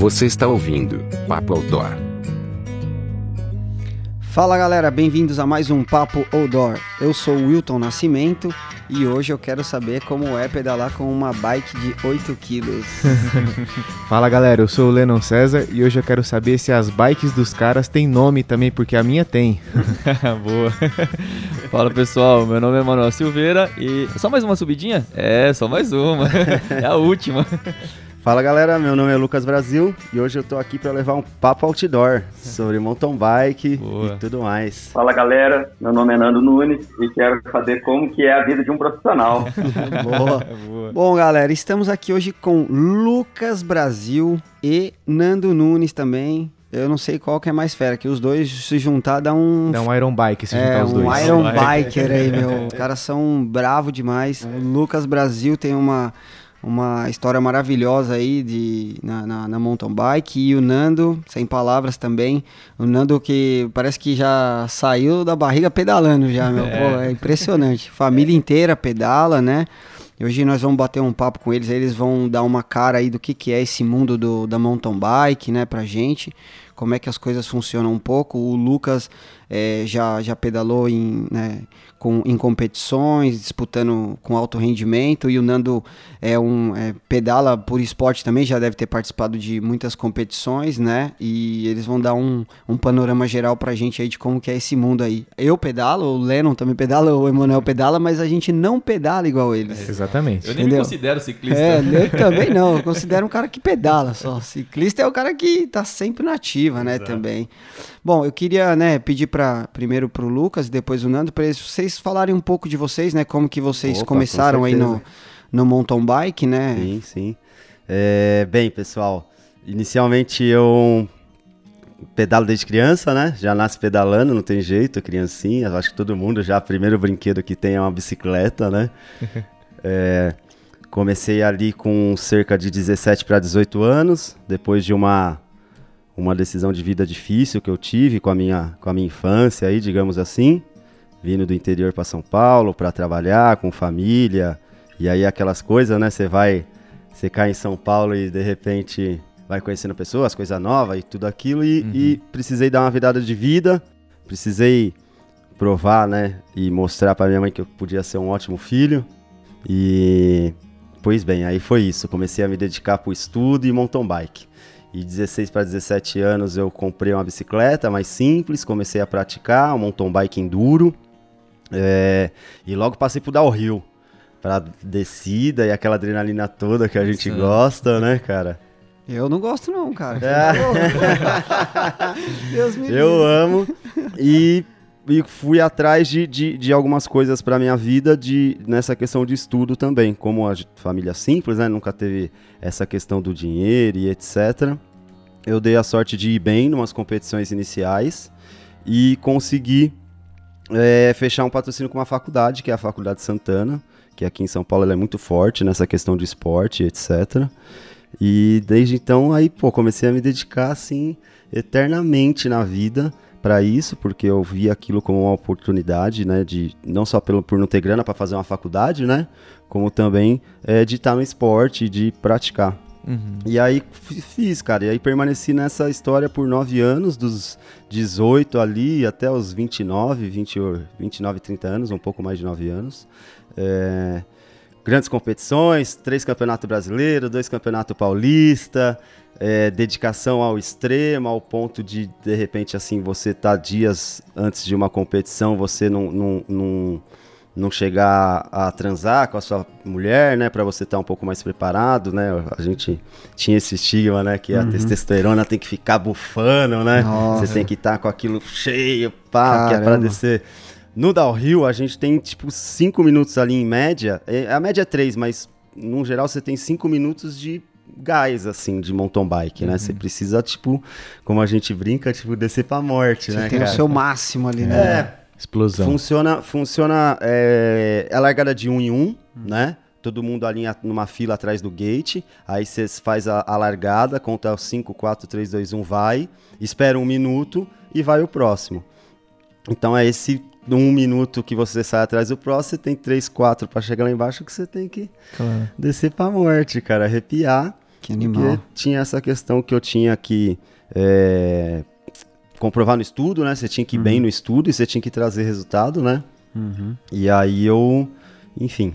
Você está ouvindo Papo Outdoor. Fala galera, bem-vindos a mais um Papo Outdoor. Eu sou o Wilton Nascimento e hoje eu quero saber como é pedalar com uma bike de 8 quilos. Fala galera, eu sou o Lennon César e hoje eu quero saber se as bikes dos caras têm nome também, porque a minha tem. Boa. Fala pessoal, meu nome é Manuel Silveira e. Só mais uma subidinha? É, só mais uma. É a última. Fala galera, meu nome é Lucas Brasil e hoje eu tô aqui para levar um papo outdoor sobre mountain bike Boa. e tudo mais. Fala galera, meu nome é Nando Nunes e quero saber como que é a vida de um profissional. Boa. Boa. Bom galera, estamos aqui hoje com Lucas Brasil e Nando Nunes também. Eu não sei qual que é mais fera, que os dois se juntar dá um. Dá um Iron Bike se é, juntar os dois. Um Iron Biker aí, meu. Os caras são bravo demais. O Lucas Brasil tem uma uma história maravilhosa aí de, na, na, na, mountain bike. E o Nando, sem palavras também, o Nando que parece que já saiu da barriga pedalando já, meu, é, Pô, é impressionante, família inteira pedala, né, e hoje nós vamos bater um papo com eles, eles vão dar uma cara aí do que, que é esse mundo do, da mountain bike, né, pra gente, como é que as coisas funcionam um pouco, o Lucas é, já, já pedalou em, né, com, em competições, disputando com alto rendimento, e o Nando é um é, pedala por esporte também, já deve ter participado de muitas competições, né? E eles vão dar um, um panorama geral pra gente aí de como que é esse mundo aí. Eu pedalo, o Lennon também pedala, o Emanuel pedala, mas a gente não pedala igual eles. É, exatamente. Eu nem Entendeu? me considero ciclista. É, eu também não, eu considero um cara que pedala só. Ciclista é o cara que tá sempre na ativa, né, Exato. também. Bom, eu queria, né, pedir para primeiro pro Lucas e depois o Nando para vocês falarem um pouco de vocês, né, como que vocês Opa, começaram com aí no, no mountain bike, né? Sim, sim. É, bem, pessoal, inicialmente eu pedalo desde criança, né? Já nasce pedalando, não tem jeito, criancinha. Acho que todo mundo já, primeiro brinquedo que tem é uma bicicleta, né? é, comecei ali com cerca de 17 para 18 anos, depois de uma uma decisão de vida difícil que eu tive com a minha, com a minha infância aí, digamos assim, vindo do interior para São Paulo para trabalhar com família, e aí aquelas coisas, né? Você vai, você cai em São Paulo e de repente vai conhecendo pessoas, coisa nova e tudo aquilo, e, uhum. e precisei dar uma virada de vida, precisei provar, né, e mostrar para minha mãe que eu podia ser um ótimo filho. E pois bem, aí foi isso. Comecei a me dedicar para o estudo e mountain bike. E 16 para 17 anos eu comprei uma bicicleta mais simples, comecei a praticar, um mountain bike enduro. É, e logo passei pro downhill, para descida e aquela adrenalina toda que a gente Sim. gosta, né, cara? Eu não gosto não, cara. É. Deus me Eu amo. E e fui atrás de, de, de algumas coisas para minha vida de nessa questão de estudo também, como a família simples, né, nunca teve essa questão do dinheiro e etc. Eu dei a sorte de ir bem em umas competições iniciais e consegui é, fechar um patrocínio com uma faculdade, que é a Faculdade Santana, que aqui em São Paulo é muito forte nessa questão de esporte, etc. E desde então aí, pô, comecei a me dedicar assim eternamente na vida para isso, porque eu vi aquilo como uma oportunidade, né, de não só pelo, por não ter grana para fazer uma faculdade, né, como também é, de estar no esporte, de praticar. Uhum. E aí fiz, cara, e aí permaneci nessa história por nove anos, dos 18 ali até os 29, 20, 29, 30 anos, um pouco mais de nove anos. É, grandes competições, três campeonatos brasileiros, dois campeonatos paulista, é, dedicação ao extremo, ao ponto de, de repente, assim, você tá dias antes de uma competição, você não, não, não, não chegar a transar com a sua mulher, né, para você estar tá um pouco mais preparado, né? A gente tinha esse estigma, né, que a uhum. testosterona tem que ficar bufando, né? Nossa. Você tem que estar tá com aquilo cheio, pá, que é para descer. No downhill, a gente tem, tipo, cinco minutos ali em média. É, a média é três, mas no geral você tem cinco minutos de gás, assim, de mountain bike, né? Você uhum. precisa, tipo, como a gente brinca, tipo, descer pra morte, Você né, tem cara? o seu máximo ali, né? É. Explosão. Funciona, funciona é, é largada de um em um, hum. né? Todo mundo alinha numa fila atrás do gate, aí você faz a, a largada, conta 5, 4, 3, 2, 1, vai, espera um minuto e vai o próximo. Então é esse um minuto que você sai atrás do próximo, você tem 3, 4 para chegar lá embaixo que você tem que claro. descer pra morte, cara, arrepiar. Que animal. Porque tinha essa questão que eu tinha que é, comprovar no estudo, né? Você tinha que ir bem no estudo e você tinha que trazer resultado, né? Uhum. E aí eu, enfim,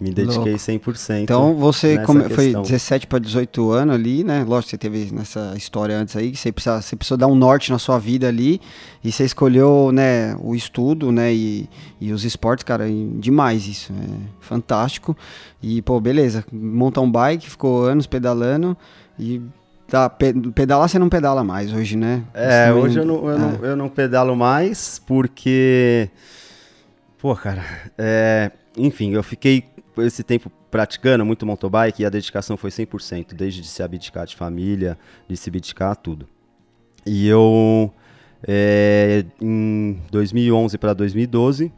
me dediquei Louco. 100%. Então você come- foi questão. 17 para 18 anos ali, né? Lógico, você teve nessa história antes aí, que você precisa, você precisou dar um norte na sua vida ali, e você escolheu, né, o estudo, né, e, e os esportes, cara, demais isso, é fantástico. E, pô, beleza, montar um bike, ficou anos pedalando, e tá, pe- pedalar você não pedala mais hoje, né? É, também- hoje eu não, eu, é. não, eu não pedalo mais porque. Pô, cara, é, enfim, eu fiquei esse tempo praticando muito motobike e a dedicação foi 100%, desde de se abdicar de família, de se abdicar a tudo. E eu, é, em 2011 para 2012,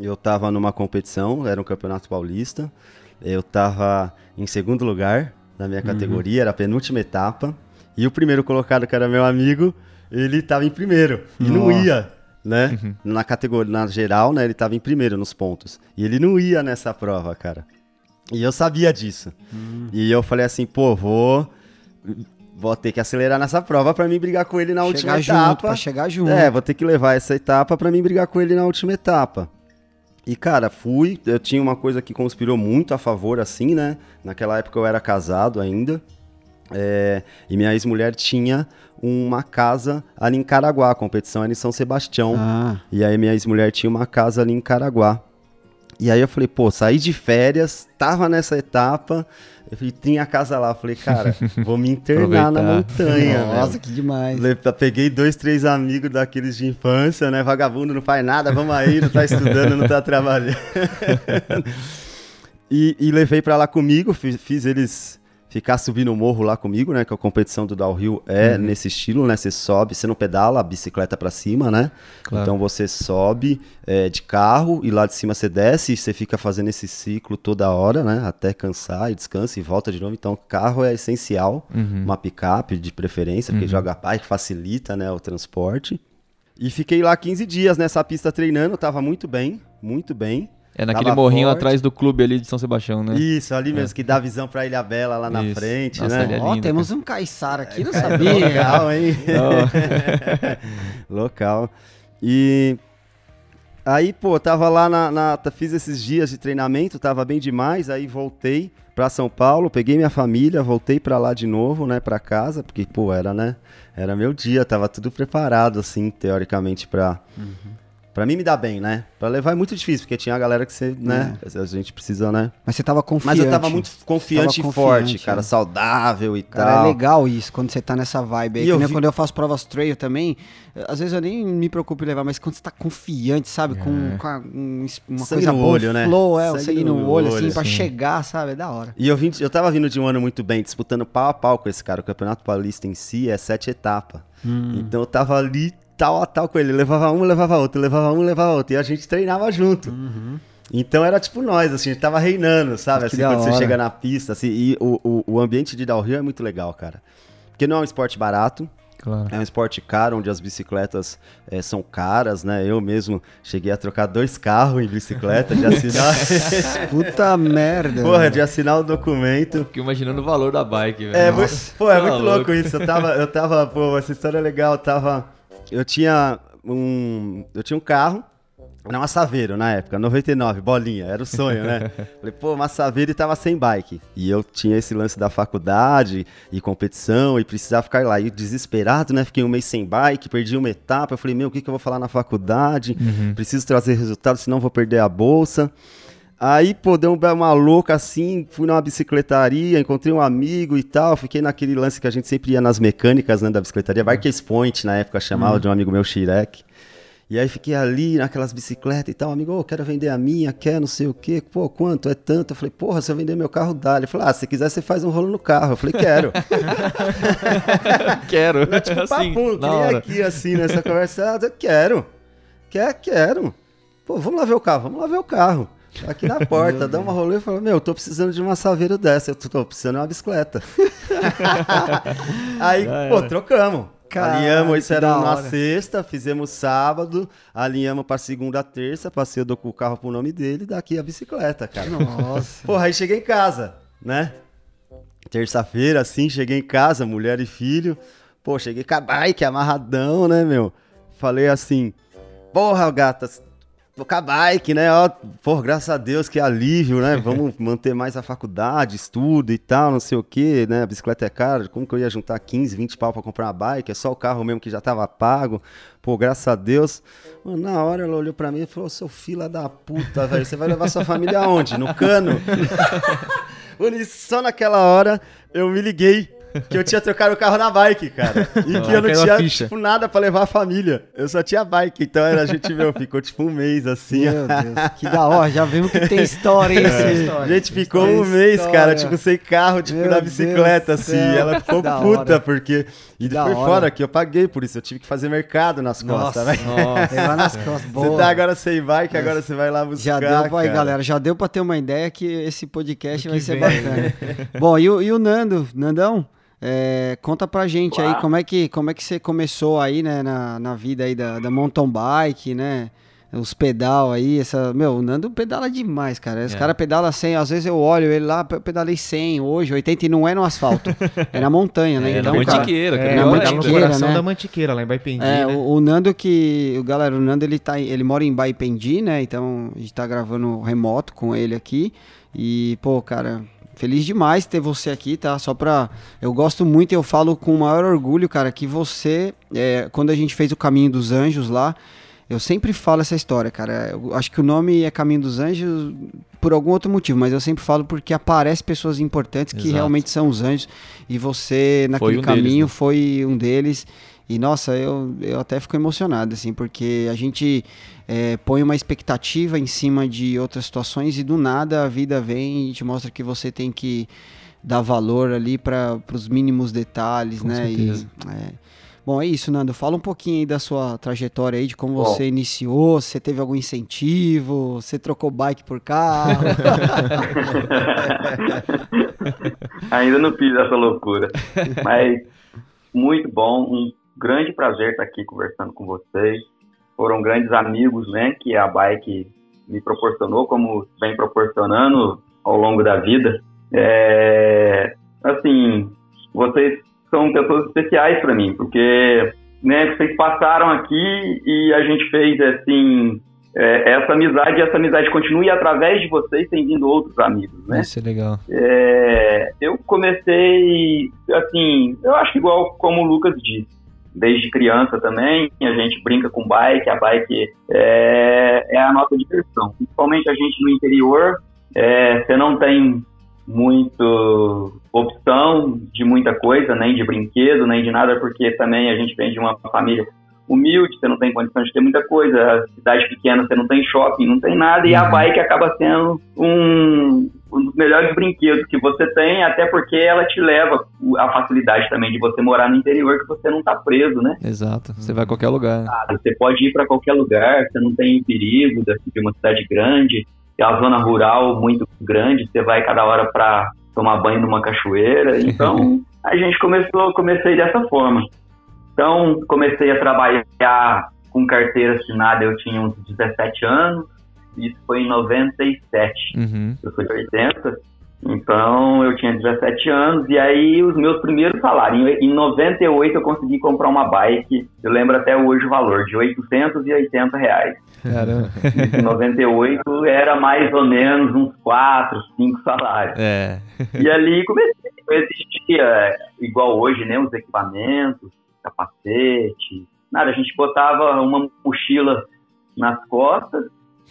eu tava numa competição, era um campeonato paulista, eu tava em segundo lugar na minha categoria, era a penúltima etapa, e o primeiro colocado, que era meu amigo, ele tava em primeiro, e não Nossa. ia, né? Na categoria, na geral, né, ele tava em primeiro nos pontos, e ele não ia nessa prova, cara. E eu sabia disso. E eu falei assim, pô, vou vou ter que acelerar nessa prova pra mim brigar com ele na última chegar junto, etapa. pra chegar junto. É, vou ter que levar essa etapa pra mim brigar com ele na última etapa. E, cara, fui. Eu tinha uma coisa que conspirou muito a favor, assim, né? Naquela época eu era casado ainda. É, e minha ex-mulher tinha uma casa ali em Caraguá. A competição era em São Sebastião. Ah, E aí minha ex-mulher tinha uma casa ali em Caraguá. E aí eu falei, pô, saí de férias, tava nessa etapa. Eu falei, tinha a casa lá. Eu falei, cara, vou me internar na montanha. nossa, que demais. Le- Peguei dois, três amigos daqueles de infância, né? Vagabundo não faz nada, vamos aí, não tá estudando, não tá trabalhando. e, e levei pra lá comigo, fiz, fiz eles ficar subindo o morro lá comigo, né? Que a competição do downhill é nesse estilo, né? Você sobe, você não pedala a bicicleta pra cima, né? Claro. Então você sobe é, de carro e lá de cima você desce e você fica fazendo esse ciclo toda hora, né? Até cansar e descansa e volta de novo. Então carro é essencial, Uhum. uma picape de preferência, porque joga bike, facilita né, o transporte. E fiquei lá 15 dias nessa pista treinando, tava muito bem, muito bem. É naquele Tava morrinho forte. atrás do clube ali de São Sebastião, né? Isso, ali mesmo, que dá visão pra Ilha Bela lá na Isso. frente, Nossa, né? é Ó, lindo, temos um caiçara aqui, não É sabia. Local, hein? Local. E aí, pô, tava lá na, na- Fiz esses dias de treinamento, tava bem demais. Aí voltei pra São Paulo, peguei minha família, voltei pra lá de novo, né, pra casa, porque, pô, era, né? Era meu dia, tava tudo preparado, assim, teoricamente, pra. Pra mim me dar bem, né? Pra levar é muito difícil, porque tinha a galera que você, né? A gente precisa, né? Mas você tava confiante. Mas eu tava muito confiante Tava e forte, confiante, cara, é. saudável e Cara, tal. é legal isso, quando você tá nessa vibe aí. E eu vi- quando eu faço provas trail também, às vezes eu nem me preocupo em levar, mas quando você tá confiante, sabe? Com, com a- um- uma Sangue coisa no boa, olho, né? flow, é, Sangue sangue no no olho, olho, assim, pra chegar, sabe? É da hora. E eu, vim, eu tava vindo de um ano muito bem, disputando pau a pau com esse cara. O Campeonato Paulista em si é sete etapas. Então eu tava ali tal a tal com ele. Levava um, levava outro, levava um, levava outro. E a gente treinava junto. Então era tipo nós, assim, a gente tava reinando, sabe? Assim, quando você hora. chega na pista, assim, e o, o, o ambiente de downhill é muito legal, cara. Porque não é um esporte barato, claro. é um esporte caro, onde as bicicletas eh, são caras, né? Eu mesmo cheguei a trocar dois carros em bicicleta, de assinar, Puta merda. porra, de assinar o documento. Fiquei imaginando o valor da bike, velho. É, muito, pô, é Tá muito louco. louco isso. Eu tava, eu tava, pô, essa história é legal. Eu tava, eu tinha um, eu tinha um carro, era uma Saveiro na época, 99, bolinha, era o sonho, né? Falei, pô, uma Saveiro e tava sem bike. E eu tinha esse lance da faculdade e competição e precisava ficar lá. E desesperado, né? Fiquei um mês sem bike, perdi uma etapa. Eu falei, meu, o que, que eu vou falar na faculdade? Preciso trazer resultado, senão vou perder a bolsa. Aí, pô, deu um- uma louca assim, fui numa bicicletaria, encontrei um amigo e tal, fiquei naquele lance que a gente sempre ia nas mecânicas, né, da bicicletaria, Barques Point, na época chamava de um amigo meu, Shirek. E aí fiquei ali naquelas bicicletas e tal, amigo, ô, quero vender a minha, quer não sei o quê, pô, quanto? É tanto? Eu falei, porra, se eu vender meu carro, dá. Ele falou, ah, se quiser você faz um rolo no carro. Eu falei, quero. Quero. Tipo, assim, papum, na hora. aqui assim nessa conversa, ah, eu quero. Quer, quero. Pô, vamos lá ver o carro, vamos lá ver o carro. Aqui na porta, dá uma rolê e fala, meu, eu tô precisando de uma saveiro dessa, eu tô, precisando de uma bicicleta. Aí, Já pô, era. trocamos. Caralho, alinhamos, isso era na sexta, fizemos sábado, alinhamos pra segunda, terça, passei o o carro pro nome dele, daqui a bicicleta, cara. Nossa. Porra, aí cheguei em casa, né? terça-feira, assim, cheguei em casa, mulher e filho. Pô, cheguei com a bike amarradão, né, meu? Falei assim, porra, gata, A bike, né? Ó, pô, graças a Deus que alívio, né? Vamos manter mais a faculdade, estudo e tal, não sei o quê, né? A bicicleta é cara, como que eu ia juntar 15, 20 pau pra comprar uma bike? É só o carro mesmo que já tava pago. Pô, graças a Deus. Mano, na hora ela olhou pra mim e falou: seu filho da puta, velho, você vai levar sua família aonde? No cano? Só naquela hora eu me liguei que eu tinha trocado o carro na bike, cara. E que eu não tinha, ficha. tipo, nada pra levar a família. Eu só tinha bike. Então era, a gente, meu, ficou tipo um mês assim. Meu Deus, que da hora. Já vimos que tem história isso. É. A gente ficou um mês, história. cara, tipo, sem carro, tipo, meu na bicicleta, Deus assim. E ela ficou puta, hora. porque. E foi fora que eu paguei por isso. Eu tive que fazer mercado nas nossa, costas, né? Nossa, lá nas costas. Boa. Você tá agora sem bike, agora você vai lá buscar. Já deu pra, cara. galera, já deu pra ter uma ideia que esse podcast vai ser vem. bacana. Bom, e o, e o Nando, Nandão? É, conta pra gente aí como é que como é que você começou aí, né, na, na vida aí da, da mountain bike, né? Os pedal aí, essa. Meu, o Nando pedala demais, cara. Os é. caras pedalam 100, às vezes eu olho ele lá, eu pedalei 100 hoje, 80 e não é no asfalto, é na montanha, né? É, então, na Mantiqueira, cara. É, na Mantiqueira, né? da Mantiqueira, lá em Baipendi, é, né? o, o, Nando que. O galera, o Nando ele, tá, ele mora em Baipendi, né? Então a gente tá gravando remoto com ele aqui. E, pô, cara, Feliz demais ter você aqui, tá? Só pra. Eu gosto muito, eu falo com o maior orgulho, cara, que você, é, quando a gente fez o Caminho dos Anjos lá, eu sempre falo essa história, cara. Eu acho que o nome é Caminho dos Anjos por algum outro motivo, mas eu sempre falo porque aparece pessoas importantes que realmente são os anjos e você naquele um caminho deles, né? foi um deles. E nossa, eu, eu até fico emocionado, assim, porque a gente é, põe uma expectativa em cima de outras situações e do nada a vida vem e te mostra que você tem que dar valor ali para os mínimos detalhes, Com né? E, é... Bom, é isso, Nando. Fala um pouquinho aí da sua trajetória aí, de como Bom. você iniciou, se você teve algum incentivo, você trocou bike por carro. Ainda não fiz essa loucura. Mas muito bom, um grande prazer estar aqui conversando com vocês foram grandes amigos, né, que a bike me proporcionou, como vem proporcionando ao longo da vida. É, assim, vocês são pessoas especiais para mim, porque né, vocês passaram aqui e a gente fez assim é, essa amizade, essa amizade continua e através de vocês tem vindo outros amigos, né? Isso é legal. É, eu comecei assim, eu acho que igual como o Lucas disse, desde criança também. A gente brinca com bike, a bike é, é a nossa diversão. Principalmente a gente no interior, é, você não tem muito opção de muita coisa, nem de brinquedo, nem de nada, porque também a gente vem de uma família humilde, você não tem condição de ter muita coisa, cidade pequena você não tem shopping, não tem nada, e a uhum. bike acaba sendo um, um dos melhores brinquedos que você tem, até porque ela te leva a facilidade também de você morar no interior, que você não tá preso, né? Exato, você vai a qualquer lugar. Ah, você pode ir para qualquer lugar, você não tem perigo de uma cidade grande, é a zona rural muito grande, você vai cada hora para tomar banho numa cachoeira, então a gente começou, comecei dessa forma. Então, comecei a trabalhar com carteira assinada, eu tinha uns 17 anos, isso foi em 97. Uhum. Eu sou de 80, então eu tinha 17 anos, e aí os meus primeiros salários, em 98 eu consegui comprar uma bike, eu lembro até hoje o valor, de 880 reais. Caramba. Em 98 era mais ou menos uns 4, 5 salários. É. E ali comecei, não existia igual hoje, né, os equipamentos, capacete, nada. A gente botava uma mochila nas costas,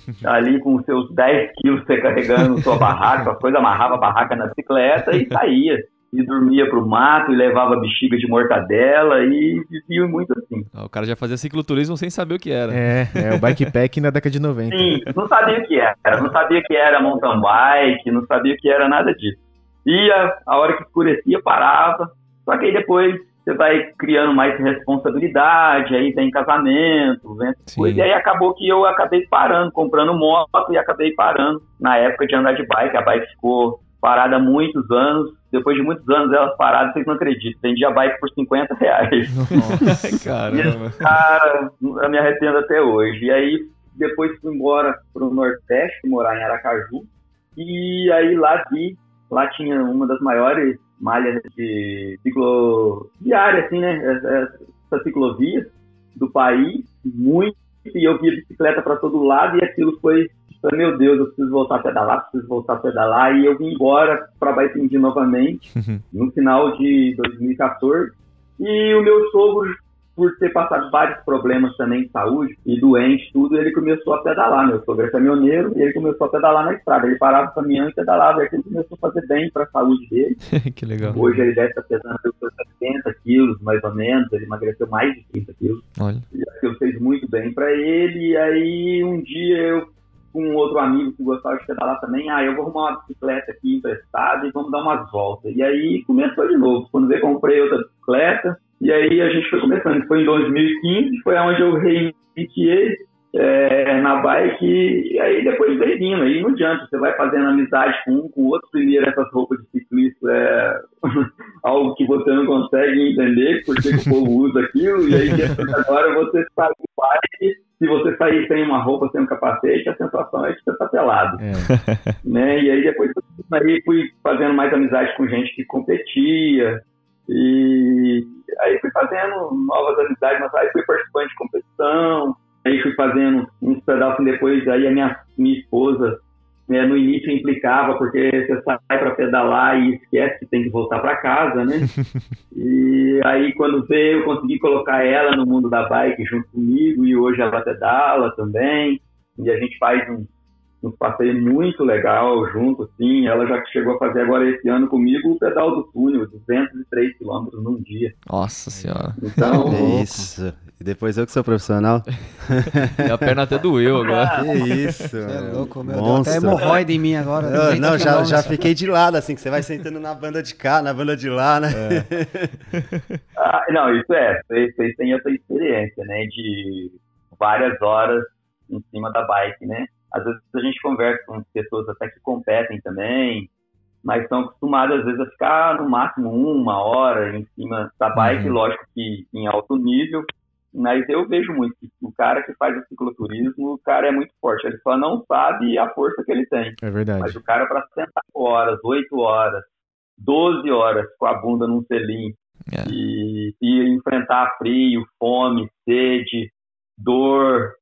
ali com os seus 10 quilos você carregando sua barraca, a coisa amarrava a barraca na bicicleta e saía. E dormia pro mato e levava bexiga de mortadela e vivia muito assim. O cara já fazia cicloturismo sem saber o que era. É, é o bikepack na década de 90. Sim, não sabia o que era. Não sabia que era mountain bike, não sabia o que era nada disso. Ia, a hora que escurecia, parava. Só que aí depois você vai criando mais responsabilidade, aí tem casamento, vem coisa, e aí acabou que eu acabei parando, comprando moto e acabei parando na época de andar de bike. A bike ficou parada há muitos anos. Depois de muitos anos ela parada, vocês não acreditam. Vendi a bike por 50 reais. Nossa, caramba. E, cara, eu me arrependo até hoje. E aí, depois fui embora para o Nordeste, morar em Aracaju. E aí lá vi, lá tinha uma das maiores malhas de ciclo viária, assim, né? Essas ciclovias do país, muito, e eu via bicicleta para todo lado, e aquilo foi, meu Deus, eu preciso voltar a pedalar, preciso voltar a pedalar, e eu vim embora para Baipendi novamente, no final de 2014, e o meu sogro por ter passado vários problemas também de saúde e doente, tudo, ele começou a pedalar. Meu sogro é caminhoneiro e ele começou a pedalar na estrada. Ele parava caminhando e pedalava. E aquilo começou a fazer bem para a saúde dele. que legal. Hoje ele deve estar pesando 70 quilos, mais ou menos. Ele emagreceu mais de 30 quilos. Olha. E aquilo fez muito bem para ele. E aí um dia eu com um outro amigo que gostava de pedalar também, ah, eu vou arrumar uma bicicleta aqui emprestada e vamos dar umas voltas. E aí começou de novo. Quando veio, comprei outra bicicleta, e aí a gente foi começando. Foi em 2015, foi onde eu reiniciei é, na bike, e aí depois veio vindo, aí não adianta, você vai fazendo amizade com um, com o outro, primeiro essas roupas de ciclista é algo que você não consegue entender, porque o povo usa aquilo, e aí agora você sai do bike, se você sair sem uma roupa, sem um capacete, a sensação é de você estar pelado. É. Né? E aí depois aí fui fazendo mais amizade com gente que competia, e aí fui fazendo novas amizades, mas aí fui participante de competição, aí fui fazendo uns pedaços depois, aí a minha, minha esposa né, no início implicava, porque você sai para pedalar e esquece que tem que voltar para casa, né? e aí quando veio, eu consegui colocar ela no mundo da bike junto comigo, e hoje ela pedala também, e a gente faz um, um passeio muito legal junto, assim. Ela já chegou a fazer agora esse ano comigo o pedal do túnel, 203 quilômetros num dia. Nossa senhora. Então. É isso. E depois eu que sou profissional. e a perna até doeu agora. Que isso. Você é louco, meu. Monstro. Deu até hemorroide em mim agora. Eu, não, já, já fiquei de lado, assim, que você vai sentando na banda de cá, na banda de lá, né? É. ah, não, isso é. Vocês, vocês têm essa experiência, né? De várias horas em cima da bike, né? Às vezes a gente conversa com pessoas até que competem também, mas estão acostumadas às vezes a ficar no máximo uma hora em cima da bike, uhum. lógico que em alto nível, mas eu vejo muito que o cara que faz o cicloturismo, o cara é muito forte, ele só não sabe a força que ele tem. É verdade. Mas o cara para sentar horas, 8 horas, 12 horas com a bunda num selim é. e, e enfrentar frio, fome, sede, dor,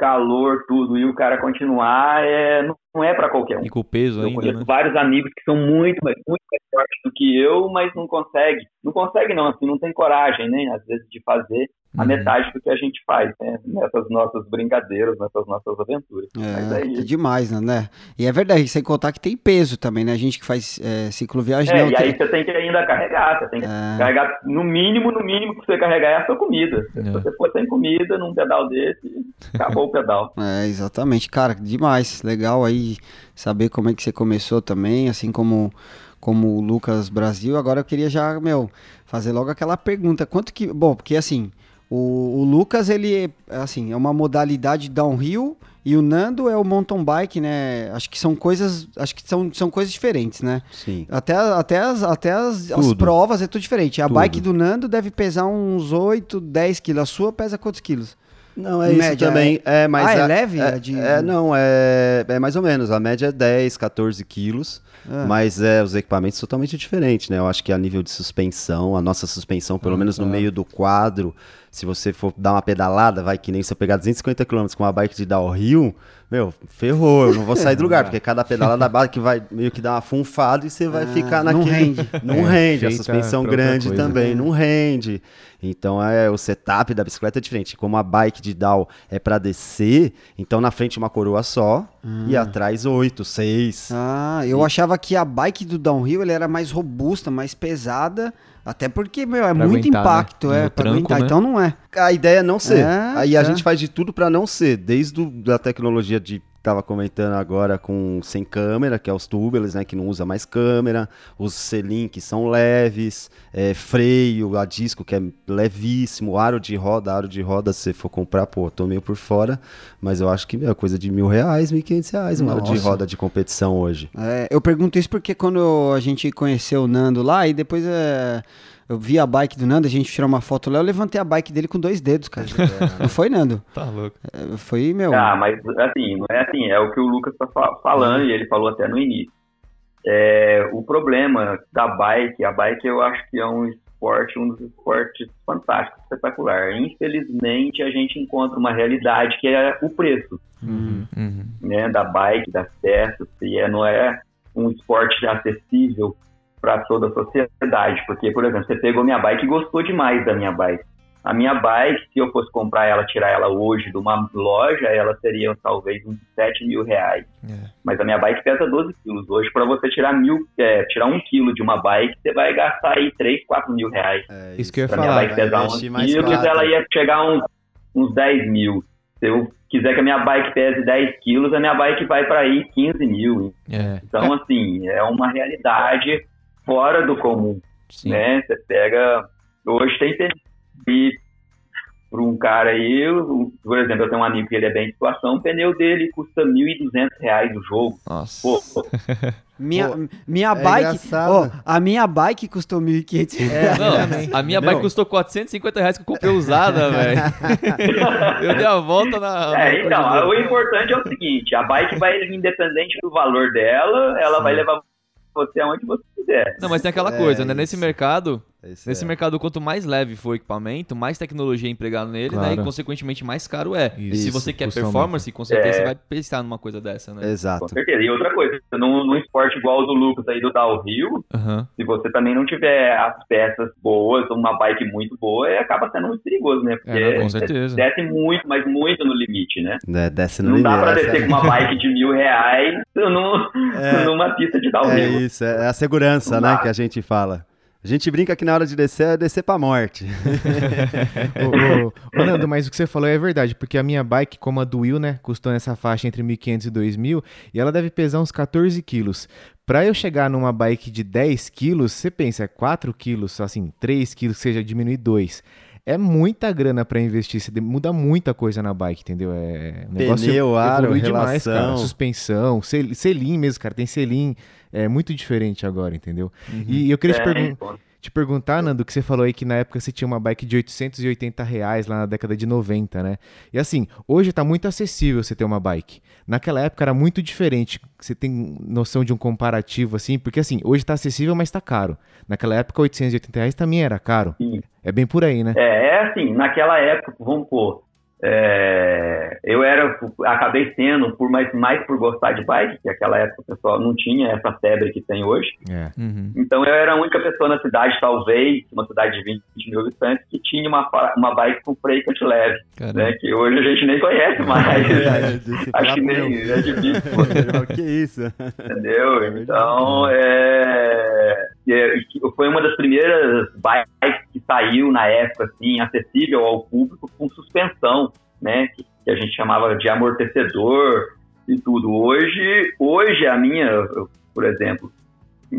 calor, tudo, e o cara continuar, é, não é para qualquer um. E com o peso eu ainda, né? vários amigos que são muito, muito mais fortes do que eu, mas não consegue. Não consegue não, assim, não tem coragem, né, às vezes, de fazer a uhum. metade do que a gente faz, né? Nessas nossas brincadeiras, nessas nossas aventuras. É, é, demais, né? E é verdade, sem contar que tem peso também, né? A gente que faz é, cicloviagem... É, não, e aí você tem que ainda carregar, você tem que é. carregar, no mínimo, no mínimo que você carregar é a sua comida. Se é. você for sem comida num pedal desse, acabou o pedal. É, exatamente. Cara, demais. Legal aí saber como é que você começou também, assim como como o Lucas Brasil. Agora eu queria já, meu, fazer logo aquela pergunta. Quanto que. Bom, porque assim, o, o, Lucas, ele, assim, é uma modalidade downhill e o Nando é o mountain bike, né? Acho que são coisas, acho que são, são coisas diferentes, né? Sim. Até, até, as, até as, as provas é tudo diferente. A tudo. bike do Nando deve pesar uns 8, 10 quilos. A sua pesa quantos quilos? Não, é média, isso também. É, é mais ah, é a, leve? É, de... é, não, é, é mais ou menos. A média é 10, 14 quilos. Ah. Mas é, os equipamentos totalmente diferentes, né? Eu acho que a nível de suspensão, a nossa suspensão, pelo ah, menos no meio do quadro, se você for dar uma pedalada, vai que nem se eu pegar 250 km com uma bike de downhill, meu, ferrou, eu não vou sair do lugar, porque cada pedalada bike vai meio que dar uma funfada e você vai ah, ficar naquele. Não rende. Não é, rende, a suspensão grande coisa, também, né? não rende. Então é o setup da bicicleta é diferente. Como a bike de down é para descer, então na frente uma coroa só hum. e atrás oito, seis. Ah, eu e... achava que a bike do downhill ela era mais robusta, mais pesada. Até porque, meu, é pra muito aguentar, né? impacto, né? é, pra tranco, aguentar, né? então não é. A ideia é não ser. É, Aí a é. gente faz de tudo para não ser, desde a tecnologia de tava comentando agora com sem câmera, que é os tubeless, né, que não usa mais câmera, os selim que são leves, é, freio a disco que é levíssimo, aro de roda, aro de roda se você for comprar, pô, tô meio por fora, mas eu acho que é coisa de mil reais, mil quinhentos reais, um aro de roda de competição hoje. É, eu pergunto isso porque quando a gente conheceu o Nando lá e depois é eu vi a bike do Nando, a gente tirou uma foto lá, eu levantei a bike dele com dois dedos, cara. não foi, Nando? Tá louco. É, foi, meu. Ah, mas assim, não é assim, é o que o Lucas tá falando e ele falou até no início. É, o problema da bike, a bike eu acho que é um esporte, um dos esportes fantásticos, espetacular. Infelizmente, a gente encontra uma realidade que é o preço Uhum. Uhum. né, da bike, das peças, e é, não é um esporte acessível para toda a sociedade. Porque, por exemplo, você pegou minha bike e gostou demais da minha bike. A minha bike, se eu fosse comprar ela, tirar ela hoje de uma loja, ela seria talvez uns 7 mil reais. É. Mas a minha bike pesa 12 quilos. Hoje, para você tirar mil, é, tirar um quilo de uma bike, você vai gastar aí 3, 4 mil reais. É Isso que eu ia Pra minha falar. bike pesar vai 11 investir mais quilos, prata. ela ia chegar a uns, uns 10 mil. Se eu quiser que a minha bike pese 10 quilos, a minha bike vai para aí 15 mil. É. Então, assim, é uma realidade fora do comum, Sim. né? Você pega... Hoje tem e para um cara aí, eu- por exemplo, eu tenho um amigo que ele é bem de situação, o pneu dele custa 1.200 reais o jogo. Nossa. Pô, Minha, Pô, minha é bike. Ó, a minha bike custou 1.500 reais. Não, a minha bike custou 450 reais que eu comprei usada, velho. eu dei a volta na. É, então, o importante é o seguinte, a bike vai, independente do valor dela, ela vai levar você aonde você quiser. Não, mas tem aquela É, coisa, né? Nesse isso. mercado, Esse nesse é. mercado, quanto mais leve for o equipamento, mais tecnologia é empregada nele, né? Claro. E consequentemente mais caro é. E se Isso, você quer performance, com certeza É. você vai pensar numa coisa dessa, né? Com Exato. certeza. E outra coisa, num, num esporte igual o do Lucas aí do downhill, Aham. se você também não tiver as peças boas, uma bike muito boa, é, acaba sendo muito perigoso, né? Porque É, não, com certeza. desce muito, mas muito no limite, né? É, desce no Não dá limite. pra essa- descer com uma bike de mil reais num, É. numa pista de É downhill. isso, é a segurança, Não né, dá. que a gente fala. A gente brinca que na hora de descer é descer pra morte. ô, ô, ô, Nando, mas o que você falou é verdade, porque a minha bike, como a do Will, né, custou nessa faixa entre 1.500 e 2.000, e ela deve pesar uns 14 quilos. Pra eu chegar numa bike de 10 quilos, você pensa, é 4 quilos, assim, 3 quilos, seja diminuir 2. É muita grana pra investir, você de- muda muita coisa na bike, entendeu? É, o negócio Pneu, aro, demais, cara. relação. Suspensão, sel- selim mesmo, cara, tem selim, é muito diferente agora, entendeu? Uhum. E eu queria te É, perguntar pô. te perguntar, Nando, que você falou aí que na época você tinha uma bike de 880 reais lá na década de 90, né? E assim, hoje tá muito acessível você ter uma bike. Naquela época era muito diferente. Você tem noção de um comparativo assim? Porque assim, hoje tá acessível, mas tá caro. Naquela época, 880 reais também era caro. Sim. É bem por aí, né? É, é assim, naquela época, vamos pôr, é, eu era, acabei sendo, por mais, mais por gostar de bike, que naquela época o pessoal não tinha essa febre que tem hoje. É. Uhum. Então eu era a única pessoa na cidade, talvez, uma cidade de 20 mil habitantes, que tinha uma, uma bike com freio cante leve, Caramba. né? Que hoje a gente nem conhece mais. É, se falar Acho que nem é difícil, O que isso? entendeu? É. Então, é, é, foi uma das primeiras bikes que saiu na época, assim, acessível ao público com suspensão, né? Que, que a gente chamava de amortecedor e tudo. Hoje, hoje a minha, eu, por exemplo,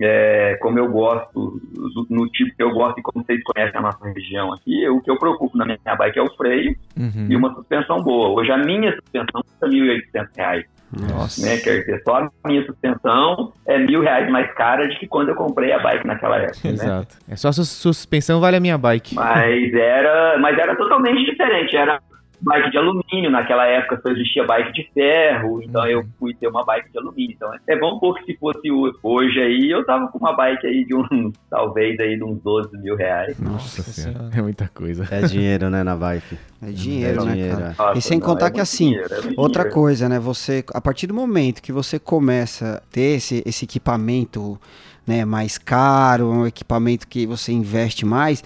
é, como eu gosto, do- no tipo que eu gosto e como vocês conhecem a nossa região aqui, o que eu preocupo na minha bike é o freio Uhum. e uma suspensão boa. Hoje a minha suspensão custa 1.800 reais Nossa. né? Quer dizer, só a minha suspensão é mil reais mais cara de que quando eu comprei a bike naquela época, né? Exato. É só a sus- suspensão vale a minha bike. Mas era, mas era totalmente diferente. Era bike de alumínio, naquela época só existia bike de ferro, então eu fui ter uma bike de alumínio. Então é bom porque se fosse hoje aí, eu tava com uma bike aí de uns, talvez aí de uns 12 mil reais. Nossa Nossa. É muita coisa. É dinheiro, né, na bike. É dinheiro, É né, dinheiro, cara? Nossa, e sem não, contar é que assim, dinheiro, é outra dinheiro. coisa, né? Você, a partir do momento que você começa a ter esse, esse equipamento né, mais caro, um equipamento que você investe mais,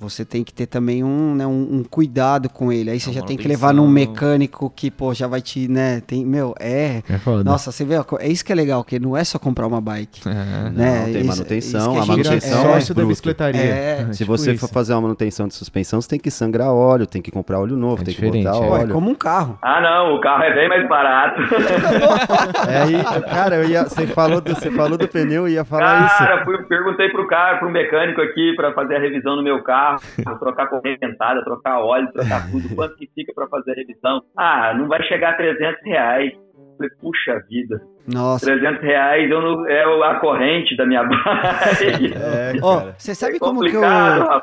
você tem que ter também um, né, um, um cuidado com ele. Aí você Uma já tem que levar num mecânico que, pô, já vai te, né? Tem, meu, é. É foda. Nossa, você vê, ó, é isso que é legal, que não é só comprar uma bike. É. né? Não, tem Isso- manutenção, isso a a manutenção é, é sócio da bruto. bicicletaria. É, Se tipo você isso. for fazer uma manutenção de suspensão, você tem que sangrar óleo, tem que comprar óleo novo, É tem que botar é. Pô, é óleo. como um carro. Ah, não, o carro é bem mais barato. É, aí, cara, eu ia, você, falou do, você falou do pneu e ia falar isso. Cara, fui, perguntei pro cara, pro mecânico aqui, pra fazer a revisão no meu carro, trocar correia dentada, trocar óleo, trocar tudo, quanto que fica pra fazer a revisão? Ah, não vai chegar a 300 reais. Falei, puxa vida. Nossa. 300 reais eu não, é a corrente da minha bike. É, cara. você sabe É como que eu.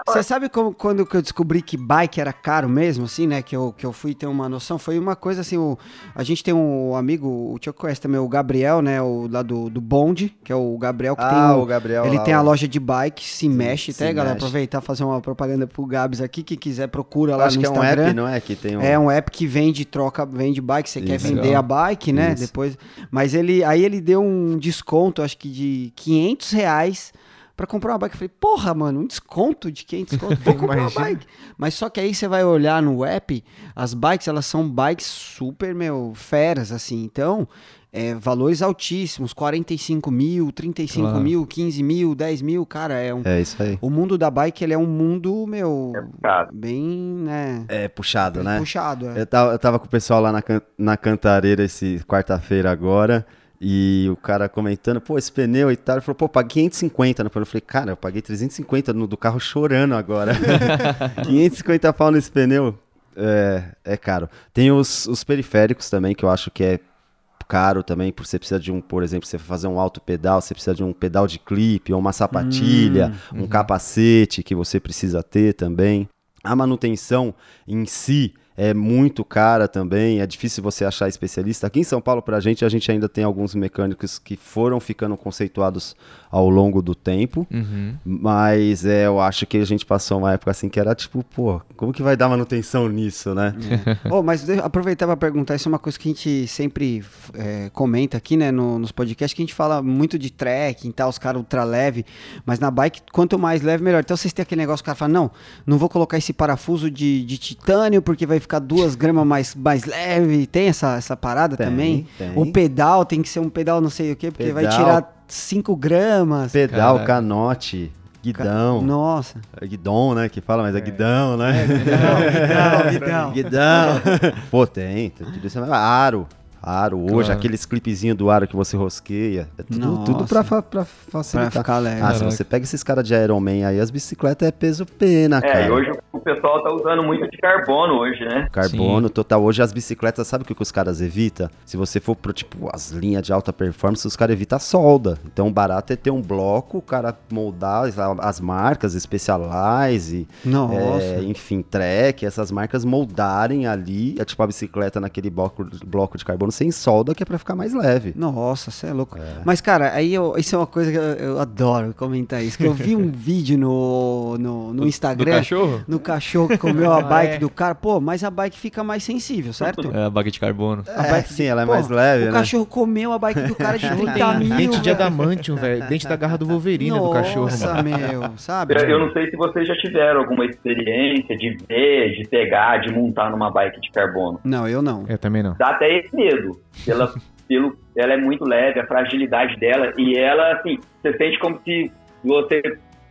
Você sabe como, quando que eu descobri que bike era caro mesmo, assim, né? Que eu, que eu fui ter uma noção? Foi uma coisa assim, o, a gente tem um amigo, o Tio conhece também, o Gabriel, né? O lá do, do Bond, que é o Gabriel que tem Ah, o. o Gabriel. Ele lá, tem a loja de bike, se mexe, se até, galera. Aproveitar e fazer uma propaganda pro Gabs aqui. Quem quiser, procura Eu lá acho no que é um Instagram. app, não é? Que tem um... É um app que vende, troca, vende bike, você quer vender Legal. a bike, né? Isso. Depois. Mas ele aí ele deu um desconto, acho que de 500 reais pra comprar uma bike. Eu falei, porra, mano, um desconto de 500 conto, vou comprar uma bike. Mas só que aí você vai olhar no app, as bikes, elas são bikes super, meu, feras, assim. Então, é, valores altíssimos, 45 mil, 35 Claro. mil, 15 mil, 10 mil, cara, é um... É isso aí. O mundo da bike, ele é um mundo, meu, Cara, bem, né, É puxado, bem né? puxado. é. Eu tava, eu tava com o pessoal lá na, can- na Cantareira esse quarta-feira agora. E o cara comentando, pô, esse pneu e tal. Ele falou, pô, paguei 550 no pneu. Eu falei, cara, eu paguei 350 no, do carro chorando agora. 550 pau nesse pneu. É, é caro. Tem os, os periféricos também, que eu acho que é caro também, por você precisa de um, por exemplo, você fazer um alto pedal, você precisa de um pedal de clipe, ou uma sapatilha, um capacete que você precisa ter também. A manutenção em si é muito cara também, é difícil você achar especialista. Aqui em São Paulo, pra gente, a gente ainda tem alguns mecânicos que foram ficando conceituados ao longo do tempo, Uhum. mas é, eu acho que a gente passou uma época assim que era tipo, pô, como que vai dar manutenção nisso, né? Oh, mas deixa eu aproveitar para perguntar, isso é uma coisa que a gente sempre é, comenta aqui, né, no- nos podcasts, que a gente fala muito de trekking e tal, os caras ultra leve, mas na bike, quanto mais leve, melhor. Então vocês têm aquele negócio, o cara fala, não, não vou colocar esse parafuso de, de titânio, porque vai ficar duas gramas mais, mais leve, tem essa, essa parada Tem, também? tem. O pedal tem que ser um pedal não sei o quê, porque vai Pedal. tirar 5 gramas. Pedal, Caraca. canote, guidão, Nossa. é guidão, né, que fala, mas é, guidão, né? Guidão, guidão. Guidão. Pô, tem, tem tudo isso. é Aro. Aro, hoje, Claro. aqueles clipezinhos do aro que você rosqueia. É tudo, Nossa. tudo pra, fa- pra Pra facilitar. ficar leve. Ah, se você pega esses caras de Iron Man aí, as bicicletas é peso pena, cara. É, e hoje o pessoal tá usando muito de carbono hoje, né? Carbono total. Hoje as bicicletas, sabe o que que os caras evitam? Se você for pro, tipo, as linhas de alta performance, os caras evitam a solda. Então o barato é ter um bloco, o cara moldar as- as marcas, Specialized, Nossa. é, enfim, Trek, essas marcas moldarem ali, é, tipo, a bicicleta naquele bloco, bloco de carbono sem solda, que é pra ficar mais leve. Nossa, você é louco. Mas, cara, aí eu- isso é uma coisa que eu, eu adoro comentar isso. Que eu vi um vídeo no, no, no Do Instagram. cachorro? No cachorro que comeu a bike é. do cara. Pô, mas a bike fica mais sensível, certo? É a baga de carbono. A É, bike sim, ela é Pô, mais leve, O né? cachorro comeu a bike do cara de 30 mil. Dente de adamantium, velho. Dente da garra do Wolverine do cachorro, Nossa, meu, sabe? Eu eu não sei se vocês já tiveram alguma experiência de ver, de pegar, de montar numa bike de carbono. Não, eu não. Eu também não. Dá até esse medo. Pela, pelo, ela é muito leve, a fragilidade dela, e ela, assim, você sente como se você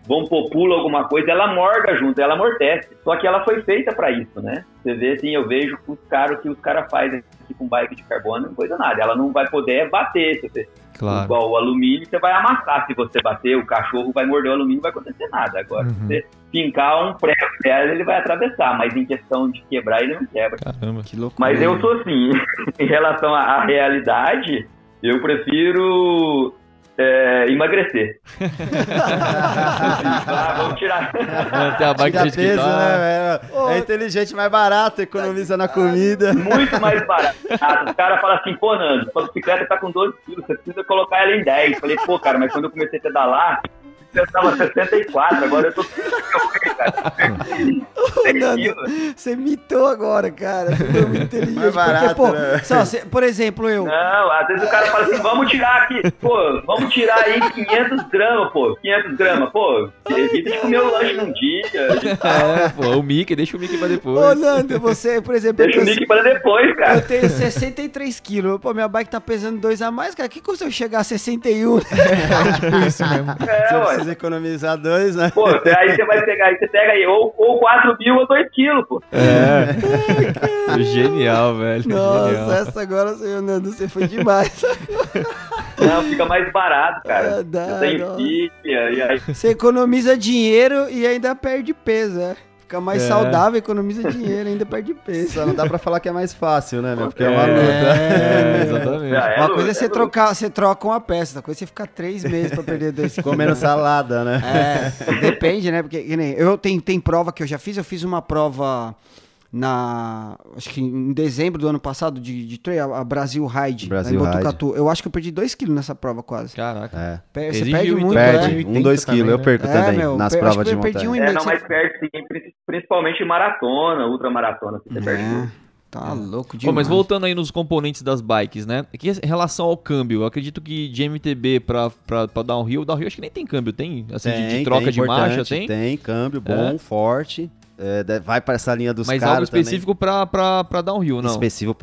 vamos pôr alguma coisa, ela morga junto, ela amortece. Só que ela foi feita pra isso, né? Você vê assim, eu vejo os caras que os caras fazem aqui com bike de carbono, não coisa nada. Ela não vai poder bater, você Claro. Igual o alumínio, você vai amassar se você bater, o cachorro vai morder o alumínio, não vai acontecer nada. Agora, Uhum. se você fincar um prego dela, ele vai atravessar, mas em questão de quebrar, ele não quebra. Caramba. Que loucura. Mas eu sou assim, em relação à à realidade, eu prefiro é, emagrecer. ah, vamos tirar. Manter a bike do Tira peso, né, velho? É inteligente, mais barato, economiza na comida. Muito mais barato. Ah, os caras falam assim, pô, Nando, sua bicicleta tá com 12 quilos, você precisa colocar ela em 10. Falei, pô, cara, mas quando eu comecei a pedalar, eu tava 64, agora eu tô. Ô, Nando, você mitou agora, cara. Você foi muito inteligente. Mais barato, porque, pô, né? só, cê- por exemplo, eu. Não, às vezes o cara fala assim, vamos tirar aqui, pô, vamos tirar aí 500 gramas, pô, 500 gramas, pô, evita de comer o lanche num dia, É, pô, o Mickey, deixa o Mickey pra depois. Ô, Nando, você, por exemplo, deixa o eu, Nick para depois, eu cara. tenho 63 quilos. Pô, minha bike tá pesando 2 a mais, cara. Que custa eu chegar a 61? Tipo isso mesmo. É, ué. Precisa economizar dois, né? Pô, aí você vai pegar, aí você pega aí, ou, ou 4 mil ou 2 quilos, pô. Genial, velho. Nossa, Genial. essa agora, senhor Nando, você foi demais. Não, fica mais barato, cara. Ah, dá, Você filha, e aí Você economiza dinheiro e ainda perde peso, é. Fica mais É. saudável, economiza dinheiro, ainda perde peso. Só não dá pra falar que é mais fácil, né, meu? Porque é uma É, luta. é, exatamente. É Uma luta, coisa é você trocar, você troca uma peça, outra coisa é você ficar três meses pra perder dois quilos. Comendo salada, né? É, depende, né? Porque que nem, eu tenho, tem prova que eu já fiz, eu fiz uma prova na. Acho que em dezembro do ano passado de, de trail, a Brasil Ride, Brasil lá em Botucatu. Eu acho que eu perdi 2 quilos nessa prova quase. Caraca. É. Você Exigiu, perde muito, Perde, é. um, dois 80 quilos, eu também, né? perco É, também, meu, nas eu acho provas que de eu perdi montanha. um É, não, mas você- perde sim, pri- principalmente maratona, ultramaratona, você perde É, muito. tá louco Pô, demais. mas voltando aí nos componentes das bikes, né? Aqui em relação ao câmbio, eu acredito que de MTB pra, pra, pra downhill, downhill acho que nem tem câmbio, tem? Assim, de- de, Tem, troca tem, de marcha, tem? Tem, câmbio bom, forte. É, vai pra essa linha dos Mas caras algo específico pra downhill, não? Específico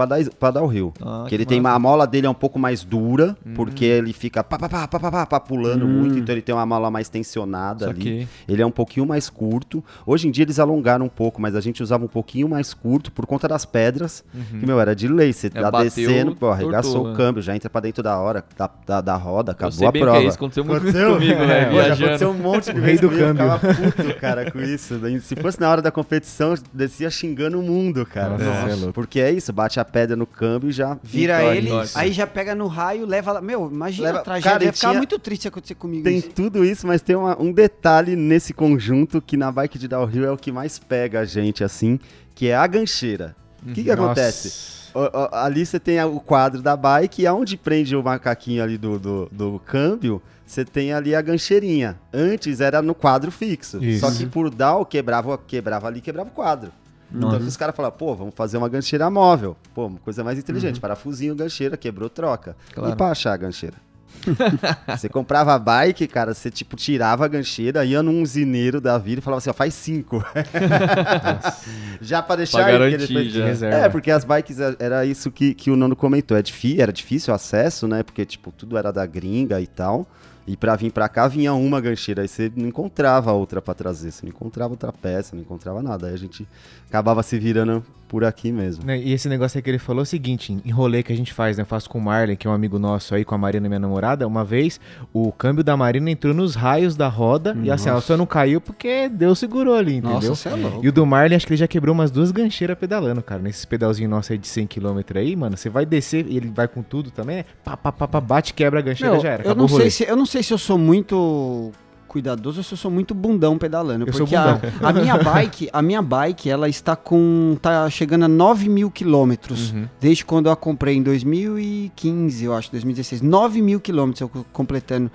o rio. Ah, que ele tem massa. a mola dele é um pouco mais dura, Hum. porque ele fica pá, pá, pá, pá, pá, pá, pá, pulando muito, então ele tem uma mola mais tensionada ali. Saquei. Ele é um pouquinho mais curto. Hoje em dia eles alongaram um pouco, mas a gente usava um pouquinho mais curto por conta das pedras, que, meu, era de lei. Você É, tá bateu, descendo, pô, arregaçou tortou, o né? câmbio, já entra pra dentro da hora, da, da, da roda, Eu acabou sei a bem o prova. que é isso, aconteceu muito Aconteceu? comigo, É, viajando. aconteceu um monte de O vezes rei do comigo, eu câmbio. ficava puto, cara, com isso. Daí, Se fosse na hora da competição, descia xingando o mundo, cara. Nossa, Nossa. é louco. Porque é isso, bate a pedra no câmbio e já... Vira vitória. ele, Nossa. aí já pega no raio, leva lá. Meu, imagina Leva- a tragédia. Cara, ia ficar tinha- muito triste se acontecer comigo Tem isso. tudo isso, mas tem uma- um detalhe nesse conjunto que na bike de downhill é o que mais pega a gente, assim, que é a gancheira. O que, que Nossa. acontece? Ali você tem o quadro da bike e aonde prende o macaquinho ali do, do, do câmbio, você tem ali a gancheirinha. Antes era no quadro fixo. Isso. Só que por down, quebrava, quebrava ali, quebrava o quadro. Então os caras falaram, pô, vamos fazer uma gancheira móvel. Pô, uma coisa mais inteligente. Parafusinho, gancheira, quebrou, troca. Claro. E pra achar a gancheira? você comprava a bike, cara, você tipo tirava a gancheira, ia num usineiro da vida e falava assim, ó, faz cinco. já pra deixar Pra garantir, depois- já. Reserva. É, porque as bikes é- era isso que, que o Nando comentou. É difí era difícil o acesso, né? Porque, tipo, tudo era da gringa e tal. E pra vir pra cá vinha uma gancheira, aí você não encontrava outra pra trazer, você não encontrava outra peça, não encontrava nada. Aí a gente acabava se virando por aqui mesmo. Né, E esse negócio aí que ele falou é o seguinte, em rolê que a gente faz, né? Eu faço com o Marlon, que é um amigo nosso aí, com a Marina, minha namorada. Uma vez, o câmbio da Marina entrou nos raios da roda e assim, ela só não caiu porque Deus segurou ali, entendeu? Nossa, você é louco. E o do Marlon, acho que ele já quebrou umas duas gancheiras pedalando, cara. Nesses pedalzinhos nossos aí de 100km aí, mano. Você vai descer e ele vai com tudo também, né? Pá, pá, pá, pá, bate, quebra a gancheira, Meu, já era. eu, não sei se, eu não sei se eu sou muito cuidadoso ou se eu sou muito bundão pedalando. Eu sou porque a, a minha bike, a minha bike, ela está com. tá chegando a 9 mil quilômetros. Uhum. Desde quando eu a comprei em 2015, eu acho, 2016. 9 mil quilômetros eu co- completando.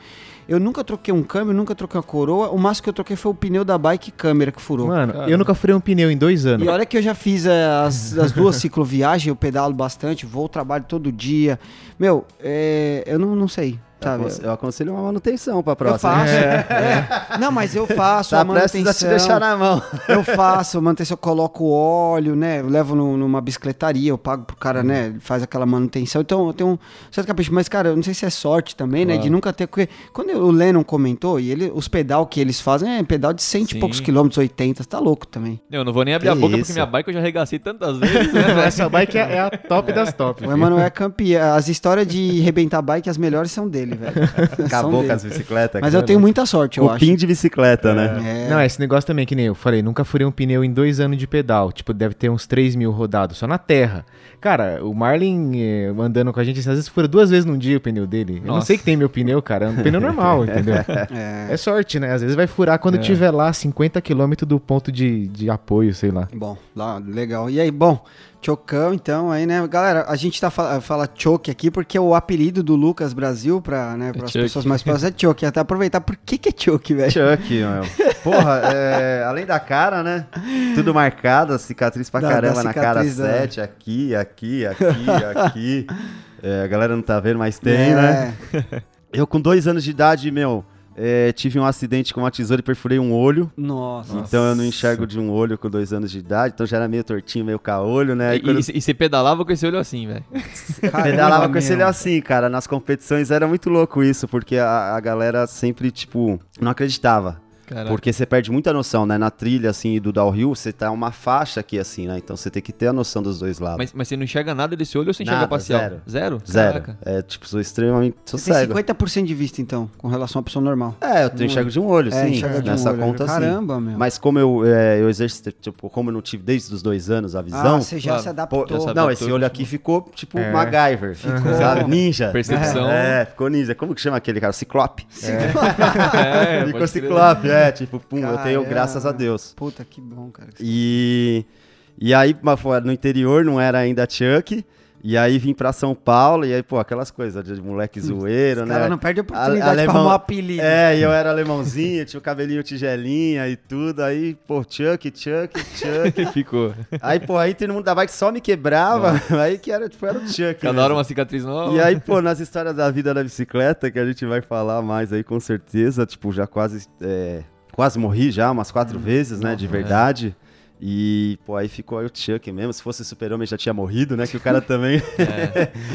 Eu nunca troquei um câmbio, nunca troquei uma coroa. O máximo que eu troquei foi o pneu da bike câmera que furou. Mano, eu nunca furei um pneu em dois anos. E olha que eu já fiz eh, as, as duas cicloviagens, eu pedalo bastante, vou ao trabalho todo dia. Meu, é, eu não, não sei, sabe? Eu aconse- Eu aconselho uma manutenção pra Eu próxima. faço. é. Não, mas eu faço Tá a a te manutenção. deixar na mão. Eu faço, manutenção, eu coloco óleo, né? Eu levo no- numa bicicletaria, eu pago pro cara, né? Ele faz aquela manutenção. Então eu tenho um certo capricho. Mas, cara, eu não sei se é sorte também, né? De nunca ter. Porque quando o Lennon comentou, e ele, os pedal que eles fazem é pedal de cento e poucos quilômetros, 80, tá louco também. Eu não vou nem abrir Que a boca isso? porque minha bike eu já arregacei tantas vezes, né? Essa bike é, é a top das top. O Emanuel é campeão. As histórias de rebentar bike, as melhores são dele, velho. São Acabou dele. com as bicicletas. Mas eu tenho muita sorte, eu acho. Cupim de bicicleta, né? É. Não, esse negócio também, que nem eu falei, nunca furei um pneu em dois anos de pedal. Tipo, deve ter uns 3 mil rodados, só na terra. Cara, o Marlin eh, andando com a gente, às vezes fura duas vezes num dia o pneu dele. Eu não Nossa. sei que tem meu pneu, cara. É um pneu normal, entendeu? É. É sorte, né? Às vezes vai furar quando tiver lá 50 km do ponto de, de apoio, sei lá. Bom, lá, legal. E aí, bom, Chocão, então, aí, né? Galera, a gente tá fala, fala Choke aqui porque o apelido do Lucas Brasil, pra, né, as Choke. pessoas mais próximas, é Choke. Até aproveitar, por que que é Choke, velho? Chuck, meu. Porra, é, além da cara, né? Tudo marcado, cicatriz pra Da- caramba da na cara cicatriz da- 7, aqui, aqui, aqui, aqui. É, a galera não tá vendo, mas tem, né? É. Eu com dois anos de idade, meu, é, tive um acidente com uma tesoura e perfurei um olho. Nossa. Então eu não enxergo de um olho com dois anos de idade, então já era meio tortinho, meio caolho, né? E, quando e, e você pedalava com esse olho assim, velho. Pedalava com esse olho assim, cara. Nas competições era muito louco isso, porque a, a galera sempre, tipo, não acreditava. Caraca. Porque você perde muita noção, né? Na trilha, assim, do downhill, você tá uma faixa aqui, assim, né? Então você tem que ter a noção dos dois lados. Mas, mas você não enxerga nada desse olho ou você enxerga Nada, parcial? zero. Zero? Zero. É, tipo, sou extremamente... Sou Você tem cego. 50% de vista, então, com relação à pessoa normal. É, eu enxergo de um olho, É, sim. enxerga de um nessa olho. conta, sim. Caramba, meu. Mas como eu, é, eu exercito, tipo, como eu não tive desde os dois anos a visão... ah, você já claro. se pô, adaptou. já sabe. não, esse olho aqui ficou, tipo, É. MacGyver. Ficou, sabe? Ninja. Percepção. É, ficou ninja. Como que chama aquele cara? Ciclope. É, ficou ciclope, é, tipo, pum, eu tenho, Caramba. graças a Deus. Puta, que bom, cara. E, e aí, mas foi no interior, não era ainda Chuck. E aí vim pra São Paulo, e aí, pô, aquelas coisas de moleque zoeiro, O né? cara não perde a oportunidade Ale- pra arrumar um apelido. É, e eu era alemãozinho, tinha o cabelinho tigelinha e tudo. Aí, pô, Chuck, Chuck, Chuck. Ficou. aí, pô, aí todo mundo da bike só me quebrava. Aí que era, tipo, era o Chuck. Cada mesmo. hora uma cicatriz nova. E aí, pô, nas histórias da vida da bicicleta, que a gente vai falar mais aí com certeza, tipo, já quase, é, quase morri já umas quatro vezes, né, de verdade. E, pô, aí ficou aí o Chuck mesmo. Se fosse super-homem já tinha morrido, né? Que o cara também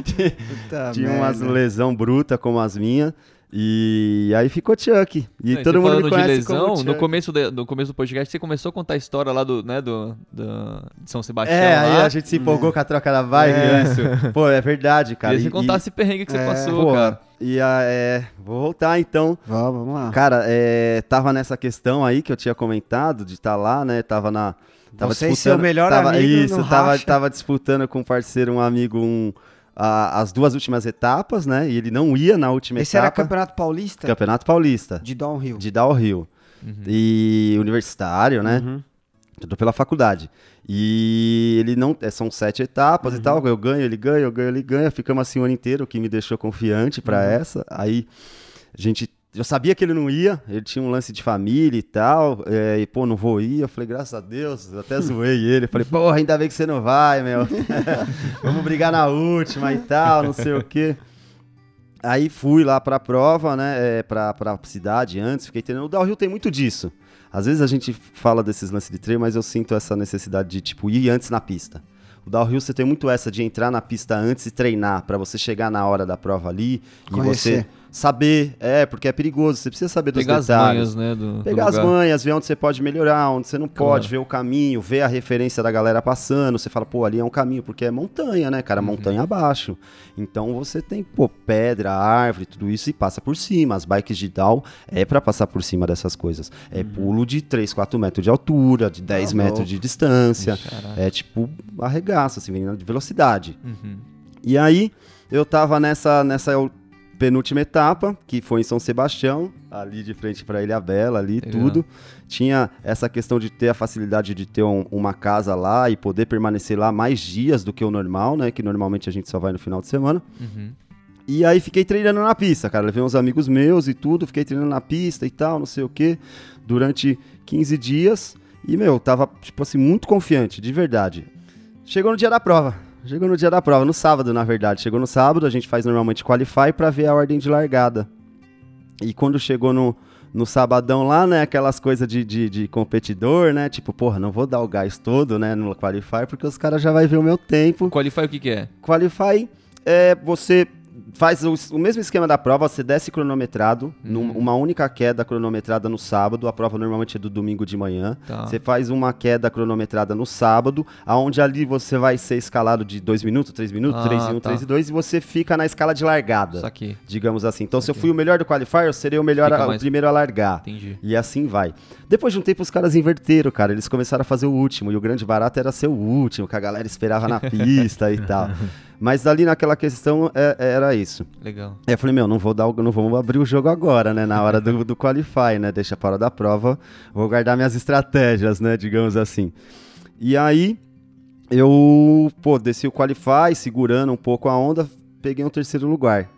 Puta tinha umas lesão bruta como as minhas. E aí ficou Chuck. E Não, todo você mundo falando me de conhece lesão, como no começo, de- no começo do podcast, você começou a contar a história lá do, né, do, do- de São Sebastião. É, aí lá. a gente se empolgou com a troca da bike, É. né? Pô, é verdade, cara. Queria E- você contar esse perrengue que você É, passou, pô, cara. E a, é, vou voltar então. Vamos, vamos lá. Cara, é, tava nessa questão aí que eu tinha comentado de estar lá, né? Tava na. Tava Você e seu melhor tava, amigo Isso, no tava, racha. tava disputando com um parceiro, um amigo, um, a- as duas últimas etapas, né? E ele não ia na última Esse era etapa. Campeonato Paulista Campeonato Paulista, de downhill. de downhill. E universitário, né? Uhum. Tudo pela faculdade. E ele não. é, São sete etapas e Uhum. tal. Eu ganho, ele ganha, eu ganho, ele ganha. Ficamos assim o ano inteiro, o que me deixou confiante pra Uhum. essa. Aí a gente. Eu sabia que ele não ia, ele tinha um lance de família e tal. é, e, pô, não vou ir. Eu falei, graças a Deus, eu até zoei ele. Falei, porra, ainda bem que você não vai, meu. Vamos brigar na última e tal, não sei o quê. Aí fui lá pra prova, né? É, pra, pra cidade antes, fiquei treinando. O downhill tem muito disso. Às vezes a gente fala desses lances de treino, mas eu sinto essa necessidade de, tipo, ir antes na pista. O downhill você tem muito essa de entrar na pista antes e treinar, pra você chegar na hora da prova ali e Conhecer. você saber. É, porque é perigoso, você precisa saber dos Pegar as detalhes. manhas, né, do, do Pegar as lugar. manhas, ver onde você pode melhorar, onde você não pode, Claro. ver o caminho, ver a referência da galera passando. Você fala, pô, ali é um caminho, porque é montanha, né, Uhum. cara? Montanha abaixo. Então você tem, pô, pedra, árvore, tudo isso e passa por cima. As bikes de down é pra passar por cima dessas coisas. É Uhum. pulo de 3, 4 metros de altura, de 10 Tá metros louco. de distância. É tipo arregaço, assim, de velocidade. Uhum. E aí, eu tava nessa, nessa penúltima etapa, que foi em São Sebastião, ali de frente para Ilha Bela, ali, Legal. tudo. Tinha essa questão de ter a facilidade de ter um- uma casa lá e poder permanecer lá mais dias do que o normal, né? Que normalmente a gente só vai no final de semana. Uhum. E aí fiquei treinando na pista, cara. Levei uns amigos meus e tudo, fiquei treinando na pista e tal, não sei o quê, durante 15 dias. E, meu, tava, tipo assim, muito confiante, de verdade. Chegou no dia da prova. Chegou no dia da prova, no sábado, na verdade. Chegou no sábado, a gente faz normalmente qualify pra ver a ordem de largada. E quando chegou no, no sabadão lá, né, aquelas coisas de, de, de competidor, né? Tipo, porra, não vou dar o gás todo, né, no qualify, porque os caras já vai ver o meu tempo. Qualify o que que é? Qualify é você faz o, o mesmo esquema da prova, você desce cronometrado, Uhum. numa única queda cronometrada no sábado, a prova normalmente é do domingo de manhã. Tá. Você faz uma queda cronometrada no sábado, aonde ali você vai ser escalado de 2 minutos, 3 minutos, Ah, 3 e 1, tá. 3 e 2, e você fica na escala de largada, Isso aqui. digamos assim. Então, se eu Saquei. fui o melhor do qualifier, eu serei o melhor, a- o primeiro a largar. Entendi. E assim vai. Depois de um tempo, os caras inverteram, cara. Eles começaram a fazer o último. E o grande barato era ser o último, que a galera esperava na pista e tal. Mas ali naquela questão é- era isso. Legal. Aí eu falei, meu, não vou dar o, não vamos abrir o jogo agora, né? Na hora do, do qualify, né? Deixa para a hora da prova. Vou guardar minhas estratégias, né? Digamos assim. E aí, eu, pô, desci o qualify, segurando um pouco a onda, peguei um terceiro lugar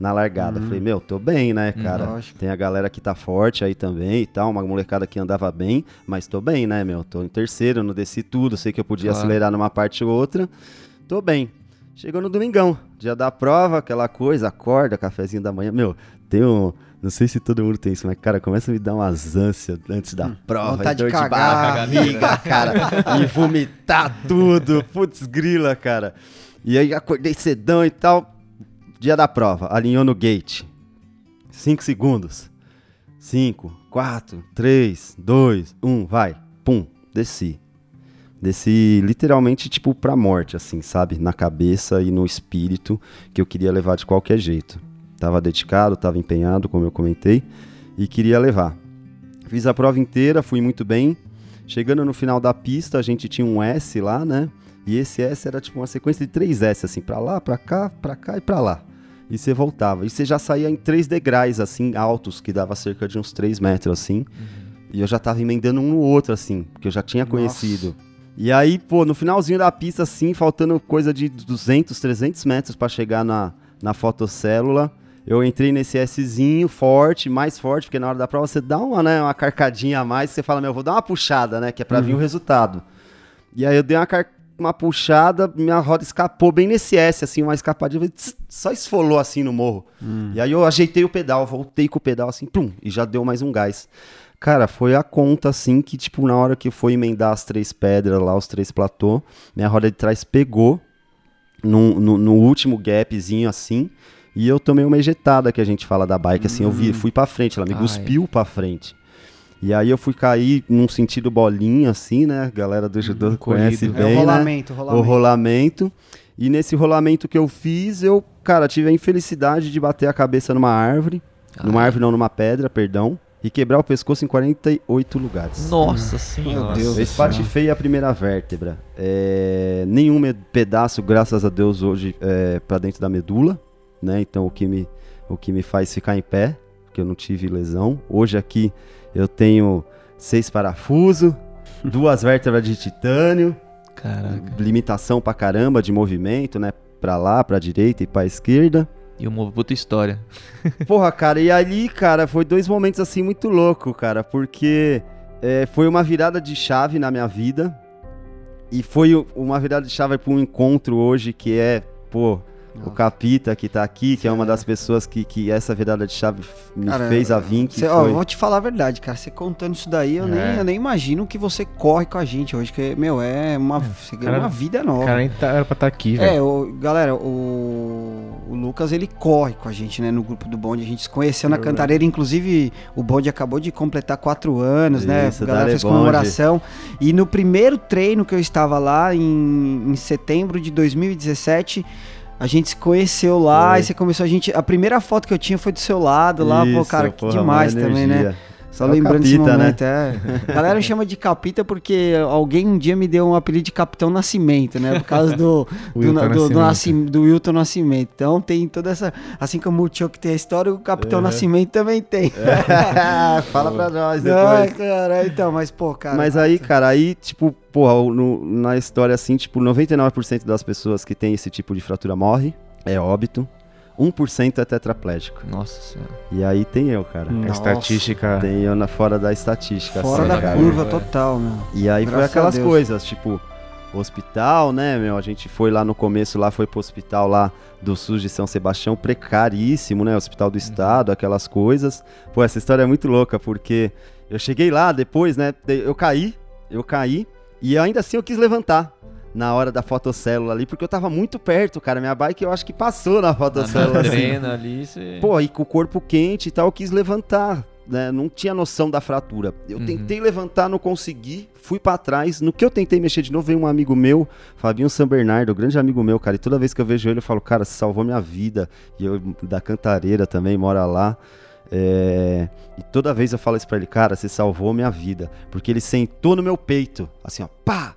na largada. Falei, meu, tô bem, né, cara? lógico. Tem a galera que tá forte aí também e tal, uma molecada que andava bem, mas tô bem, né, meu? Tô em terceiro, não desci tudo, sei que eu podia Claro. acelerar numa parte ou outra. Tô bem. Chegou no domingão, dia da prova, aquela coisa, acorda, cafezinho da manhã. Meu, tem um. Não sei se todo mundo tem isso, mas, cara, começa a me dar umas ânsias antes da prova. vontade de de cagar. barriga, cara. e vomitar tudo. Putz, grila, cara. E aí acordei cedão e tal. Dia da prova, alinhou no gate. Cinco segundos. 5, 4, 3, 2, 1, vai. Pum, desci. Desci literalmente, tipo, pra morte, assim, sabe? Na cabeça e no espírito, que eu queria levar de qualquer jeito. Tava dedicado, tava empenhado, como eu comentei, e queria levar. Fiz a prova inteira, fui muito bem. Chegando no final da pista, a gente tinha um S lá, né? E esse S era tipo uma sequência de três S, assim, pra lá, pra cá, pra cá e pra lá. E você voltava. E você já saía em três degraus, assim, altos, que dava cerca de uns três metros, assim. E eu já tava emendando um no outro, assim, porque eu já tinha Nossa. conhecido. E aí, pô, no finalzinho da pista, assim, faltando coisa de 200, 300 metros pra chegar na, na fotocélula, eu entrei nesse Szinho forte, mais forte, porque na hora da prova você dá uma, né, uma carcadinha a mais, você fala, meu, vou dar uma puxada, né, que é pra vir o resultado. E aí eu dei uma, car- uma puxada, minha roda escapou bem nesse S, assim, uma escapadinha, tss, só esfolou assim no morro. E aí eu ajeitei o pedal, voltei com o pedal assim, plum, e já deu mais um gás. Cara, foi a conta, assim, que, tipo, na hora que foi emendar as três pedras lá, os três platô, minha roda de trás pegou no, no, no último gapzinho, assim, e eu tomei uma ejetada, que a gente fala da bike, assim, eu vi, fui pra frente, ela me Ai. cuspiu pra frente. E aí eu fui cair num sentido bolinha, assim, né? A galera do judô conhece colhido. É o bem, né? rolamento, o rolamento. rolamento. E nesse rolamento que eu fiz, eu, cara, tive a infelicidade de bater a cabeça numa árvore. Numa Ai. árvore, não, numa pedra, perdão. E quebrar o pescoço em 48 lugares. Nossa senhora. Deus Eu do céu. espatifei a primeira vértebra. É, nenhum pedaço, graças a Deus, hoje é, para dentro da medula, né? Então o que me o que me faz ficar em pé, porque eu não tive lesão. Hoje aqui eu tenho seis parafusos, duas vértebras de titânio, Caraca. limitação pra caramba de movimento, né? Pra lá, pra direita e pra esquerda. E uma puta história. Porra, cara, e ali, cara, foi dois momentos assim muito louco, cara, porque é, foi uma virada de chave na minha vida e foi uma virada de chave para um encontro hoje que é, pô, o. Capita que tá aqui, que é uma das pessoas que, que essa virada de chave me Cara, fez a vir, que Cê, ó, foi... eu vou te falar a verdade, cara. Você contando isso daí, eu, nem, É. eu nem imagino que você corre com a gente hoje. Que, meu, é uma, você ganhou cara- uma vida O nova. cara nem tá, era pra estar aqui, velho. É, o, galera, o, o Lucas ele corre com a gente, né, no grupo do Bonde. A gente se conheceu na Verdade. Cantareira, inclusive o Bonde acabou de completar quatro anos, né? Isso, A galera fez Bonde. comemoração. E no primeiro treino que eu estava lá, em, em setembro de 2017. A gente se conheceu lá Foi. e você começou a gente. A primeira foto que eu tinha foi do seu lado lá, pô, Isso, cara, que porra, demais também, né? Só É lembrando Capita, né? momento, é. A galera chama de Capita porque alguém um dia me deu um apelido de Capitão Nascimento, né? Por causa do, do, na- do, Nascimento. Nascim- do Wilton Nascimento. Então tem toda essa. Assim como o Chuck tem a história, o Capitão Nascimento também tem. Fala pra nós depois. cara, então, mas, pô, cara. Mas aí, cara, aí, tipo, porra, no- na história assim, tipo, 99% das pessoas que tem esse tipo de fratura morre, é óbito. 1% é tetraplégico. Nossa senhora. E aí tem eu, cara. A Nossa. estatística. Tem eu na, fora da estatística. Fora assim, da cara. curva velho. total, meu. E aí foi Graças a aquelas coisas, tipo, hospital, né, meu? A gente foi lá no começo, lá foi pro hospital lá do SUS de São Sebastião, precaríssimo, né? Hospital do Estado, aquelas coisas. Pô, essa história é muito louca, porque eu cheguei lá depois, né? Eu caí, eu caí, e ainda assim eu quis levantar. Na hora da fotocélula ali, porque eu tava muito perto, cara. Minha bike eu acho que passou na fotocélula. assim. treina ali, você... Pô, e com o corpo quente e tal, eu quis levantar, né? Não tinha noção da fratura. Eu Uhum. tentei levantar, não consegui, fui pra trás. No que eu tentei mexer de novo, veio um amigo meu, Fabinho San Bernardo, grande amigo meu, cara. E toda vez que eu vejo ele, eu falo, cara, você salvou minha vida. E eu, da Cantareira também, mora lá. É, E toda vez eu falo isso pra ele, cara, você salvou minha vida. Porque ele sentou no meu peito, assim, ó, pá!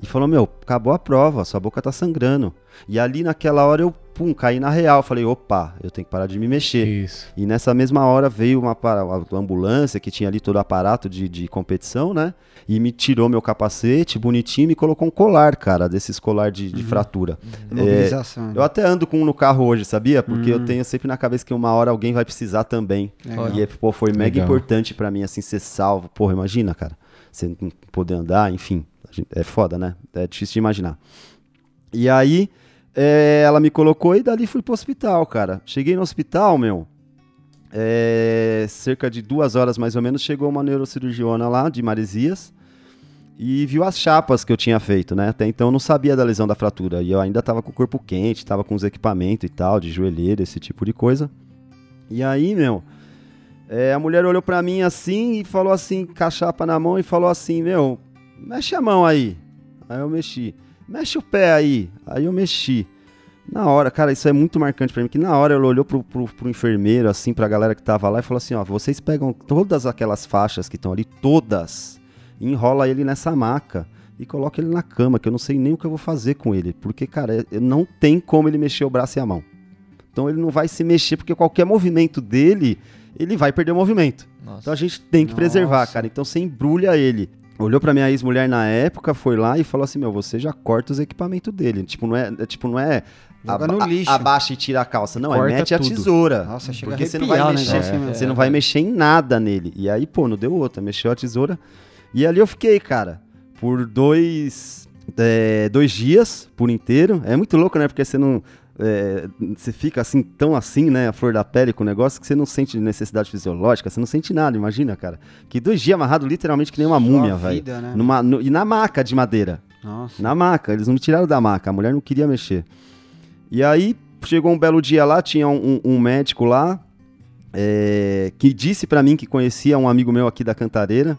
E falou, meu, acabou a prova, sua boca tá sangrando. E ali naquela hora eu, pum, caí na real. Falei, opa, eu tenho que parar de me mexer. Isso. E nessa mesma hora veio uma, para- uma ambulância que tinha ali todo o aparato de, de competição, né? E me tirou meu capacete bonitinho e me colocou um colar, cara, desses colar de, de fratura. Mobilização. Eu até ando com um no carro hoje, sabia? Porque Hum. eu tenho sempre na cabeça que uma hora alguém vai precisar também. Legal. E pô, foi mega Legal. importante pra mim, assim, ser salvo. Porra, imagina, cara. Você não poder andar, enfim. É foda, né? É difícil de imaginar. E aí, é, ela me colocou e dali fui pro hospital, cara. Cheguei no hospital, meu. é, cerca de duas horas mais ou menos, chegou uma neurocirurgiona lá de Maresias e viu as chapas que eu tinha feito, né? Até então eu não sabia da lesão da fratura. E eu ainda tava com o corpo quente, tava com os equipamentos e tal, de joelheira, esse tipo de coisa. E aí, meu, É, a mulher olhou pra mim assim e falou assim, com a chapa na mão e falou assim, meu, mexe a mão aí. Aí eu mexi. Mexe o pé aí. Aí eu mexi. Na hora, cara, isso é muito marcante pra mim, que na hora ela olhou pro, pro, pro enfermeiro, assim, pra galera que tava lá e falou assim, ó, vocês pegam todas aquelas faixas que estão ali, todas, e enrola ele nessa maca e coloca ele na cama, que eu não sei nem o que eu vou fazer com ele, porque, cara, é- não tem como ele mexer o braço e a mão. Então ele não vai se mexer, porque qualquer movimento dele, ele vai perder o movimento. Nossa. Então a gente tem que Nossa. preservar, cara. Então você embrulha ele. Olhou pra minha ex-mulher na época, foi lá e falou assim: Meu, você já corta os equipamentos dele. Tipo, não é. é tipo, não é. Joga no lixo. Abaixa e tira a calça. Não, é Corta mete a tudo. tesoura. Nossa, chega porque a você não vai mexer. meu? Você não vai mexer em nada nele. E aí, pô, não deu outra. Mexeu a tesoura. E ali eu fiquei, cara, por dois. é, dois dias por inteiro. É muito louco, né? Porque você não. É, você fica assim, tão assim, né? A flor da pele com o negócio que você não sente necessidade fisiológica, você não sente nada, imagina, cara. Que dois dias amarrado literalmente que nem uma Sua múmia, velho. né? Numa- no- E na maca de madeira. Nossa. Na maca, eles não me tiraram da maca, a mulher não queria mexer. E aí, chegou um belo dia lá, tinha um, um médico lá, é, que disse pra mim que conhecia um amigo meu aqui da Cantareira.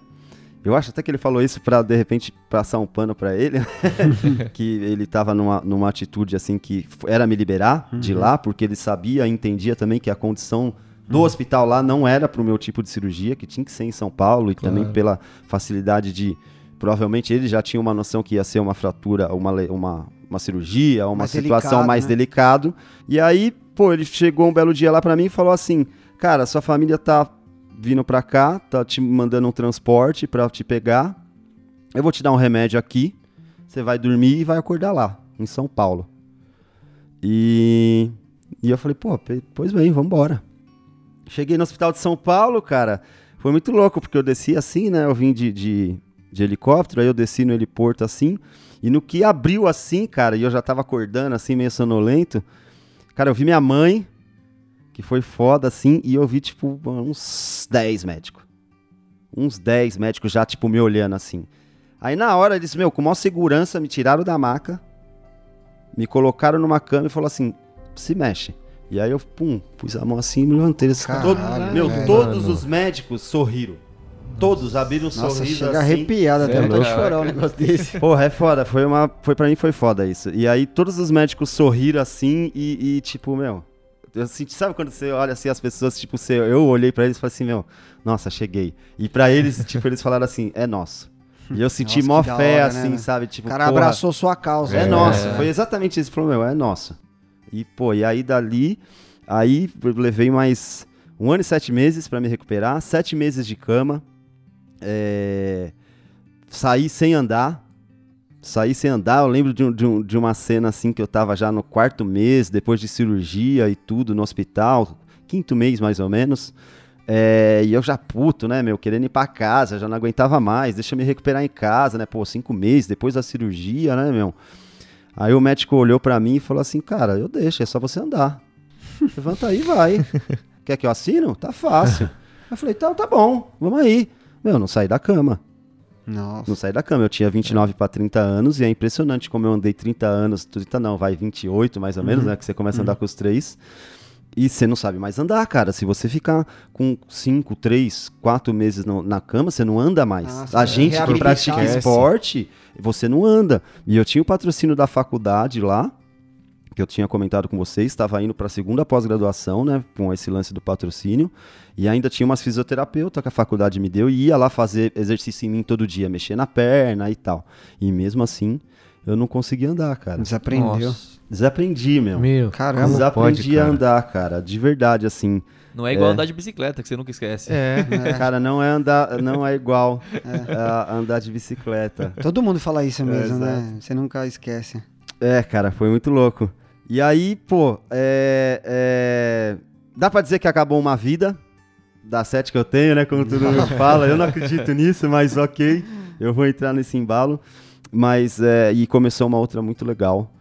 Eu acho até que ele falou isso pra, de repente, passar um pano pra ele. que ele tava numa, numa atitude, assim, que era me liberar de lá, porque ele sabia, entendia também que a condição do hospital lá não era pro meu tipo de cirurgia, que tinha que ser em São Paulo, e também Claro. pela facilidade de provavelmente ele já tinha uma noção que ia ser uma fratura, uma, uma, uma cirurgia, uma Mais situação delicado, mais né? delicado. E aí, pô, ele chegou um belo dia lá pra mim e falou assim: "Cara, sua família tá vindo pra cá, tá te mandando um transporte pra te pegar. Eu vou te dar um remédio aqui. Você vai dormir e vai acordar lá, em São Paulo." E e eu falei: "Pô, pois bem, vamos embora." Cheguei no hospital de São Paulo, cara. Foi muito louco, porque eu desci assim, né? Eu vim de, de, de helicóptero, aí eu desci no heliporto assim. E no que abriu assim, cara, e eu já tava acordando assim, meio sonolento. Cara, eu vi minha mãe, que foi foda assim, e eu vi, tipo, uns 10 médicos. Uns 10 médicos já, tipo, me olhando assim. Aí na hora eles, meu, com maior segurança, me tiraram da maca, me colocaram numa cama e falou assim: se mexe. E aí eu, pum, pus a mão assim e me levantei. Caralho, todo- meu, velho. todos Mano. os médicos sorriram. Todos abriram um Nossa, sorriso chega assim. arrepiado, até Cê é chorar um negócio desse. Porra, é foda. Foi, uma, foi pra mim foi foda isso. E aí todos os médicos sorriram assim e, e, tipo, meu. Eu senti, sabe quando você olha assim as pessoas, tipo, você, eu olhei pra eles e falei assim, meu, nossa, cheguei. E pra eles, tipo, eles falaram assim, é nosso. E eu senti Nossa, mó fé, hora, né, assim, né? sabe? Tipo, O cara porra, abraçou sua causa. é, né? nosso. É. Foi exatamente isso. Ele falou, meu, é nosso. E, pô, e aí dali, aí levei mais um ano e sete meses pra me recuperar, sete meses de cama, é, saí sem andar, saí sem andar, eu lembro de, um- de um- de uma cena assim que eu tava já no quarto mês, depois de cirurgia e tudo, no hospital, quinto mês mais ou menos, é, e eu já puto, né, meu, querendo ir pra casa, já não aguentava mais, deixa eu me recuperar em casa, né, pô, cinco meses depois da cirurgia, né, meu. Aí o médico olhou pra mim e falou assim, cara, eu deixo, é só você andar. Levanta aí e vai. Quer que eu assino? Tá fácil. Eu falei, então tá bom, vamos aí. Meu, não saí da cama. Nossa. Não saí da cama. Eu tinha 29 para 30 anos e é impressionante como eu andei 30 anos, 30 não, vai 28 mais ou menos, né? Que você começa a andar com os três. E você não sabe mais andar, cara. Se você ficar com 5, 3, 4 meses no- na cama, você não anda mais. Nossa, a é gente que pratica esporte, você não anda. E eu tinha o patrocínio da faculdade lá, que eu tinha comentado com vocês, estava indo para a segunda pós-graduação, né, com esse lance do patrocínio, e ainda tinha umas fisioterapeuta que a faculdade me deu e ia lá fazer exercício em mim todo dia, mexer na perna e tal. E mesmo assim, eu não conseguia andar, cara. Desaprendeu. Nossa. Desaprendi, meu. Meu, Caramba. Desaprendi pode, a cara? andar, cara, de verdade, assim. Não é igual É. andar de bicicleta, que você nunca esquece. É. Cara, não é andar, não é igual a andar de bicicleta. Todo mundo fala isso mesmo, né? Você nunca esquece. É, cara, foi muito louco. E aí, pô, é, é, dá pra dizer que acabou uma vida das sete que eu tenho, né? Como todo mundo fala. Eu não acredito nisso, mas ok. Eu vou entrar nesse embalo. Mas, é, e começou uma outra muito legal,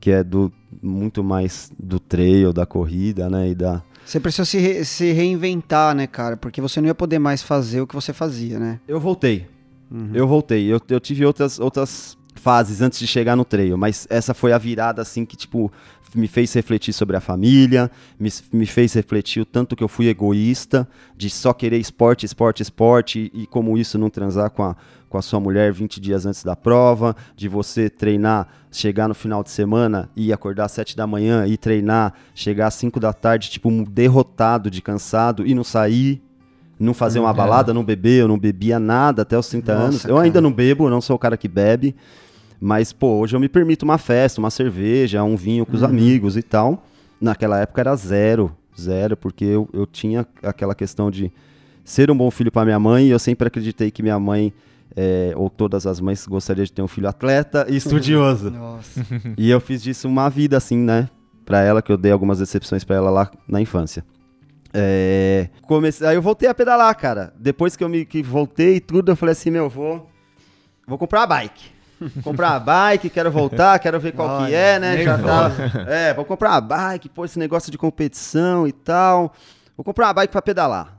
que é do muito mais do trail, da corrida, né? E da... Você precisou se, re- se reinventar, né, cara? Porque você não ia poder mais fazer o que você fazia, né? Eu voltei. Eu voltei. Eu, eu tive outras, outras fases antes de chegar no trail, mas essa foi a virada assim que tipo me fez refletir sobre a família, me, me fez refletir o tanto que eu fui egoísta de só querer esporte, esporte, esporte e, e como isso não transar com a, com a sua mulher 20 dias antes da prova, de você treinar, chegar no final de semana e acordar às 7 da manhã e treinar, chegar às 5 da tarde, tipo, derrotado de cansado e não sair, não fazer uma Uhum. balada, não beber, eu não bebia nada até os 30 Nossa, anos. Eu cara. ainda não bebo, eu não sou o cara que bebe, mas, pô, hoje eu me permito uma festa, uma cerveja, um vinho com os amigos e tal. Naquela época era zero, zero, porque eu, eu tinha aquela questão de ser um bom filho para minha mãe e eu sempre acreditei que minha mãe, é, ou todas as mães, gostaria de ter um filho atleta e estudioso. Nossa. E eu fiz disso uma vida assim, né? Pra ela, que eu dei algumas decepções pra ela lá na infância. É, comecei, aí eu voltei a pedalar, cara. Depois que eu me que voltei e tudo, eu falei assim, meu, vou, vou comprar uma bike. Comprar uma bike, quero voltar, quero ver qual que Olha, é, né? Já tava, é, vou comprar uma bike, pô, esse negócio de competição e tal. Vou comprar uma bike pra pedalar.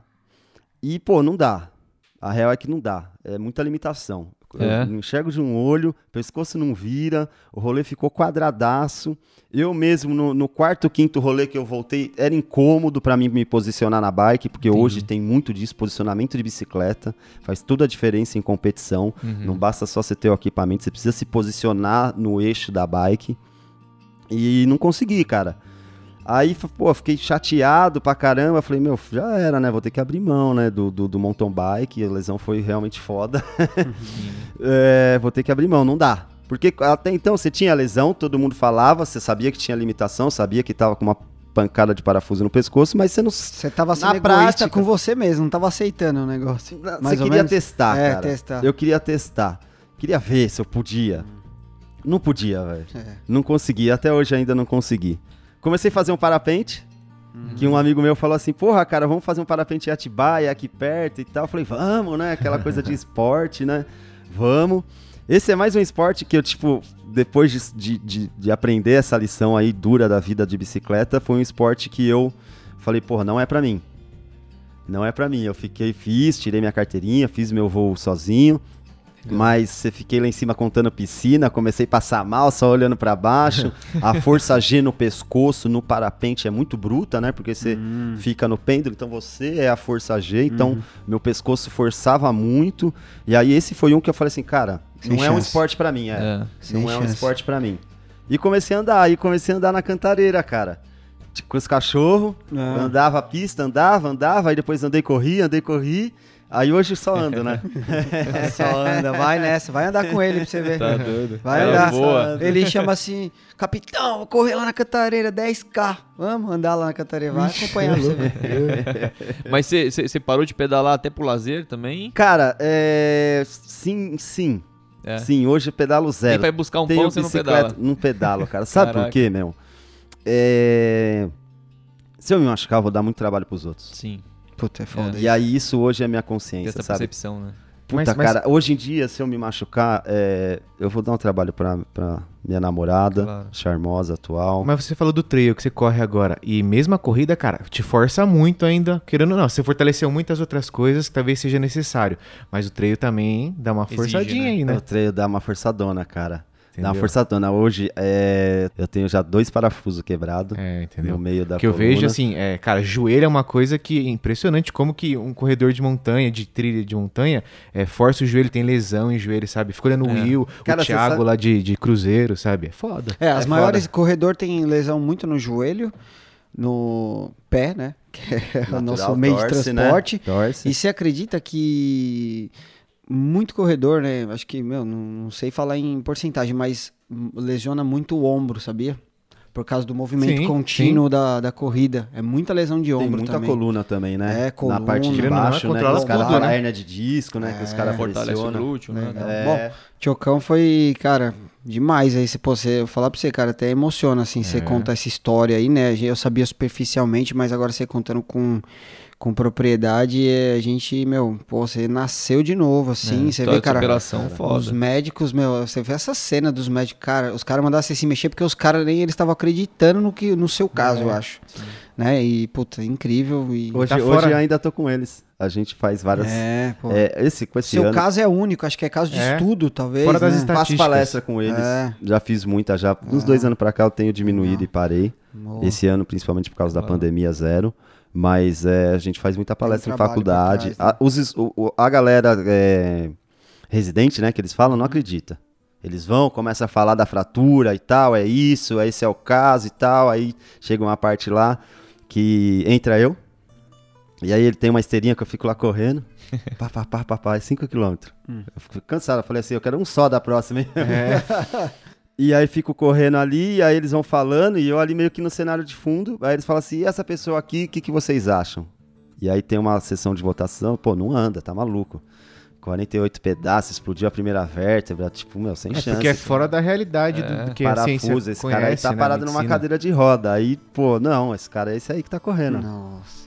E, pô, não dá. A real é que não dá. É muita limitação. É. Eu enxergo de um olho, pescoço não vira, o rolê ficou quadradaço. Eu mesmo, no, no quarto, quinto rolê que eu voltei, era incômodo pra mim me posicionar na bike, porque hoje tem muito disso, posicionamento de bicicleta, faz toda a diferença em competição. Não basta só você ter o equipamento, você precisa se posicionar no eixo da bike. E não consegui, cara. Aí, pô, fiquei chateado pra caramba. Falei, meu, já era, né? Vou ter que abrir mão, né? Do, do, do mountain bike. A lesão foi realmente foda. É, vou ter que abrir mão, não dá. Porque até então você tinha lesão, todo mundo falava, você sabia que tinha limitação, sabia que tava com uma pancada de parafuso no pescoço, mas você não. Você tava sendo Na prática- com você mesmo, não tava aceitando o negócio. Você Mais ou queria menos? testar, É, cara. testar. Eu queria testar. Queria ver se eu podia. Não podia, velho. É. Não consegui, até hoje ainda não consegui. Comecei a fazer um parapente, que um amigo meu falou assim, porra, cara, vamos fazer um parapente em Atibaia, aqui perto e tal. Eu falei, vamos, né? Aquela coisa de esporte, né? Vamos. Esse é mais um esporte que eu, tipo, depois de, de, de- de aprender essa lição aí dura da vida de bicicleta, foi um esporte que eu falei, porra, não é pra mim. Não é pra mim. Eu fiquei, fiz, tirei minha carteirinha, fiz meu voo sozinho. Mas você fiquei lá em cima contando piscina, comecei a passar mal, só olhando pra baixo. A força G no pescoço, no parapente é muito bruta, né? Porque você fica no pêndulo, então você é a força G, então meu pescoço forçava muito. E aí esse foi um que eu falei assim, cara, Sem não é um chance. esporte pra mim, é. É. Não é um chance. esporte pra mim. E comecei a andar, aí comecei a andar na cantareira, cara. Tipo, Com os cachorros, Ah. andava a pista, andava, andava, aí depois andei, corri, andei, corri. Aí hoje só ando, né? Só anda, vai nessa, vai andar com ele pra você ver. Tá doido. Vai Ela andar. voa. Ele chama assim, capitão, vou correr lá na cantareira, 10k. Vamos andar lá na cantareira, vai acompanhar pra você ver. Mas você- parou de pedalar até pro lazer também? Cara, é. Sim, sim. É. Sim, hoje eu pedalo Nem zero. pra ir buscar um Tenho pão, você não pedala. não pedalo, cara. Sabe Caraca. por quê, meu? É... Se eu me machucar, eu vou dar muito trabalho pros outros. Sim, Puta, é foda. E aí, isso hoje é minha consciência, essa sabe? percepção, né? Puta, Mas- mas- cara, hoje em dia, se eu me machucar, é, eu vou dar um trabalho pra, pra minha namorada, Claro. charmosa, atual. Mas você falou do trail que você corre agora. E mesmo a corrida, cara, te força muito ainda. Querendo ou não, você fortaleceu muitas outras coisas que talvez seja necessário. Mas o trail também dá uma Exige, forçadinha né? aí, né? O treino dá uma forçadona, cara. Dá uma Entendeu? forçadona. Hoje, é, eu tenho já dois parafusos quebrados É, entendeu? no meio da que eu vejo assim, é, cara, joelho é uma coisa que é impressionante como que um corredor de montanha, de trilha de montanha, é, força o joelho, tem lesão em joelho, sabe? Fica olhando o É. Will, Cara, o Thiago sabe- lá de, de cruzeiro, sabe? É foda. É, as É maiores corredor tem lesão muito no joelho, no pé, né? Que é o nosso meio de torce, né? transporte. Torce. E você acredita que muito corredor, né? Acho que, meu, não, não sei falar em porcentagem, mas lesiona muito o ombro, sabia? Por causa do movimento Sim, contínuo Da, da corrida. É muita lesão de Tem ombro muita também. coluna também, né? É, coluna. Na parte de baixo, né? Os caras tudo, falam né? hernia de disco, né? Que os caras Fortalece o glúteo, né? É. Bom, Tiocão foi, cara, demais aí. Se você, eu falar pra você, cara, até emociona, assim, você conta essa história aí, né? Eu sabia superficialmente, mas agora você contando com, com propriedade, é, a gente, meu, pô, você nasceu de novo, assim, você História vê, cara. superação Os foda. médicos, meu, você vê essa cena dos médicos, cara, os caras mandaram você se mexer porque os caras nem eles estavam acreditando no que no seu caso, eu acho. Né? E puta, incrível e Hoje, Tá hoje fora- eu ainda tô com eles. A gente faz várias. É, pô. É, esse, com esse Seu ano, caso é único, acho que é caso de É. estudo, talvez. Fora das né? estatísticas. faço palestra com eles. É. Já fiz muita, já. Uns dois anos pra cá eu tenho diminuído e parei. Boa. Esse ano, principalmente por causa da pandemia, zero. Mas é, a gente faz muita palestra em faculdade. trás, né? a, os o- a galera é, residente, né, que eles falam, não acredita. Eles vão, começam a falar da fratura e tal, é isso, esse é o caso e tal. Aí chega uma parte lá que entra eu. E aí ele tem uma esteirinha que eu fico lá correndo. Pá, pá, pá, pá, pá, é 5km. Hum. Eu fico cansado. Eu falei assim, eu quero um só da próxima, hein? E aí fico correndo ali, e aí eles vão falando, e eu ali meio que no cenário de fundo, aí eles falam assim, e essa pessoa aqui, o que, que vocês acham? E aí tem uma sessão de votação, pô, não anda, tá maluco. 48 pedaços, explodiu a primeira vértebra, tipo, meu, sem É chance. porque é fora da realidade do, do que a ciência Parafuso, esse cara aí conhece, tá né, parado numa cadeira de roda. Aí, pô, não, esse cara é esse aí que tá correndo. Nossa.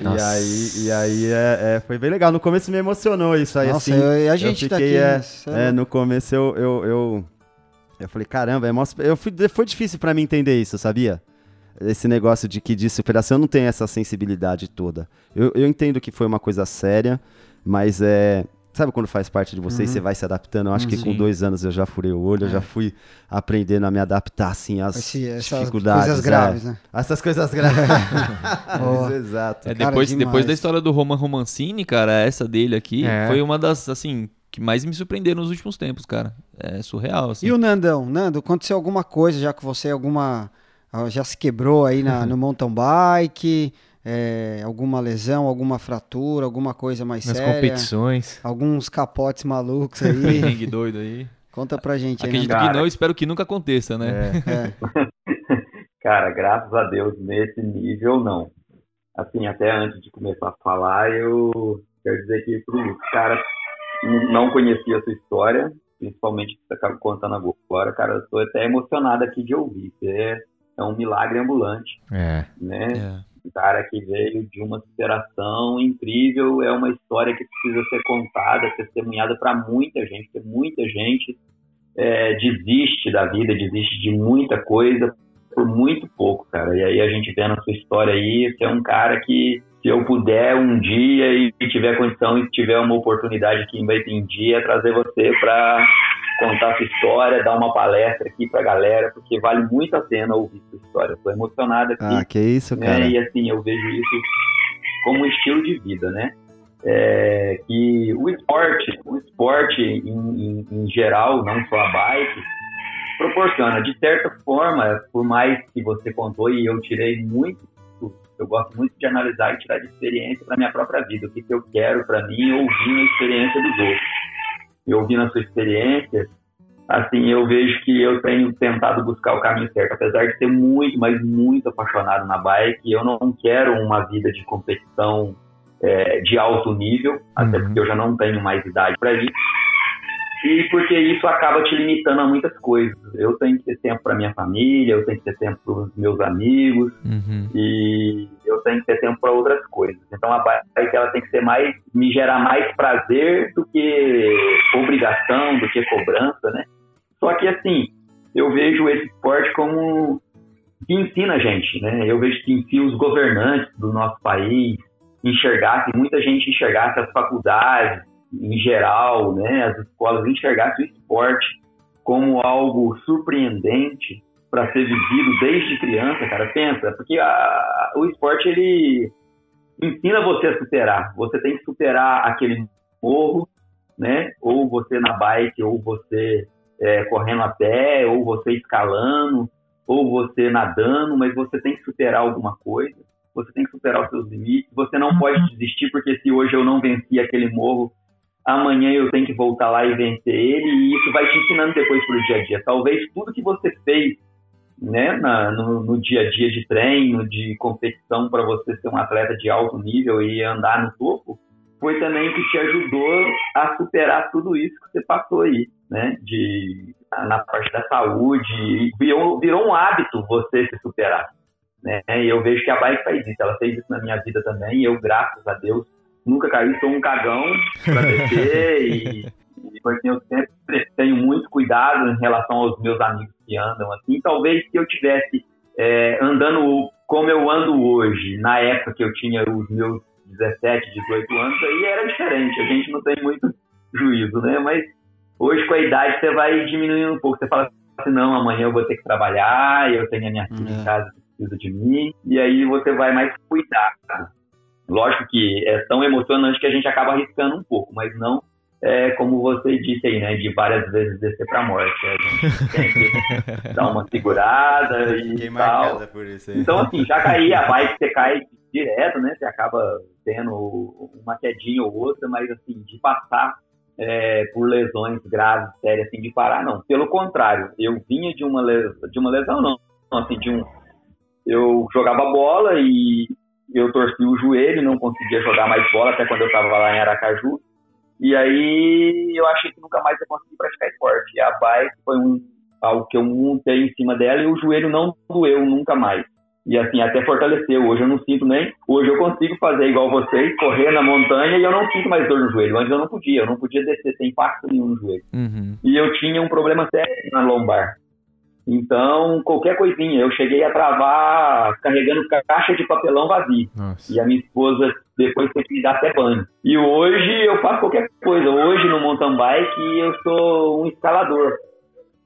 E aí, e aí é, é, foi bem legal. No começo me emocionou isso aí, Nossa, assim. eu- e a eu gente tá fiquei, aqui, é, né? É é, no começo eu, eu, eu, eu falei, caramba, é mó- eu fui, foi difícil pra mim entender isso, sabia? Esse negócio de que de superação eu não tem essa sensibilidade toda. Eu, eu entendo que foi uma coisa séria, mas é. Sabe quando faz parte de você e você vai se adaptando? Eu acho que com Sim. dois anos eu já furei o olho, eu já fui aprendendo a me adaptar, assim, às Esse- essas dificuldades. coisas é. graves, né? Essas coisas graves. Boa. Exato. É, depois, depois da história do Roman Romancini, cara, essa dele aqui É. foi uma das, assim, que mais me surpreenderam nos últimos tempos, cara. É surreal, assim. E o Nandão? Nando, aconteceu alguma coisa já que você alguma ah, já se quebrou aí na, no mountain bike? É, alguma lesão, alguma fratura, alguma coisa mais Nas séria? competições. Alguns capotes malucos aí? Perrengue doido aí. Conta pra gente aí, Acredito Nandão. que não, espero que nunca aconteça, né? É. Cara, graças a Deus, nesse nível, não. Assim, até antes de começar a falar, eu quero dizer aqui pro Lucas, cara, n- não conhecia a sua história, principalmente que você acaba contando agora, cara, eu tô até emocionado aqui de ouvir. Você é, é um milagre ambulante, É. né? É. Um cara que veio de uma superação incrível, é uma história que precisa ser contada, testemunhada para muita gente, porque muita gente é, desiste da vida, desiste de muita coisa por muito pouco, cara. E aí a gente vê na sua história aí, você é um cara que, se eu puder um dia e tiver condição e tiver uma oportunidade aqui em Baipendi, é trazer você para contar a sua história, dar uma palestra aqui pra galera, porque vale muito a pena ouvir sua história. Estou emocionado aqui Ah, que isso, né? cara. E assim, eu vejo isso como um estilo de vida, né? É, que o esporte, o esporte em, em- em geral, não só a bike, proporciona, de certa forma, por mais que você contou e eu tirei muito, eu gosto muito de analisar e tirar de experiência para minha própria vida, o que, que eu quero para mim ouvindo a experiência dos outros. E ouvindo a sua experiência, assim, eu vejo que eu tenho tentado buscar o caminho certo, apesar de ser muito, mas muito apaixonado na bike, eu não quero uma vida de competição é, de alto nível, até Uhum. porque eu já não tenho mais idade para isso. E porque isso acaba te limitando a muitas coisas. Eu tenho que ter tempo para minha família, eu tenho que ter tempo para os meus amigos, Uhum. e eu tenho que ter tempo para outras coisas. Então a bike ela tem que ser mais me gerar mais prazer do que obrigação, do que cobrança, né? Só que assim, eu vejo esse esporte como que ensina a gente, né? Eu vejo que ensina os governantes do nosso país enxergassem, muita gente enxergasse as faculdades em geral, né, as escolas enxergassem o esporte como algo surpreendente para ser vivido desde criança, cara. Pensa, porque a- o esporte ele ensina você a superar. Você tem que superar aquele morro, né? Ou você na bike, ou você é, correndo a pé, ou você escalando, ou você nadando, mas você tem que superar alguma coisa. Você tem que superar os seus limites. Você não pode desistir porque se hoje eu não venci aquele morro, amanhã eu tenho que voltar lá e vencer ele. E isso vai te ensinando depois pro dia a dia. Talvez tudo que você fez né, na- no, no dia a dia de treino, de competição para você ser um atleta de alto nível e andar no topo, foi também que te ajudou a superar tudo isso que você passou aí, né, de na parte da saúde, virou, virou um hábito você se superar, né? E eu vejo que a bike faz isso, ela fez isso na minha vida também, e eu graças a Deus nunca caí, sou um cagão para descer e e porque eu sempre tenho muito cuidado em relação aos meus amigos que andam assim. Talvez se eu tivesse é, andando como eu ando hoje, na época que eu tinha os meus 17, 18 anos, aí era diferente. A gente não tem muito juízo, né? Mas hoje, com a idade, você vai diminuindo um pouco. Você fala assim, não, amanhã eu vou ter que trabalhar, eu tenho a minha filha É. em casa que precisa de mim, e aí você vai mais cuidar. Lógico que é tão emocionante que a gente acaba arriscando um pouco, mas não é como você disse aí, né? De várias vezes descer pra morte. A gente tem que dar uma segurada e Fiquei tal. marcada por isso aí. Então, assim, já cair a bike, você cai direto, né? Você acaba tendo uma quedinha ou outra, mas, assim, de passar é, por lesões graves, sérias, assim, de parar, não. Pelo contrário, eu vinha de uma, les... de uma lesão, não. Não, Assim, de um... Eu jogava bola e eu torci o joelho, não conseguia jogar mais bola, até quando eu estava lá em Aracaju. E aí eu achei que nunca mais ia conseguir praticar esporte. E a bike foi um, algo que eu montei em cima dela e o joelho não doeu nunca mais. E assim, até fortaleceu. Hoje eu não sinto nem. Hoje eu consigo fazer igual vocês, correr na montanha e eu não sinto mais dor no joelho. Antes eu não podia, eu não podia descer sem impacto nenhum no joelho. Uhum. E eu tinha um problema sério na lombar. Então, qualquer coisinha, eu cheguei a travar carregando ca- caixa de papelão vazio. Nossa. E a minha esposa depois teve que me dar até banho. E hoje eu faço qualquer coisa. Hoje no mountain bike eu sou um escalador.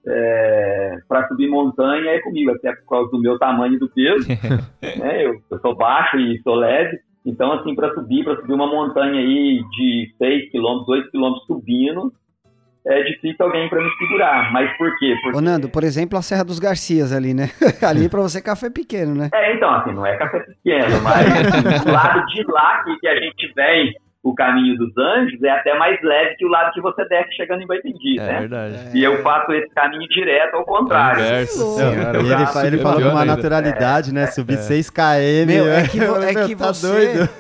É, para subir montanha é comigo, até por causa do meu tamanho e do peso. né? eu, eu sou baixo e sou leve. Então, assim, para subir, para subir uma montanha aí de 6 km, 8 km subindo, é difícil alguém para me segurar. Mas por quê? Porque Ô, Nando, por exemplo, a Serra dos Garcias ali, né? ali pra você café pequeno, né? É, então, assim, não é café pequeno, mas do lado de lá que, que a gente vem, o caminho dos anjos, é até mais leve que o lado que você desce chegando em Baipendi, É né? verdade. E eu faço esse caminho direto ao contrário. Inverso, louco. senhora. E ele, fa- ele É falou com uma naturalidade, né? Subir 6 km. Meu, é né? que, vo- é Meu, que tá você. doido.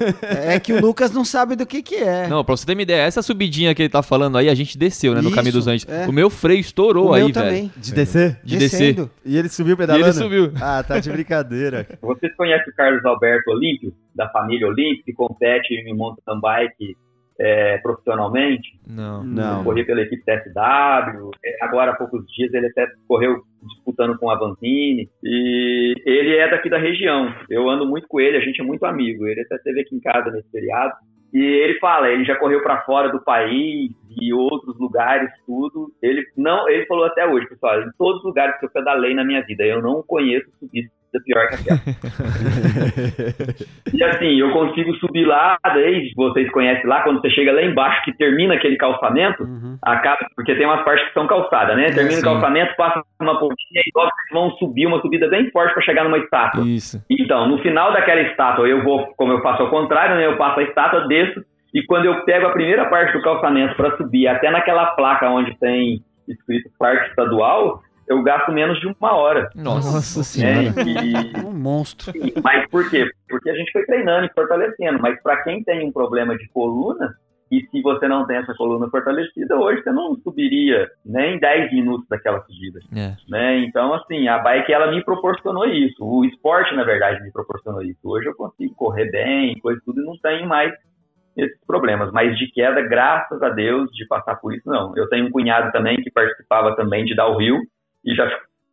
É que o Lucas não sabe do que que é. Não, pra você ter uma ideia, essa subidinha que ele tá falando aí, a gente desceu, né, no Isso, caminho dos anjos. é. O meu freio estourou o aí, meu velho. De descer? De descer. E ele subiu E pedalando? ele subiu. Ah, tá de brincadeira. Vocês conhecem o Carlos Alberto Olímpio, da família Olímpio, que compete em mountain bike é, profissionalmente? Não. Não. corria pela equipe TSW. Agora, há poucos dias, ele até correu disputando com a Vanzini. E ele é daqui da região. Eu ando muito com ele, a gente é muito amigo. Ele até esteve aqui em casa nesse feriado. E ele fala, ele já correu para fora do país e outros lugares, tudo. Ele não, ele falou até hoje, pessoal, em todos os lugares que eu pedalei na minha vida, eu não conheço subida pior que aquela. E assim, eu consigo subir lá, desde vocês conhecem lá, quando você chega lá embaixo, que termina aquele calçamento, Uhum. acaba, porque tem umas partes que são calçadas, né? Termina sim. o calçamento, passa uma pontinha e logo vocês vão subir uma subida bem forte para chegar numa estátua. Isso. Então, no final daquela estátua, eu vou, como eu faço ao contrário, né? Eu passo a estátua, desço, e quando eu pego a primeira parte do calçamento para subir até naquela placa onde tem escrito parque estadual, eu gasto menos de uma hora. Nossa, Nossa né? senhora. E, Um monstro. mas por quê? Porque a gente foi treinando e fortalecendo. Mas para quem tem um problema de coluna, e se você não tem essa coluna fortalecida, hoje você não subiria nem 10 minutos daquela subida. É. Né? Então, assim, a bike ela me proporcionou isso. O esporte, na verdade, me proporcionou isso. Hoje eu consigo correr bem, coisa e tudo, e não tenho mais esses problemas. Mas de queda, graças a Deus, de passar por isso, não. Eu tenho um cunhado também que participava também de Rio e já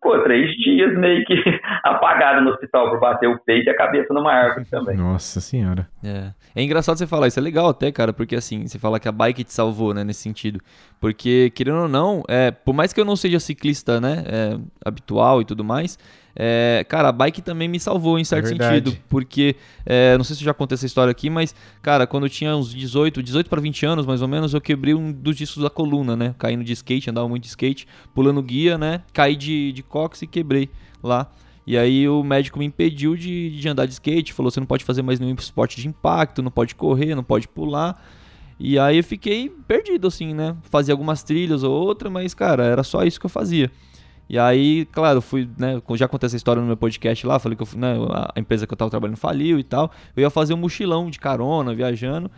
ficou três dias meio que apagado no hospital por bater o peito e a cabeça numa árvore também. Nossa senhora. É. é engraçado você falar isso, é legal até, cara, porque assim, você fala que a bike te salvou, né, nesse sentido. Porque, querendo ou não, é, por mais que eu não seja ciclista, né, é, habitual e tudo mais, é, cara, a bike também me salvou em certo verdade. sentido. Porque, é, não sei se eu já contei essa história aqui, mas, cara, quando eu tinha uns 18, 18 para 20 anos, mais ou menos, eu quebrei um dos discos da coluna, né, caindo de skate, andava muito de skate, pulando guia, né, caí de, de cox e quebrei lá. E aí o médico me impediu de, de andar de skate, falou: você não pode fazer mais nenhum esporte de impacto, não pode correr, não pode pular. E aí eu fiquei perdido, assim, né? Fazia algumas trilhas ou outra, mas, cara, era só isso que eu fazia. E aí, claro, fui, né? Já contei essa história no meu podcast lá, falei que eu né, a empresa que eu tava trabalhando faliu e tal. Eu ia fazer um mochilão de carona, viajando.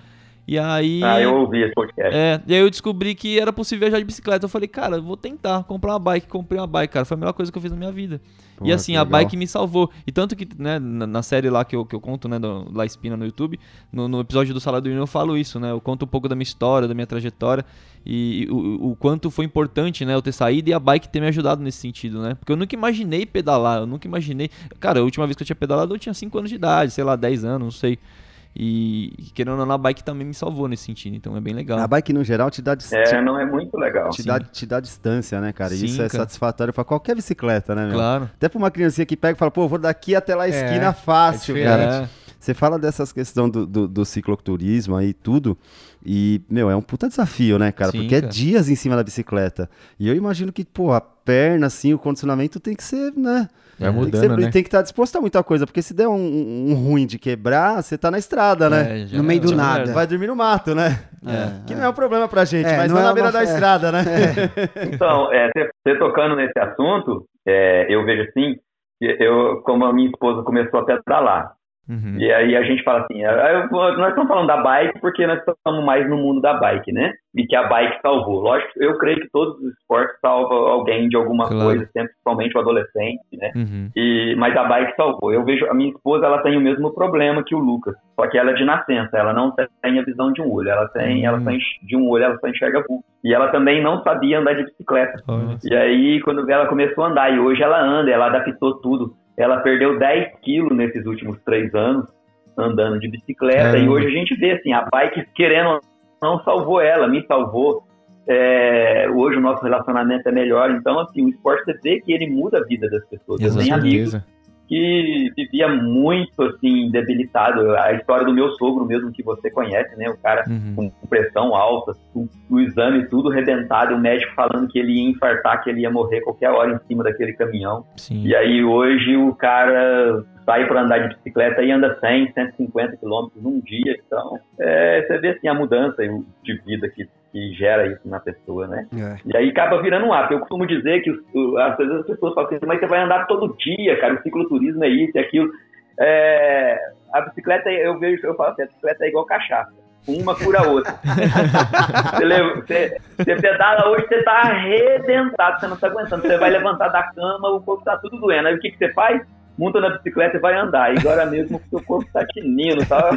E aí. Ah, eu ouvi esse podcast. É, e aí eu descobri que era possível viajar de bicicleta. Eu falei, cara, eu vou tentar comprar uma bike. Comprei uma bike, cara. Foi a melhor coisa que eu fiz na minha vida. e Pô, assim, que a bike me salvou. E tanto que, né, na, na série lá que eu, que eu conto, né, do La Espina no YouTube, no, no episódio do Sala do Hino eu falo isso, né? Eu conto um pouco da minha história, da minha trajetória e o, o quanto foi importante, né, eu ter saído e a bike ter me ajudado nesse sentido, né? Porque eu nunca imaginei pedalar, eu nunca imaginei. Cara, a última vez que eu tinha pedalado eu tinha 5 anos de idade, sei lá, 10 anos, não sei. E, e querendo ou não, a bike também me salvou nesse sentido, então é bem legal. A bike no geral te dá, dis- É, não é muito legal. te, dá, te dá distância, né, cara? Sim, Isso é cara. satisfatório pra qualquer bicicleta, né, meu? Claro. Até pra uma criancinha que pega e fala, pô, vou daqui até lá a esquina fácil, é cara. É. Você fala dessas questões do, do, do cicloturismo aí, tudo, e, meu, é um puta desafio, né, cara? Sim, Porque é cara. dias em cima da bicicleta. E eu imagino que, pô, a perna, assim, o condicionamento tem que ser, né? Vai tem que, mudando, ser, né? tem que estar disposto a muita coisa, porque se der um, um ruim de quebrar, você tá na estrada, né? É, já- No meio do nada. Vai dormir no mato, né? É, Que não é um problema pra gente, É, mas não é na beira uma- da é. estrada, né? Então, é, você tocando nesse assunto, é, eu vejo assim, eu, como a minha esposa começou a pedalar, Uhum. e aí a gente fala assim, ah, nós estamos falando da bike porque nós estamos mais no mundo da bike, né? E que a bike salvou. Lógico, eu creio que todos os esportes salvam alguém de alguma Claro. coisa, sempre, principalmente o adolescente, né? Uhum. E, mas a bike salvou. Eu vejo a minha esposa, ela tem o mesmo problema que o Lucas, só que ela é de nascença, ela não tem a visão de um olho, ela tem, ela só enx- de um olho ela só enxerga vulto. E ela também não sabia andar de bicicleta. E aí quando ela começou a andar e hoje ela anda, ela adaptou tudo. Ela perdeu 10 quilos nesses últimos três anos andando de bicicleta Caramba. e hoje a gente vê assim a bike querendo ou não salvou ela, me salvou. É, hoje o nosso relacionamento é melhor, então assim o esporte você vê que ele muda a vida das pessoas. Com tenho amigos. Que vivia muito assim debilitado. A história do meu sogro mesmo que você conhece, né? O cara Uhum. com pressão alta, o, o exame tudo arrebentado, o médico falando que ele ia infartar, que ele ia morrer qualquer hora em cima daquele caminhão. Sim. E aí hoje o cara sai para andar de bicicleta e anda 100, 150 quilômetros num dia. Então, é, você vê assim a mudança de vida que, que gera isso na pessoa, né? É. E aí acaba virando um hábito. Eu costumo dizer que às vezes as pessoas falam assim, mas você vai andar todo dia, cara, o cicloturismo é isso e aquilo. É, a bicicleta, eu vejo, eu falo assim, a bicicleta é igual cachaça. Uma cura a outra. você, leva- você- você pedala hoje, você tá arrebentado, você não tá aguentando. Você vai levantar da cama, o corpo tá tudo doendo. Aí o que, que você faz? Monta na bicicleta e vai andar. E agora mesmo o seu corpo tá tinindo, tá?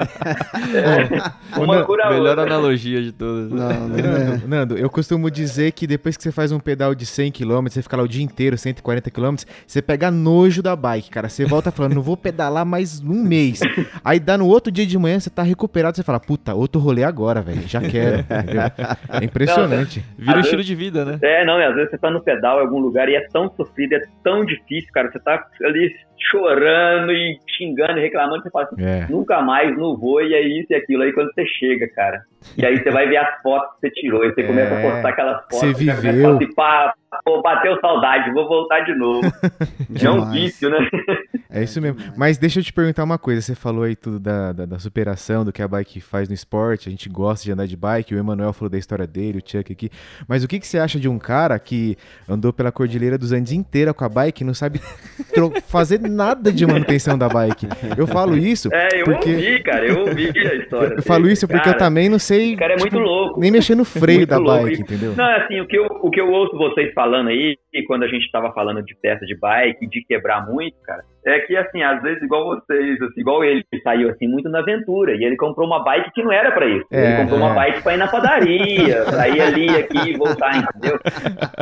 É, uma Não, cura Melhor outra. analogia de todas. Não, não é. Nando, Nando, eu costumo dizer que depois que você faz um pedal de 100 km, você fica lá o dia inteiro, 140 km, você pega nojo da bike, cara. Você volta falando, não vou pedalar mais um mês. Aí dá no outro dia de manhã, você tá recuperado, você fala, puta, outro rolê agora, velho. Já quero. entendeu? É impressionante. Vira um Às estilo de vida, né? É, não, e às vezes você tá no pedal em algum lugar e é tão sofrido, é tão difícil, cara. Você tá ali chorando e xingando e reclamando, você fala assim, É. nunca mais, não vou, e é isso e aquilo. Aí quando você chega, cara, e aí você vai ver as fotos que você tirou, e você É, começa a postar aquelas fotos, você viveu. falar assim, pá, pô, bateu saudade, vou voltar de novo. é um vício, né? É isso mesmo. Mas deixa eu te perguntar uma coisa. Você falou aí tudo da, da, da superação, do que a bike faz no esporte. A gente gosta de andar de bike. O Emanuel falou da história dele, o Chuck aqui. Mas o que, que você acha de um cara que andou pela Cordilheira dos Andes inteira com a bike e não sabe fazer nada de manutenção da bike? Eu falo isso É, eu porque... ouvi, cara, eu ouvi a história. Eu falo isso porque eu cara. também não sei O cara é muito tipo, louco. nem mexer no freio Muito da louco. bike, entendeu? Não, assim, o que, eu, o que eu ouço vocês falando aí, quando a gente tava falando de peça de bike, de quebrar muito, cara, é que, assim, às vezes, igual vocês, assim, igual ele, que saiu, assim, muito na aventura, e ele comprou uma bike que não era pra isso. É, ele comprou é. uma bike pra ir na padaria, pra ir ali, aqui e voltar, entendeu?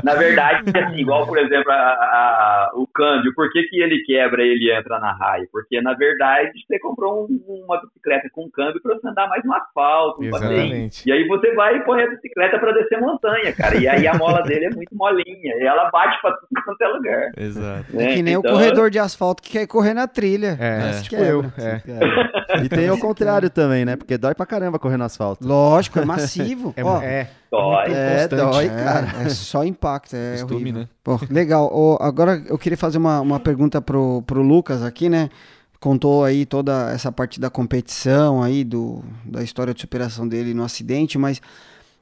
Na verdade, assim, igual, por exemplo, a- a- o câmbio, por que, que ele quebra e ele entra na raia? Porque, na verdade, você comprou um- uma bicicleta com câmbio pra você andar mais no asfalto, passeio. Exatamente. E aí você vai e põe a bicicleta pra descer montanha, cara. E aí a mola dele é muito molinha. E ela bate pra tudo quanto é lugar. Exato. né? É que nem Então, o corredor de asfalto que quer correr na trilha. É, Se tipo quebra. eu. É. É. E tem ao contrário também, né? Porque dói pra caramba correr no asfalto. Lógico, é massivo. É, Ó, é. Dói. É, constante. dói, é, cara. é só impacto, é Costume, né? Pô, legal. Ô, agora eu queria fazer uma, uma pergunta pro, pro Lucas aqui, né? Contou aí toda essa parte da competição aí, do, da história de superação dele no acidente, mas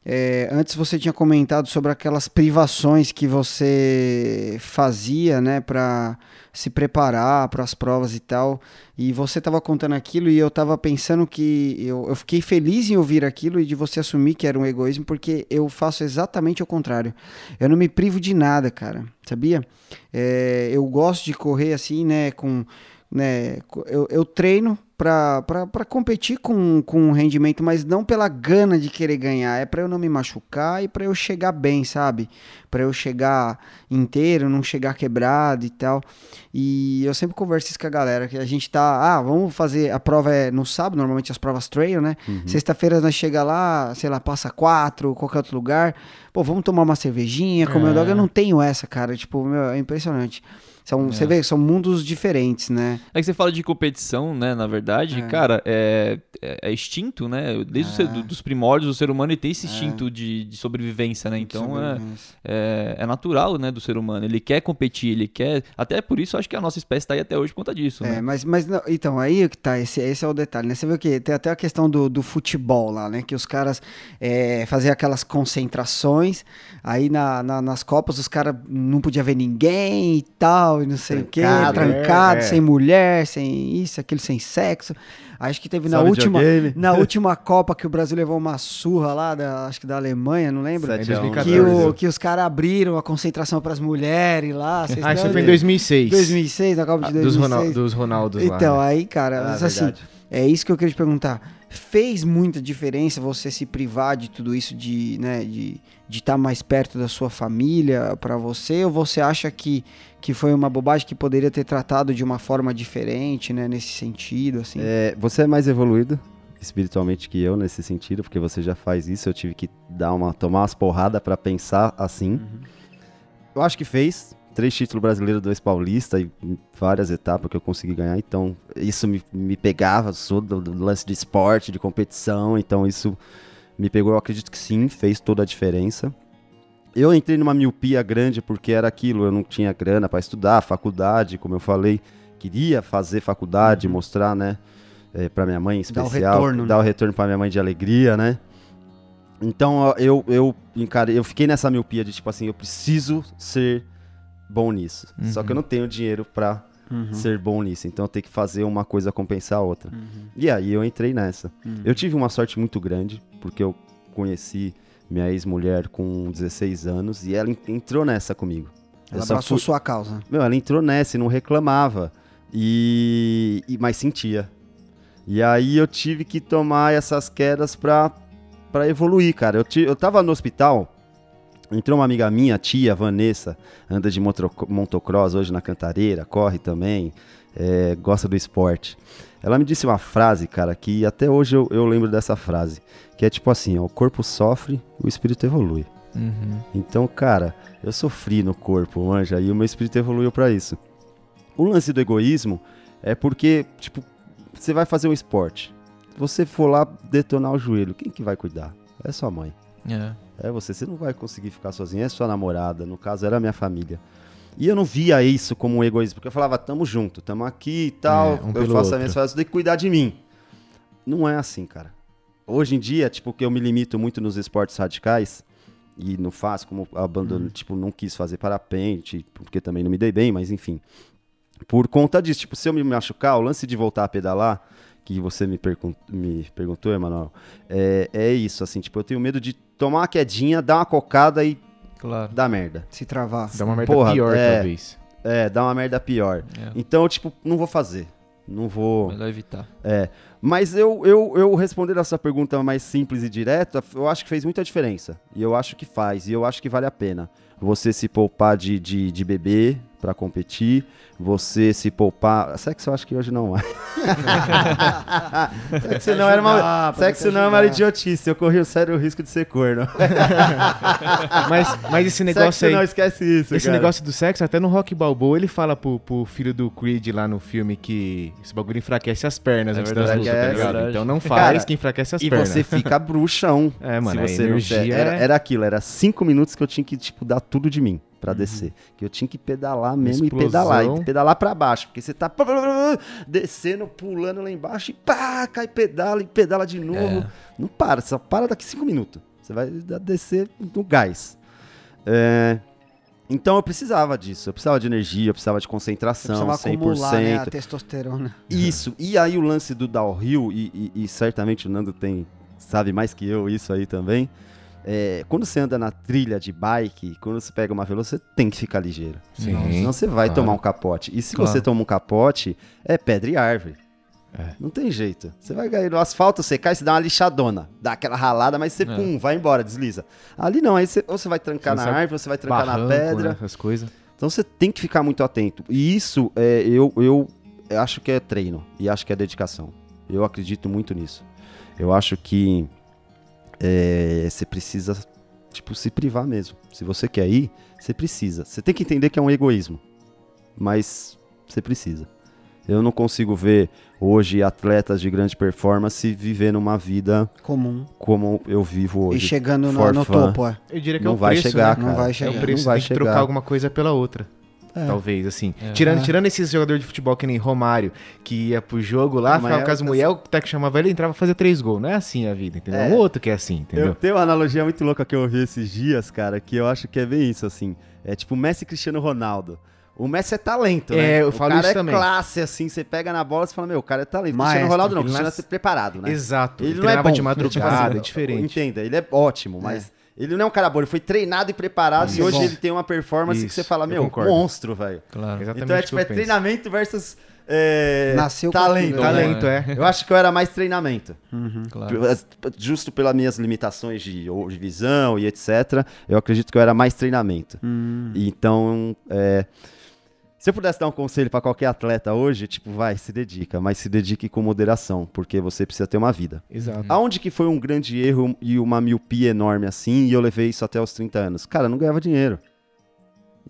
é, antes você tinha comentado sobre aquelas privações que você fazia, né, para se preparar para as provas e tal. E você estava contando aquilo e eu estava pensando que eu, eu fiquei feliz em ouvir aquilo e de você assumir que era um egoísmo, porque eu faço exatamente o contrário. Eu não me privo de nada, cara, sabia? É, eu gosto de correr assim, né, com né? Eu, eu treino para competir com, com um rendimento, mas não pela gana de querer ganhar, é para eu não me machucar e para eu chegar bem, sabe? Para eu chegar inteiro, não chegar quebrado e tal. E eu sempre converso isso com a galera, que a gente tá, ah, vamos fazer, a prova é no sábado, normalmente as provas trail, né? Uhum. Sexta-feira nós chega lá, sei lá, passa quatro, qualquer outro lugar, pô, vamos tomar uma cervejinha, comer um É. dog, eu não tenho essa, cara, tipo, meu, é impressionante. São, Você vê, são mundos diferentes, né? É que você fala de competição, né? Na verdade, cara, é, é, é instinto, né? Desde o do- dos primórdios, o ser humano tem esse instinto de, de sobrevivência, né? Então é, é, é natural, né? Do ser humano. Ele quer competir, ele quer. Até por isso, acho que a nossa espécie tá aí até hoje por conta disso, É, né? mas, mas não, então, aí que tá, esse, esse é o detalhe, né? Você vê que tem até a questão do, do futebol lá, né? Que os caras é, faziam aquelas concentrações, aí na, na- nas Copas os caras não podia ver ninguém e tal, e não sei o quê, Trancado, é, é. sem mulher, sem isso, aquilo, sem sexo. Acho que teve na última, na última Copa que o Brasil levou uma surra lá, da, acho que da Alemanha, não lembro? Em Que, 2014. o, que os caras abriram a concentração para as mulheres lá. Ah, isso foi em 2006. 2006, na Copa de Ah, dos, 2006. Dos Ronaldos Então, lá. né? aí, cara, Ah, mas assim, é isso que eu queria te perguntar. Fez muita diferença você se privar de tudo isso, de né, de estar mais perto da sua família pra você? Ou você acha que, que foi uma bobagem que poderia ter tratado de uma forma diferente, né, nesse sentido, assim? É, você é mais evoluído espiritualmente que eu nesse sentido, porque você já faz isso. Eu tive que dar uma, tomar umas porradas pra pensar assim. Eu acho que fez. Três títulos brasileiros, dois paulistas e várias etapas que eu consegui ganhar. Então, isso me, me pegava, sou do, do lance de esporte, de competição. Então, isso me pegou. Eu acredito que sim, fez toda a diferença. Eu entrei numa miopia grande porque era aquilo, eu não tinha grana para estudar, faculdade, como eu falei, queria fazer faculdade, mostrar, né, é, para minha mãe em Dar o especial, retorno, dar né? o retorno para minha mãe de alegria, né? Então eu eu encarei, eu fiquei nessa miopia de tipo assim, eu preciso ser bom nisso. Só que eu não tenho dinheiro para Uhum. ser bom nisso, então eu tenho que fazer uma coisa compensar a outra. E aí eu entrei nessa. Eu tive uma sorte muito grande, porque eu conheci minha ex-mulher com 16 anos e ela en- entrou nessa comigo. Ela Eu só abraçou fui- sua causa. Meu, ela entrou nessa e não reclamava. E, e mas sentia. E aí eu tive que tomar essas quedas pra, pra evoluir, cara. Eu, ti, eu tava no hospital, entrou uma amiga minha, tia Vanessa, anda de motocross hoje na Cantareira, corre também, é, gosta do esporte. Ela me disse uma frase, cara, que até hoje eu, eu lembro dessa frase, que é tipo assim, ó, o corpo sofre, o espírito evolui. Uhum. Então, cara, eu sofri no corpo, manja, e o meu espírito evoluiu pra isso. O lance do egoísmo é porque, tipo, você vai fazer um esporte. Você for lá detonar o joelho, quem que vai cuidar? É sua mãe. É. É você, você não vai conseguir ficar sozinho, é sua namorada, no caso era a minha família. E eu não via isso como um egoísmo, porque eu falava, tamo junto, tamo aqui e tal, É, um eu faço outro. minhas coisas, você tem que cuidar de mim. Não é assim, cara. Hoje em dia, tipo, que eu me limito muito nos esportes radicais, e não faço, como abandono, Uhum. tipo, não quis fazer parapente, porque também não me dei bem, mas enfim. Por conta disso, tipo, se eu me machucar, o lance de voltar a pedalar, que você me, pergun- me perguntou, Emanuel, é, é isso, assim, tipo, eu tenho medo de tomar uma quedinha, dar uma cocada e Claro. dar merda. Se travar. Dá uma merda Porra, pior, é. talvez. É, dar uma merda pior. É. Então, eu, tipo, não vou fazer. Não vou. Melhor evitar. É. Mas eu, eu, eu respondendo essa pergunta mais simples e direta, eu acho que fez muita diferença. E eu acho que faz. E eu acho que vale a pena. Você se poupar de, de, de beber pra competir. Você se poupar. Sexo eu acho que hoje não é. sexo não era uma, sexo te não é uma idiotice. Eu corri o sério risco de ser corno. Mas, mas esse negócio sexo aí. não esquece isso. Esse cara. negócio do sexo, até no Rock Balboa, ele fala pro, pro filho do Creed lá no filme que esse bagulho enfraquece as pernas É antes verdade, das lutas, tá é ligado? verdade. Então não faz Cara, que enfraquece as E pernas. você fica bruxão. É, mano, se você não energia quer. Era, é- era aquilo, era cinco minutos que eu tinha que, tipo, dar tudo de mim pra descer. Que eu tinha que pedalar mesmo Explosão. e pedalar. E pedalar pra baixo. Porque você tá descendo, pulando lá embaixo e pá, cai pedala e pedala de novo. É. Não para, só para daqui cinco minutos. Você vai dar- descer no gás. É, Então eu precisava disso. Eu precisava de energia, eu precisava de Você concentração, precisava 100%. acumular né, a testosterona. Isso. E aí o lance do downhill, e, e- e certamente o Nando tem, sabe mais que eu isso aí também, é, quando você anda na trilha de bike, quando você pega uma velocidade, você tem que ficar ligeiro. Sim. Senão você vai claro. tomar um capote. E se Claro. você toma um capote, é pedra e árvore. É. Não tem jeito. Você vai cair no asfalto, você cai, você dá uma lixadona, dá aquela ralada, mas você, É. pum, vai embora, desliza. Ali não, aí você, ou você vai trancar Você na árvore, ou você vai trancar Barranco, na pedra. né, essas coisas. Então você tem que ficar muito atento. E isso é, eu, eu acho que é treino e acho que é dedicação. Eu acredito muito nisso. Eu acho que é, você precisa tipo se privar mesmo. Se você quer ir, você precisa. Você tem que entender que é um egoísmo, mas você precisa. Eu não consigo ver hoje atletas de grande performance vivendo uma vida Comum. como eu vivo E hoje. chegando no, no topo, é. Eu diria que Não é o vai preço, chegar, né? Não cara. vai É chegar. o preço, Não vai tem que trocar chegar. alguma coisa pela outra. É. Talvez, assim. É. Tirando, É. tirando esses jogadores de futebol que nem Romário, que ia pro jogo lá, Mas ficava é com as mulheres, o técnico chamava ele e entrava fazer três gols. Não é assim a vida, entendeu? É É. um outro que é assim, Eu entendeu? tenho uma analogia muito louca que eu ouvi esses dias, cara, que eu acho que é bem isso, assim. É tipo Messi e Cristiano Ronaldo. O Messi é talento, né? É, eu o falo cara isso é também. classe, assim, você pega na bola e fala, meu, o cara é talento. Maestro. Cristiano Ronaldo não, Cristiano nasce- é preparado, né? Exato. Ele Ele, não é bom, de madrugada, tipo, é diferente. Entenda, ele é ótimo, mas ele não é um cara bom, ele foi treinado e preparado Isso e hoje bom. ele tem uma performance que Isso, você fala, eu meu, monstro, velho. Claro. Exatamente Então é que tipo, eu é penso. treinamento versus é, Nasceu com talento. aquilo, Talento, É. é. Eu acho que eu era mais treinamento. claro. Justo pelas minhas limitações de, de visão e etc., eu acredito que eu era mais treinamento. Hum. Então, é, se eu pudesse dar um conselho para qualquer atleta hoje, tipo, vai, se dedica, mas se dedique com moderação, porque você precisa ter uma vida. Exato. Aonde que foi um grande erro e uma miopia enorme assim, e eu levei isso até os 30 anos? Cara, eu não ganhava dinheiro.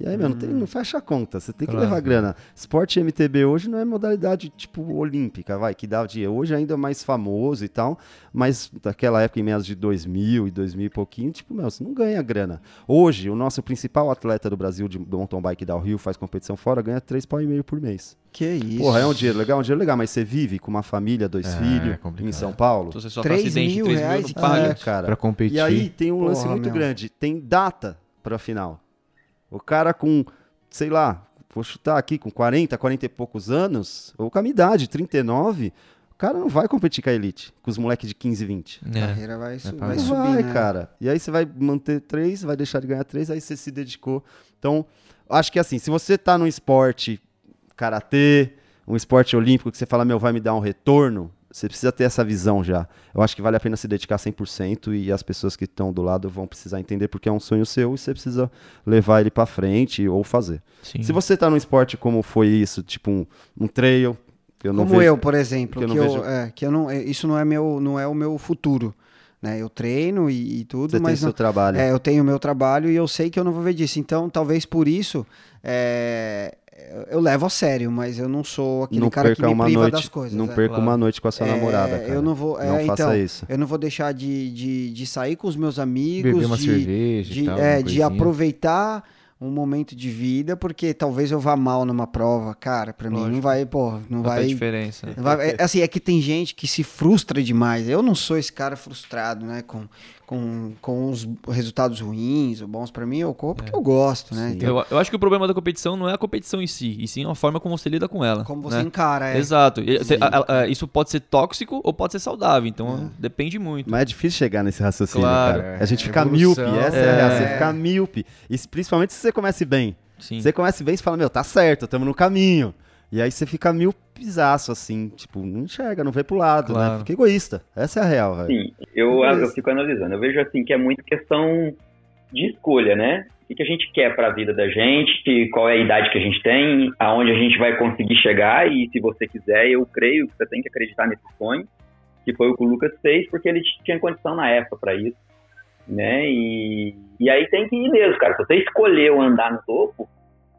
E aí, meu, não, tem- não fecha a conta, você tem que Claro. levar grana. Esporte MTB hoje não é modalidade, tipo, olímpica, vai, que dá dinheiro. Hoje ainda é mais famoso e tal, mas daquela época, em meados de 2000 e 2000 e pouquinho, tipo, meu, você não ganha grana. Hoje, o nosso principal atleta do Brasil de mountain bike da Rio faz competição fora, ganha 3 pau e meio por mês. Que isso. Porra, é um dinheiro legal, é um dinheiro legal, mas você vive com uma família, dois É, é filhos, complicado. em São Paulo. Se você só Três tá acidente, mil 3 mil reais não e paga. É, cara. Pra competir. E aí tem um lance Porra, muito meu. grande. Tem data pra final. O cara com, sei lá, vou chutar aqui, com 40, 40 e poucos anos, ou com a minha idade, 39, o cara não vai competir com a elite, com os moleques de 15, 20. A É. carreira vai, su- pra vai Não subir, vai, né? cara. E aí você vai manter três, vai deixar de ganhar três, aí você se dedicou. Então, acho que assim, se você tá num esporte karatê, um esporte olímpico que você fala, meu, vai me dar um retorno, você precisa ter essa visão já. Eu acho que vale a pena se dedicar 100% e as pessoas que estão do lado vão precisar entender porque é um sonho seu e você precisa levar ele pra frente ou fazer. Sim. Se você tá num esporte como foi isso, tipo um, um trail, eu não Como vejo- eu, por exemplo, que eu que não eu, vejo- é, que eu não, é, isso não é meu, não é o meu futuro, né? Eu treino e, e tudo, você tem mas seu não, trabalho. é, eu tenho o meu trabalho e eu sei que eu não vou ver disso. Então, talvez por isso, é, eu levo a sério, mas eu não sou aquele não cara que me uma priva noite, das coisas. não é. perca Claro. uma noite com a sua É, namorada, cara. Eu não vou, não é, faça então, isso. Eu não vou deixar de, de, de sair com os meus amigos, Beber uma de, cerveja de, e tal. é, de aproveitar um momento de vida, porque talvez eu vá mal numa prova, cara, pra mim não vai, pô, não Não vai, diferença. não vai- é, assim, é que tem gente que se frustra demais. Eu não sou esse cara frustrado, né, com, com, com os resultados ruins ou bons pra mim, eu corro porque eu gosto, né? Então, Eu, eu acho que o problema da competição não é a competição em si, e sim a forma como você lida com ela. como você né? encara, é. Exato. Sim. a- a- a- isso pode ser tóxico ou pode ser saudável, então depende muito. Mas é difícil chegar nesse raciocínio, Claro. cara. É, A gente fica míope, essa é, a É. real. Você fica míope. E se- principalmente se você comece bem. Sim. Você comece bem e fala, meu, tá certo, estamos no caminho. E aí você fica míopezaço, assim, tipo, não enxerga, não vê pro lado, né? Claro. Fica egoísta. Essa é a real, velho. Sim, eu, Beleza. eu fico analisando. Eu vejo assim que é muito questão de escolha, né? O que que a gente quer para a vida da gente, qual é a idade que a gente tem, aonde a gente vai conseguir chegar e se você quiser, eu creio que você tem que acreditar nesse sonho, que foi o que o Lucas fez, porque ele tinha condição na época para isso, né? E, e aí tem que ir mesmo, cara. Se você escolheu andar no topo,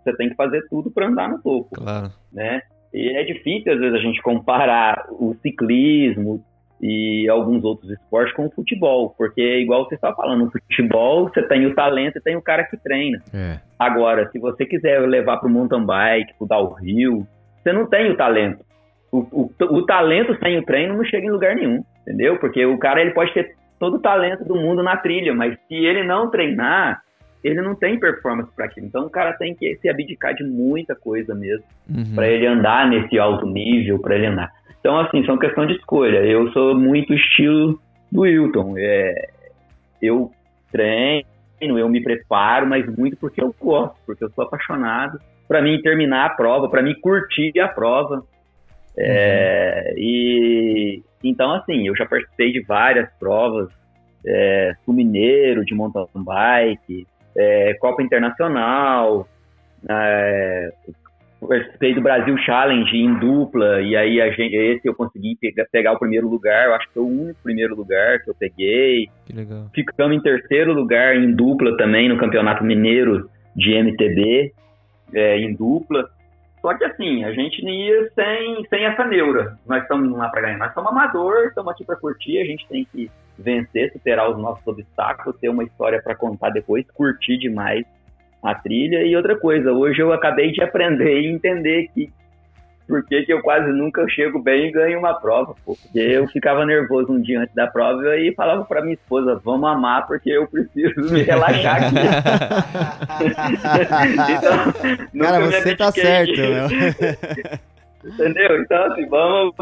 você tem que fazer tudo para andar no topo Claro. né? E é difícil, às vezes, a gente comparar o ciclismo e alguns outros esportes com o futebol, porque, igual você está falando, no futebol você tem o talento e tem o cara que treina. É. Agora, se você quiser levar para o mountain bike, para o downhill, você não tem o talento. O, o, o talento sem o treino não chega em lugar nenhum, entendeu? Porque o cara ele pode ter todo o talento do mundo na trilha, mas se ele não treinar, ele não tem performance para aquilo. Então o cara tem que se abdicar de muita coisa mesmo Uhum. para ele andar nesse alto nível, para ele andar. Então, assim, são questão de escolha. Eu sou muito estilo do Wilton. É, eu treino, eu me preparo, mas muito porque eu gosto, porque eu sou apaixonado. Para mim terminar a prova, para mim curtir a prova. É, e então assim, eu já participei de várias provas, é, Mineiro de mountain bike, é, Copa Internacional, é, participei do Brasil Challenge em dupla, e aí a gente, esse eu consegui pegar, pegar, o primeiro lugar, eu acho que foi o único primeiro lugar que eu peguei. Que legal. Ficamos em terceiro lugar em dupla também no Campeonato Mineiro de MTB, é, em dupla. Só que assim, a gente ia sem, sem essa neura. Nós estamos lá para ganhar, nós somos amador, estamos aqui para curtir, a gente tem que vencer, superar os nossos obstáculos, ter uma história para contar depois, curtir demais a trilha. E outra coisa, hoje eu acabei de aprender e entender que por que, que eu quase nunca chego bem e ganho uma prova, pô. Porque eu ficava nervoso um dia antes da prova e falava para minha esposa, vamos amar porque eu preciso me relaxar aqui. então, Cara, você tá certo, meu. Entendeu? Então, assim, vamos.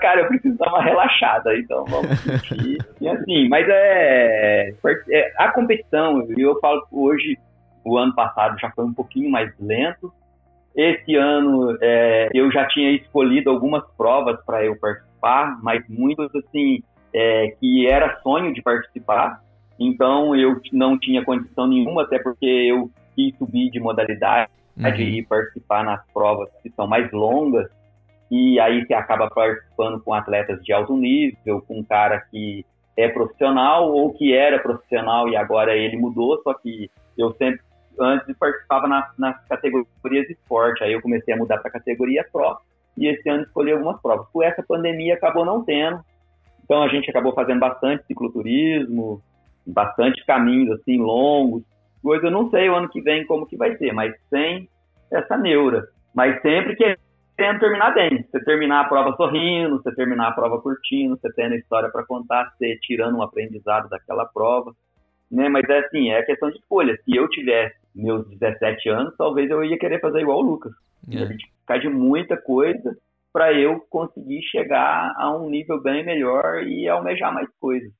Cara, eu preciso dar uma relaxada, então vamos sentir. E assim, mas é, é. A competição, eu falo hoje, o ano passado já foi um pouquinho mais lento. Esse ano é, eu já tinha escolhido algumas provas para eu participar, mas muitas assim é, que era sonho de participar. Então eu não tinha condição nenhuma, até porque eu quis subir de modalidade uhum. e participar nas provas que são mais longas. E aí você acaba participando com atletas de alto nível, com um cara que é profissional ou que era profissional e agora ele mudou, só que eu sempre antes participava na, nas categorias de esporte, aí eu comecei a mudar para a categoria Pro, e esse ano escolhi algumas provas. Com essa pandemia acabou não tendo, então a gente acabou fazendo bastante cicloturismo, bastante caminhos assim longos, coisa eu não sei o ano que vem como que vai ser, mas sem essa neura, mas sempre querendo terminar bem, você terminar a prova sorrindo, você terminar a prova curtindo, você tendo história para contar, você tirando um aprendizado daquela prova, né? Mas é assim, é questão de escolha. Se eu tivesse meus 17 anos, talvez eu ia querer fazer igual o Lucas. É. Ficar de muita coisa para eu conseguir chegar a um nível bem melhor e almejar mais coisas.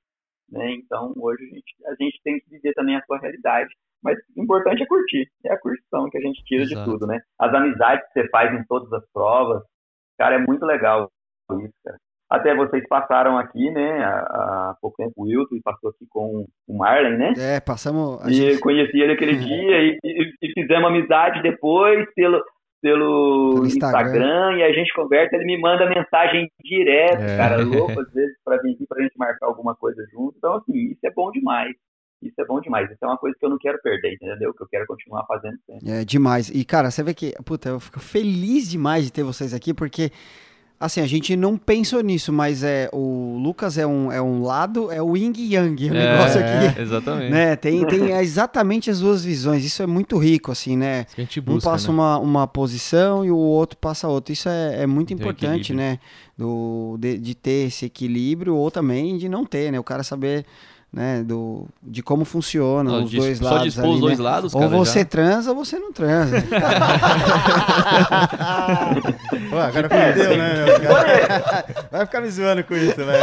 Né? Então, hoje a gente, a gente tem que viver também a sua realidade. Mas o importante é curtir. É a curtição que a gente tira Exato. de tudo, né? As amizades que você faz em todas as provas. Cara, é muito legal isso, cara. Até vocês passaram aqui, né, há, pouco tempo, o Wilton passou aqui com o Marlon, né? É, passamos... E gente... conheci ele aquele dia e, e, e, fizemos amizade depois pelo, pelo, pelo Instagram. Instagram. e a gente conversa, ele me manda mensagem direto, é. cara, louco, às vezes, pra vir aqui pra gente marcar alguma coisa junto. Então, assim, isso é bom demais. Isso é bom demais. Isso é uma coisa que eu não quero perder, entendeu? Que eu quero continuar fazendo sempre. É demais. E, cara, você vê que, puta, eu fico feliz demais de ter vocês aqui, porque Assim, a gente não pensou nisso, mas é o Lucas é um, é um lado, é o Ying Yang, o é, negócio aqui. Exatamente. Né? Tem, tem exatamente as duas visões. Isso é muito rico, assim, né? A gente busca, um passa né? uma, uma posição e o outro passa outra. Isso é, é muito importante, né? Do, de, de ter esse equilíbrio ou também de não ter, né? O cara saber né, do, de como funciona não, os dois lados. Só dispor os dois né? lados, Ou você já... transa ou você não transa. Pô, agora perdeu, né? Vai ficar me zoando com isso, né?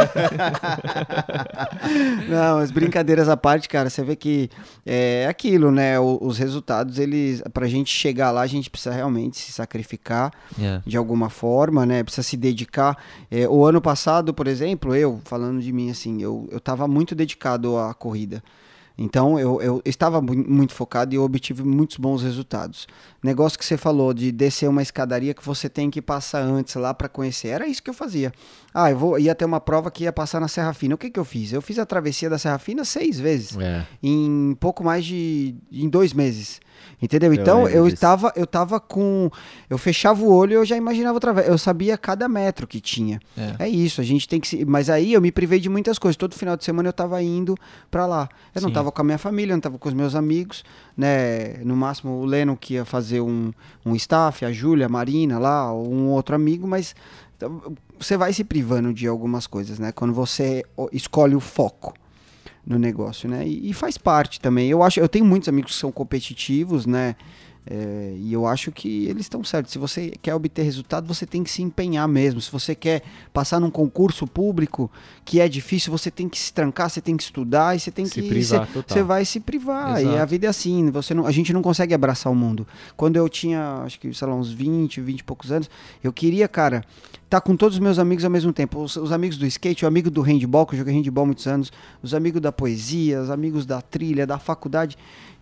não, as brincadeiras à parte, cara, você vê que é aquilo, né? os resultados, eles, pra gente chegar lá, a gente precisa realmente se sacrificar yeah. de alguma forma, né? Precisa se dedicar. É, o ano passado, por exemplo, eu, falando de mim, assim, eu, eu tava muito dedicado focado à corrida. Então eu, eu estava muito focado e eu obtive muitos bons resultados. Negócio que você falou de descer uma escadaria que você tem que passar antes lá para conhecer. Era isso que eu fazia. Ah, eu vou, ia ter uma prova que ia passar na Serra Fina. O que, que eu fiz? Eu fiz a travessia da Serra Fina seis vezes. É. Em pouco mais de. em dois meses. Entendeu? Então eu, eu estava, eu tava com. Eu fechava o olho e eu já imaginava outra vez. Eu sabia cada metro que tinha. É. é. isso, a gente tem que se. Mas aí eu me privei de muitas coisas. Todo final de semana eu estava indo para lá. Eu Sim. não estava com a minha família, não estava com os meus amigos, né? No máximo o Leno que ia fazer um, um staff, a Júlia, a Marina lá, ou um outro amigo, mas então, você vai se privando de algumas coisas, né? Quando você escolhe o foco no negócio, né? E, e, faz parte também. Eu acho, eu tenho muitos amigos que são competitivos, né? É, e eu acho que eles estão certos. Se você quer obter resultado, você tem que se empenhar mesmo. Se você quer passar num concurso público que é difícil, você tem que se trancar, você tem que estudar e você tem Se que. privar, você-. Você vai se privar. E Exato. a vida é assim. Você não, a gente não consegue abraçar o mundo. Quando eu tinha, acho que, sei lá, uns 20, 20 e poucos anos, eu queria, cara, estar com todos os meus amigos ao mesmo tempo. Os, os amigos do skate, o amigo do handball, que eu joguei handball muitos anos, os amigos da poesia, os amigos da trilha, da faculdade.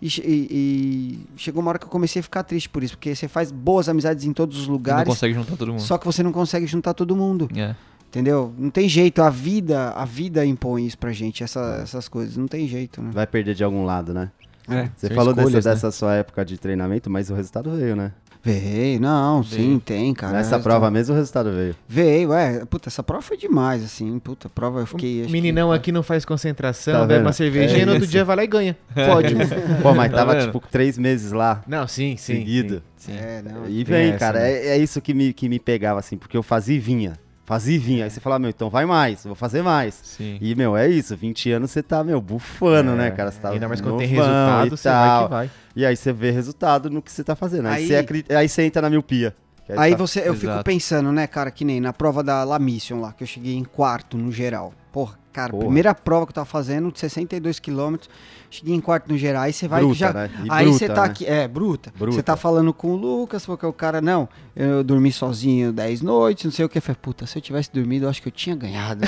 E, e- e chegou uma hora que eu comecei a ficar triste por isso, porque você faz boas amizades em todos os Não lugares, consegue juntar todo mundo. só que você não consegue juntar todo mundo. É. Entendeu? Não tem jeito, a vida, a vida impõe isso pra gente, essa- essas coisas, não tem jeito, né? Vai perder de algum lado, né? É. Você falou dessa, escolhas, né? dessa sua época de treinamento, mas o resultado veio, né? Veio, não, Veio. sim, tem, cara. Nessa É, prova mesmo o resultado veio. Veio, é. Puta, essa prova foi demais, assim. Puta, prova eu fiquei. acho Meninão que- aqui não faz concentração, Tá bebe uma cervejinha É e no outro dia vai lá e ganha. Pode. Pô, mas Tá tava vendo? tipo três meses lá, não, sim, sim. seguido. sim. É, não. E vem, cara, né? é, é isso que me, que me pegava, assim, porque eu fazia e vinha. Fazia e vinha. Aí você fala, meu, então vai mais, vou fazer mais. Sim. E, meu, é isso, 20 anos você tá, meu, bufando, É, né, cara? Você tá Ainda mais quando tem resultado, e você vai tal. que vai. E aí você vê resultado no que você tá fazendo. Aí, Aí- você, acri- aí você entra na miopia. Que Aí tá- você, eu fico Exato. pensando, né, cara, que nem na prova da La Mission lá, que eu cheguei em quarto no geral. Porra, cara, Porra. primeira prova que eu tava fazendo, de 62 quilômetros, cheguei em quarto no geral. Aí você vai Bruta, já. né? Aí você tá né? aqui, é, bruta. Bruta. Você tá falando com o Lucas, porque o cara, não, eu dormi sozinho 10 noites, não sei o que. Eu falei, puta, se eu tivesse dormido, eu acho que eu tinha ganhado. né?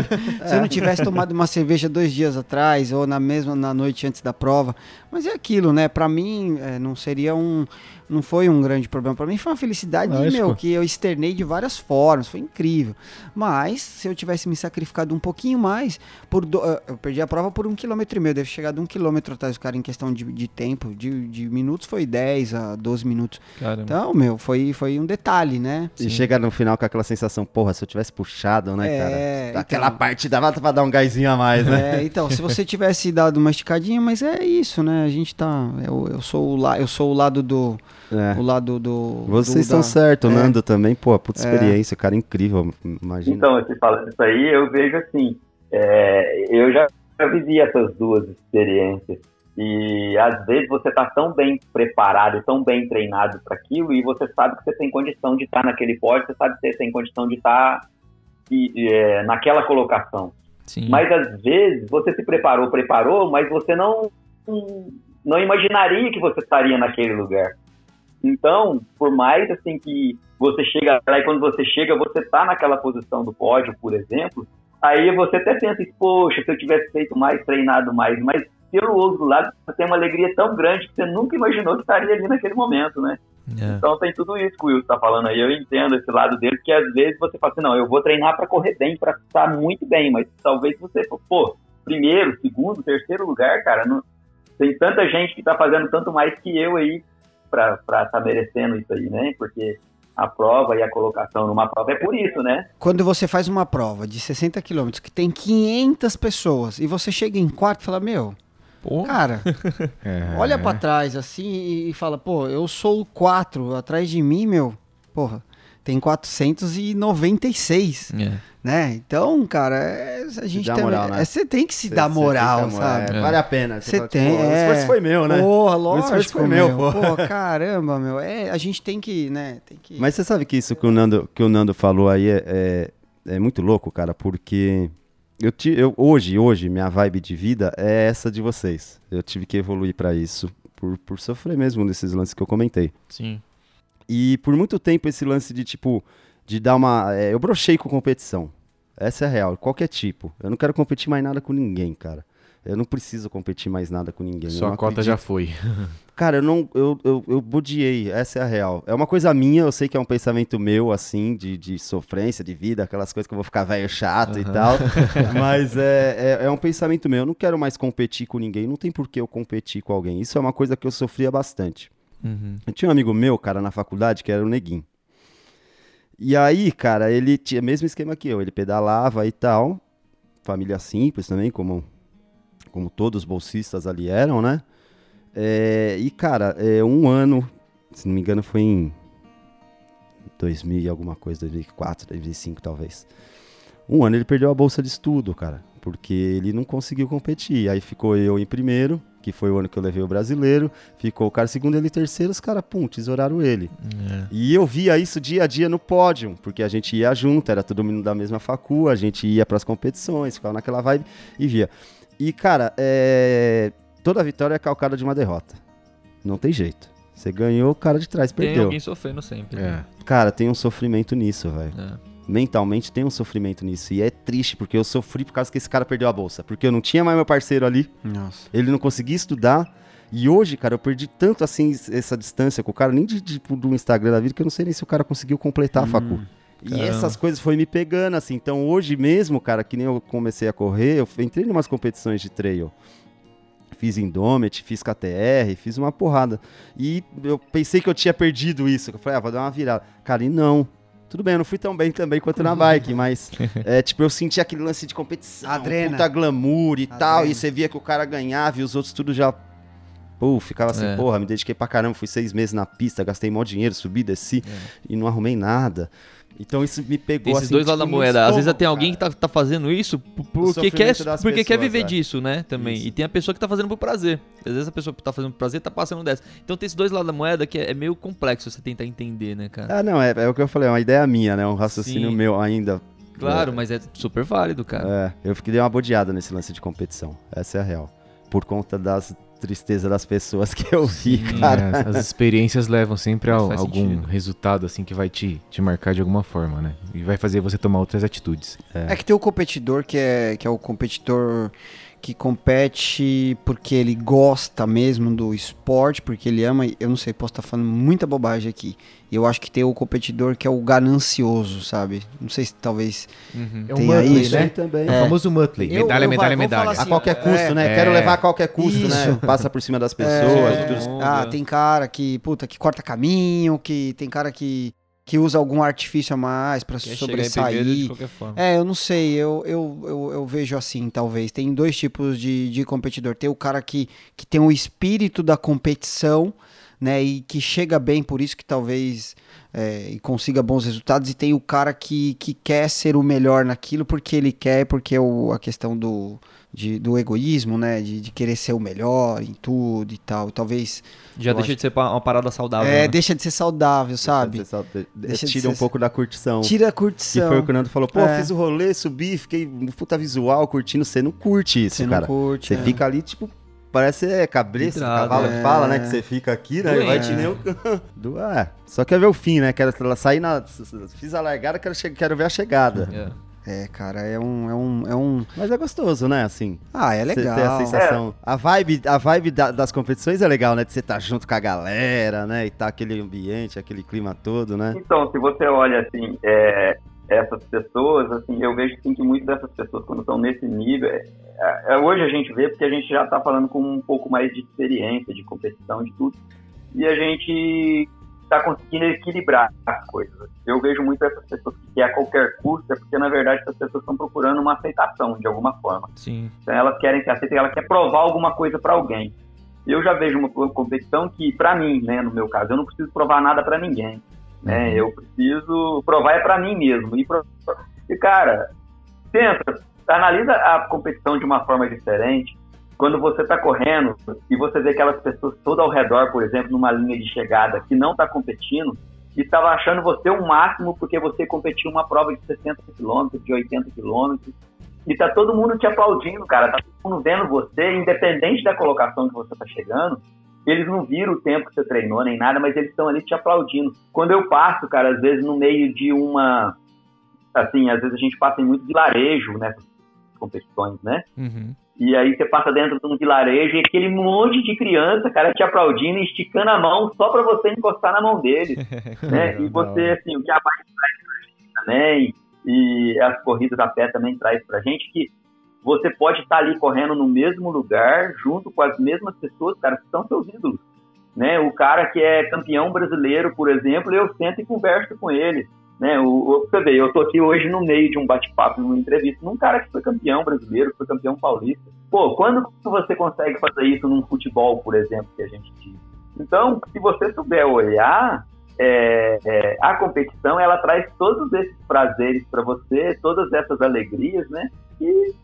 se eu não tivesse tomado uma cerveja dois dias atrás, ou na mesma na noite antes da prova. Mas é aquilo, né? Pra mim, é, não seria um. Não foi um grande problema. Pra mim foi uma felicidade, Lógico. meu, que eu externei de várias formas. Foi incrível. Mas, se eu tivesse me sacrificado um pouquinho mais, por do- eh, eu perdi a prova por um quilômetro e meio. Deve chegar de um quilômetro atrás do cara em questão de, de tempo. De, de minutos foi 10 a 12 minutos. Caramba. Então, meu, foi, foi um detalhe, né? E chega no final com aquela sensação, porra, se eu tivesse puxado, né, É, cara? Aquela então. parte dava pra dar um gásinho a mais, né? É, então, se você tivesse dado uma esticadinha, mas é isso, né? A gente tá. Eu, eu sou o la, eu sou o lado do. É. O lado do. Vocês estão da- certos, é. Nando também, pô, puta experiência, cara, incrível, imagina. Então, você fala isso aí, eu vejo assim, é, eu já, vivi essas duas experiências. E às vezes você está tão bem preparado, tão bem treinado para aquilo, e você sabe que você tem condição de estar naquele pódio, você sabe que você tem condição de estar e, é, naquela colocação. Sim. Mas às vezes você se preparou, preparou, mas você não não imaginaria que você estaria naquele lugar. Então, por mais assim que você chega lá e quando você chega, você tá naquela posição do pódio, por exemplo, aí você até pensa, poxa, se eu tivesse feito mais, treinado mais, mas pelo outro lado, você tem uma alegria tão grande que você nunca imaginou que estaria ali naquele momento, né? É. Então tem tudo isso que o Will está falando aí. Eu entendo esse lado dele, que às vezes você fala assim, não, eu vou treinar para correr bem, para estar muito bem, mas talvez você, pô, primeiro, segundo, terceiro lugar, cara, não, tem tanta gente que está fazendo tanto mais que eu aí para estar tá merecendo isso aí, né? Porque a prova e a colocação numa prova é por isso, né? Quando você faz uma prova de 60 quilômetros que tem 500 pessoas e você chega em quarto e fala, meu, Pô, cara, É. olha pra trás assim e fala, pô, eu sou o 4, atrás de mim, meu, porra, tem 496, é. né? Então, cara, é- a gente tem, moral, né? é, você tem que se Cê- dar moral, sabe? é, Vale a pena. Você tem, tipo, é. O esforço foi meu, né? Porra, O esforço lógico, foi meu, meu. pô. Pô, caramba, meu. É, a gente tem que, né, tem que... Mas você sabe que isso que o Nando, que o Nando falou aí é, é, é muito louco, cara, porque eu, ti, eu hoje, hoje, minha vibe de vida é essa de vocês. Eu tive que evoluir pra isso, por, por sofrer mesmo nesses lances que eu comentei. Sim. E por muito tempo esse lance de tipo, de dar uma. é, eu brochei com competição. Essa é a real, qualquer tipo. Eu não quero competir mais nada com ninguém, cara. Eu não preciso competir mais nada com ninguém. Sua cota acredito já foi. Cara, eu não. Eu, eu, eu bodiei, essa é a real. É uma coisa minha, eu sei que é um pensamento meu, assim, de, de sofrência, de vida, aquelas coisas que eu vou ficar velho chato e tal. Mas é, é, é um pensamento meu. Eu não quero mais competir com ninguém, não tem por que eu competir com alguém. Isso é uma coisa que eu sofria bastante. Uhum. Eu tinha um amigo meu, cara, na faculdade, que era o Neguinho. E aí, cara, ele tinha o mesmo esquema que eu. Ele pedalava e tal. Família simples também, como, como todos os bolsistas ali eram, né? É, e, cara, é, um ano, se não me engano, foi em 2000 e alguma coisa, 2004, 2005 talvez. Um ano ele perdeu a bolsa de estudo, cara. Porque ele não conseguiu competir. Aí ficou eu em primeiro, que foi o ano que eu levei o brasileiro, ficou o cara segundo, ele terceiro, os caras, pum, tesouraram ele. É. E eu via isso dia a dia no pódio, porque a gente ia junto, era todo mundo da mesma facu, a gente ia pras competições, ficava naquela vibe e via. E, cara, é... toda vitória é calcada de uma derrota. Não tem jeito. Você ganhou, o cara de trás Tem perdeu. alguém sofrendo sempre. né? É. Cara, tem um sofrimento nisso, velho. É. Mentalmente tem um sofrimento nisso. E é triste, porque eu sofri por causa que esse cara perdeu a bolsa. Porque eu não tinha mais meu parceiro ali, Nossa. ele não conseguia estudar. E hoje, cara, eu perdi tanto assim essa distância com o cara, nem de, tipo, do Instagram da vida, que eu não sei nem se o cara conseguiu completar a facu. E Caramba. essas coisas foi me pegando, assim. Então hoje mesmo, cara, que nem eu comecei a correr, eu entrei em umas competições de trail. Fiz Indomit, fiz KTR, fiz uma porrada. E eu pensei que eu tinha perdido isso. Eu falei, ah, vou dar uma virada. Cara, e não. Tudo bem, eu não fui tão bem também quanto na bike, mas é, tipo, eu senti aquele lance de competição, Adrena. puta glamour e tal, Adrena. e você via que o cara ganhava e os outros tudo já. Pô, ficava assim, É. porra, me dediquei pra caramba, fui seis meses na pista, gastei mó dinheiro, subi, desci É. e não arrumei nada. Então isso me pegou esses assim, dois lados da tipo, no moeda. Às vezes tem alguém cara. que tá, tá fazendo isso porque, quer, porque quer pessoas, viver é. disso, né? Também. Isso. E tem a pessoa que tá fazendo por prazer. Às vezes a pessoa que tá fazendo por prazer tá passando dessa. Então tem esses dois lados da moeda que é, é meio complexo você tentar entender, né, cara? Ah, não, é, é o que eu falei, é uma ideia minha, né? Um raciocínio Sim. meu ainda. Claro, mas é super válido, cara. É, eu fiquei dei uma bodeada nesse lance de competição. Essa é a real. Por conta das tristezas das pessoas que eu vi, Sim. cara. É, as, as experiências levam sempre a algum sentido. resultado assim que vai te, te marcar de alguma forma, né? E vai fazer você tomar outras atitudes. É. que tem o competidor que é, que é o competidor que compete porque ele gosta mesmo do esporte, porque ele ama. Eu não sei, posso estar falando muita bobagem aqui. Eu acho que tem o competidor que é o ganancioso, sabe? Não sei se talvez. Uhum. É um Tem Muttley, aí, Isso né? também. É o famoso Muttley. Eu- medalha, eu medalha, medalha. falar A assim, qualquer custo, né? É. Quero levar a qualquer custo, né? Isso. Passa por cima das É, pessoas. tudo- ah, tem cara que, puta, que corta caminho, que tem cara que, que usa algum artifício a mais de sobressair. É, eu não sei, eu, eu, eu, eu vejo assim, talvez. Tem dois tipos de, de competidor. Tem o cara que, que tem o espírito da competição, né? E que chega bem, por isso que talvez é, e consiga bons resultados. E tem o cara que, que quer ser o melhor naquilo porque ele quer, porque é o, a questão do, de, do egoísmo, né? De, de querer ser o melhor em tudo e tal. E talvez. Já deixa acho- de ser uma parada saudável. é, né? deixa de ser saudável, sabe? Deixa de ser- Deixa de Tira um ser- pouco da curtição. Tira a Que curtição. foi o que o Nando falou, pô, É. fiz o rolê, subi, fiquei um puta visual, curtindo. Você não curte isso, Você não cara. curte. Você é. fica ali, tipo, parece é, cabeça, cavalo é. que fala, né? Que você fica aqui, né? Doente, Vai te nem o... Do, é, só quer ver o fim, né? Quero ela sair na... Fiz a largada, quero, che- quero ver a chegada. É. É, cara, é um. É um, é um... Mas é gostoso, né? Assim, Ah, é você legal. ter a sensação... A vibe, a vibe da- das competições é legal, né? De você estar junto com a galera, né? E tá aquele ambiente, aquele clima todo, né? Então, se você olha assim, é, essas pessoas, assim, eu vejo assim, que muitas dessas pessoas, quando estão nesse nível, é, é, hoje a gente vê porque a gente já está falando com um pouco mais de experiência, de competição, de tudo, e a gente está conseguindo equilibrar as coisas. Eu vejo muito essas pessoas que querem a qualquer custo, é porque na verdade essas pessoas estão procurando uma aceitação de alguma forma. Sim. Então elas querem ser aceitas, ela quer provar alguma coisa para alguém. Eu já vejo uma competição que, para mim, né, no meu caso, eu não preciso provar nada para ninguém. Né? Eu preciso provar é para mim mesmo. E, pro- e, cara, pensa, analisa a competição de uma forma diferente. Quando você está correndo e você vê aquelas pessoas todas ao redor, por exemplo, numa linha de chegada que não está competindo e estava achando você o máximo porque você competiu uma prova de 60 quilômetros, de 80 quilômetros, e tá todo mundo te aplaudindo, cara. Tá todo mundo vendo você, independente da colocação que você tá chegando. Eles não viram o tempo que você treinou nem nada, mas eles estão ali te aplaudindo. Quando eu passo, cara, às vezes no meio de uma. Assim, às vezes a gente passa em muito vilarejo nessas competições, né? Uhum. E aí você passa dentro de um vilarejo e aquele monte de criança, cara, te aplaudindo e esticando a mão só pra você encostar na mão deles, né? E você, assim, o que a bike traz pra gente também, e as corridas a pé também traz pra gente, que você pode estar ali correndo no mesmo lugar, junto com as mesmas pessoas, cara, que são seus ídolos, né? O cara que é campeão brasileiro, por exemplo, eu sento e converso com ele, né? O, você vê, eu tô aqui hoje no meio de um bate-papo, numa entrevista, num cara que foi campeão brasileiro, que foi campeão paulista. Pô, quando você consegue fazer isso num futebol, por exemplo, que a gente diz? Então, se você souber olhar, é, é, a competição ela traz todos esses prazeres para você, todas essas alegrias, né? E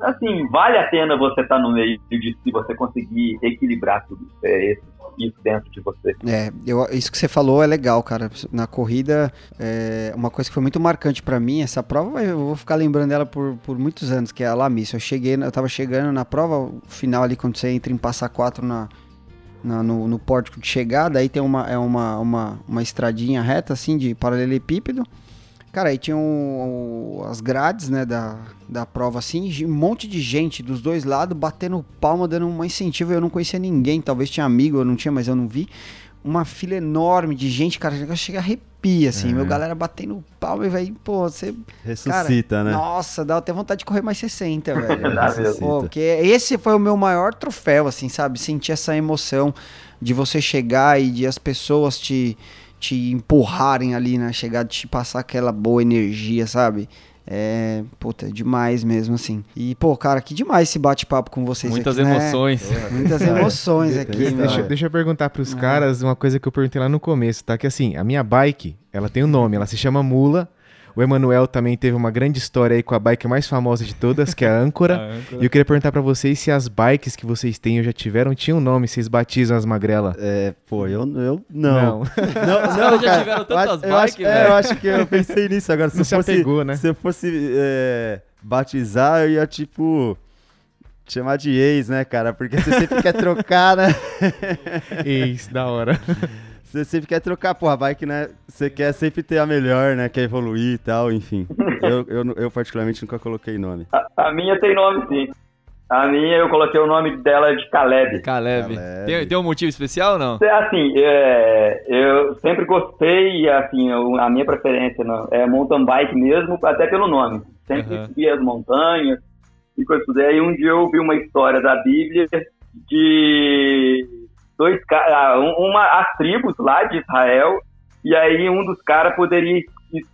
assim, vale a pena você estar no meio disso se você conseguir equilibrar tudo é, isso dentro de você. É, eu, isso que você falou é legal, cara. Na corrida, é, uma coisa que foi muito marcante para mim, essa prova, eu vou ficar lembrando dela por, por muitos anos, que é a Lamissa. Eu cheguei, eu tava chegando na prova final ali, quando você entra em Passa 4 na, na, no, no pórtico de chegada, aí tem uma, é uma, uma, uma estradinha reta, assim, de paralelepípedo. Cara, aí tinha um, as grades, né, da, da prova, assim, um monte de gente dos dois lados batendo palma, dando um incentivo. Eu não conhecia ninguém, talvez tinha amigo, eu não tinha, mas eu não vi. Uma fila enorme de gente, cara, chega a arrepia, assim, é. meu galera batendo palma e vai, pô, você. Ressuscita, cara, né? Nossa, dá até vontade de correr mais 60, velho. pô, porque esse foi o meu maior troféu, assim, sabe? Sentir essa emoção de você chegar e de as pessoas te te empurrarem ali na chegada, te passar aquela boa energia, sabe? É, puta, é demais mesmo, assim. E, pô, cara, que demais esse bate-papo com vocês Muitas aqui, emoções. Né? Muitas emoções aqui, deixa, deixa, eu perguntar pros ah. caras uma coisa que eu perguntei lá no começo, tá? Que assim, a minha bike, ela tem um nome, ela se chama Mula. O Emanuel também teve uma grande história aí com a bike mais famosa de todas, que é a Âncora. a Âncora. E eu queria perguntar para vocês se as bikes que vocês têm ou já tiveram tinham um nome, vocês batizam as magrela. É, pô, eu, eu não. Não, não, não já tiveram tantas eu bikes, acho, é, eu acho que eu pensei nisso agora. Se Não se fosse, apegou, né? Se eu fosse é, batizar, eu ia tipo chamar de ex, né, cara? Porque você sempre quer trocar, né? ex, da hora. Você sempre quer trocar, porra, a bike, né? Você quer sempre ter a melhor, né? Quer evoluir e tal, enfim. eu, eu, eu, particularmente nunca coloquei nome. A, a, minha tem nome, sim. A minha eu coloquei o nome dela de Caleb. Caleb. Caleb. Tem, tem um motivo especial ou não? É assim, é, eu sempre gostei, assim, eu, a minha preferência não, é mountain bike mesmo, até pelo nome. Sempre uhum. subi as montanhas e coisas. E um dia eu vi uma história da Bíblia de dois ah, uma as tribos lá de Israel e aí um dos caras poderia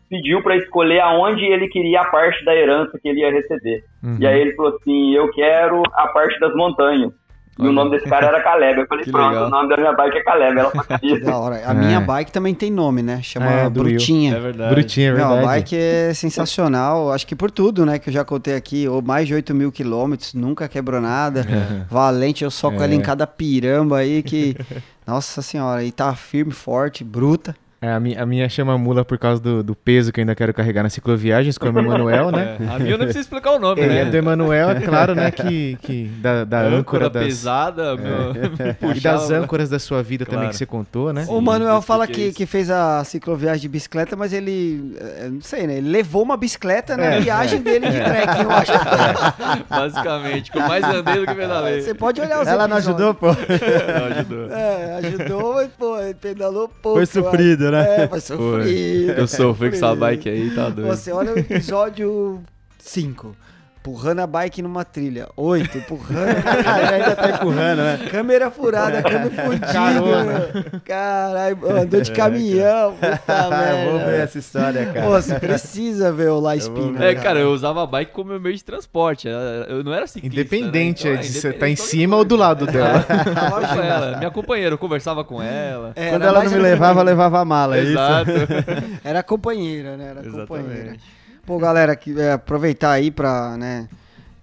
pediu para escolher aonde ele queria a parte da herança que ele ia receber. Uhum. E aí ele falou assim: "Eu quero a parte das montanhas". E o nome desse cara era Caleb. Eu falei, que pronto, legal. o nome da minha bike é Caleb. Ela que da hora. A é. minha bike também tem nome, né? Chama é, Brutinha. É verdade. Brutinha, é verdade. Não, a bike é sensacional. Acho que por tudo, né? Que eu já contei aqui. Ou mais de 8 mil quilômetros, nunca quebrou nada. É. Valente, eu soco é. ela em cada piramba aí que... Nossa senhora, e tá firme, forte, bruta. É, a, minha, a minha chama mula por causa do, do, peso que eu ainda quero carregar nas cicloviagens, como o Emanuel, né? É, a minha não precisa explicar o nome, Ele né? é do Emanuel, é claro, né? Que, que da, da âncora, âncora das... pesada, é. meu... E das âncoras da sua vida claro. também que você contou, né? Sim, o Manuel fala que, que fez a cicloviagem de bicicleta, mas ele, é, não sei, né? Ele levou uma bicicleta na é, viagem dele de é. trekking, eu acho. Basicamente, com mais andei do que pedalei. Você pode olhar os Ela não ajudou, pô? não ajudou. É, ajudou, mas, pô, ele pedalou pouco. Foi sofrido, né? É, sofrido sofrido. Eu sofri com essa bike aí, tá doido. Você olha o episódio 5 empurrando a bike numa trilha. Oito, empurrando. Ele ainda tá empurrando, né? Câmera furada, câmera fudida. Caralho, andou de é, caminhão. Puta merda. Vou ver essa história, cara. Pô, você precisa ver o La Espina. É, cara, eu usava a bike como meu meio de transporte. Eu não era ciclista. Independente né? então, de você tá em cima ou do lado dela. com ela. Minha companheira, eu conversava com ela. É, Quando ela não me levava, levava a mala, é Exato. isso? Era companheira, né? Era Exatamente. companheira. Pô, galera, que, é, aproveitar aí pra, né,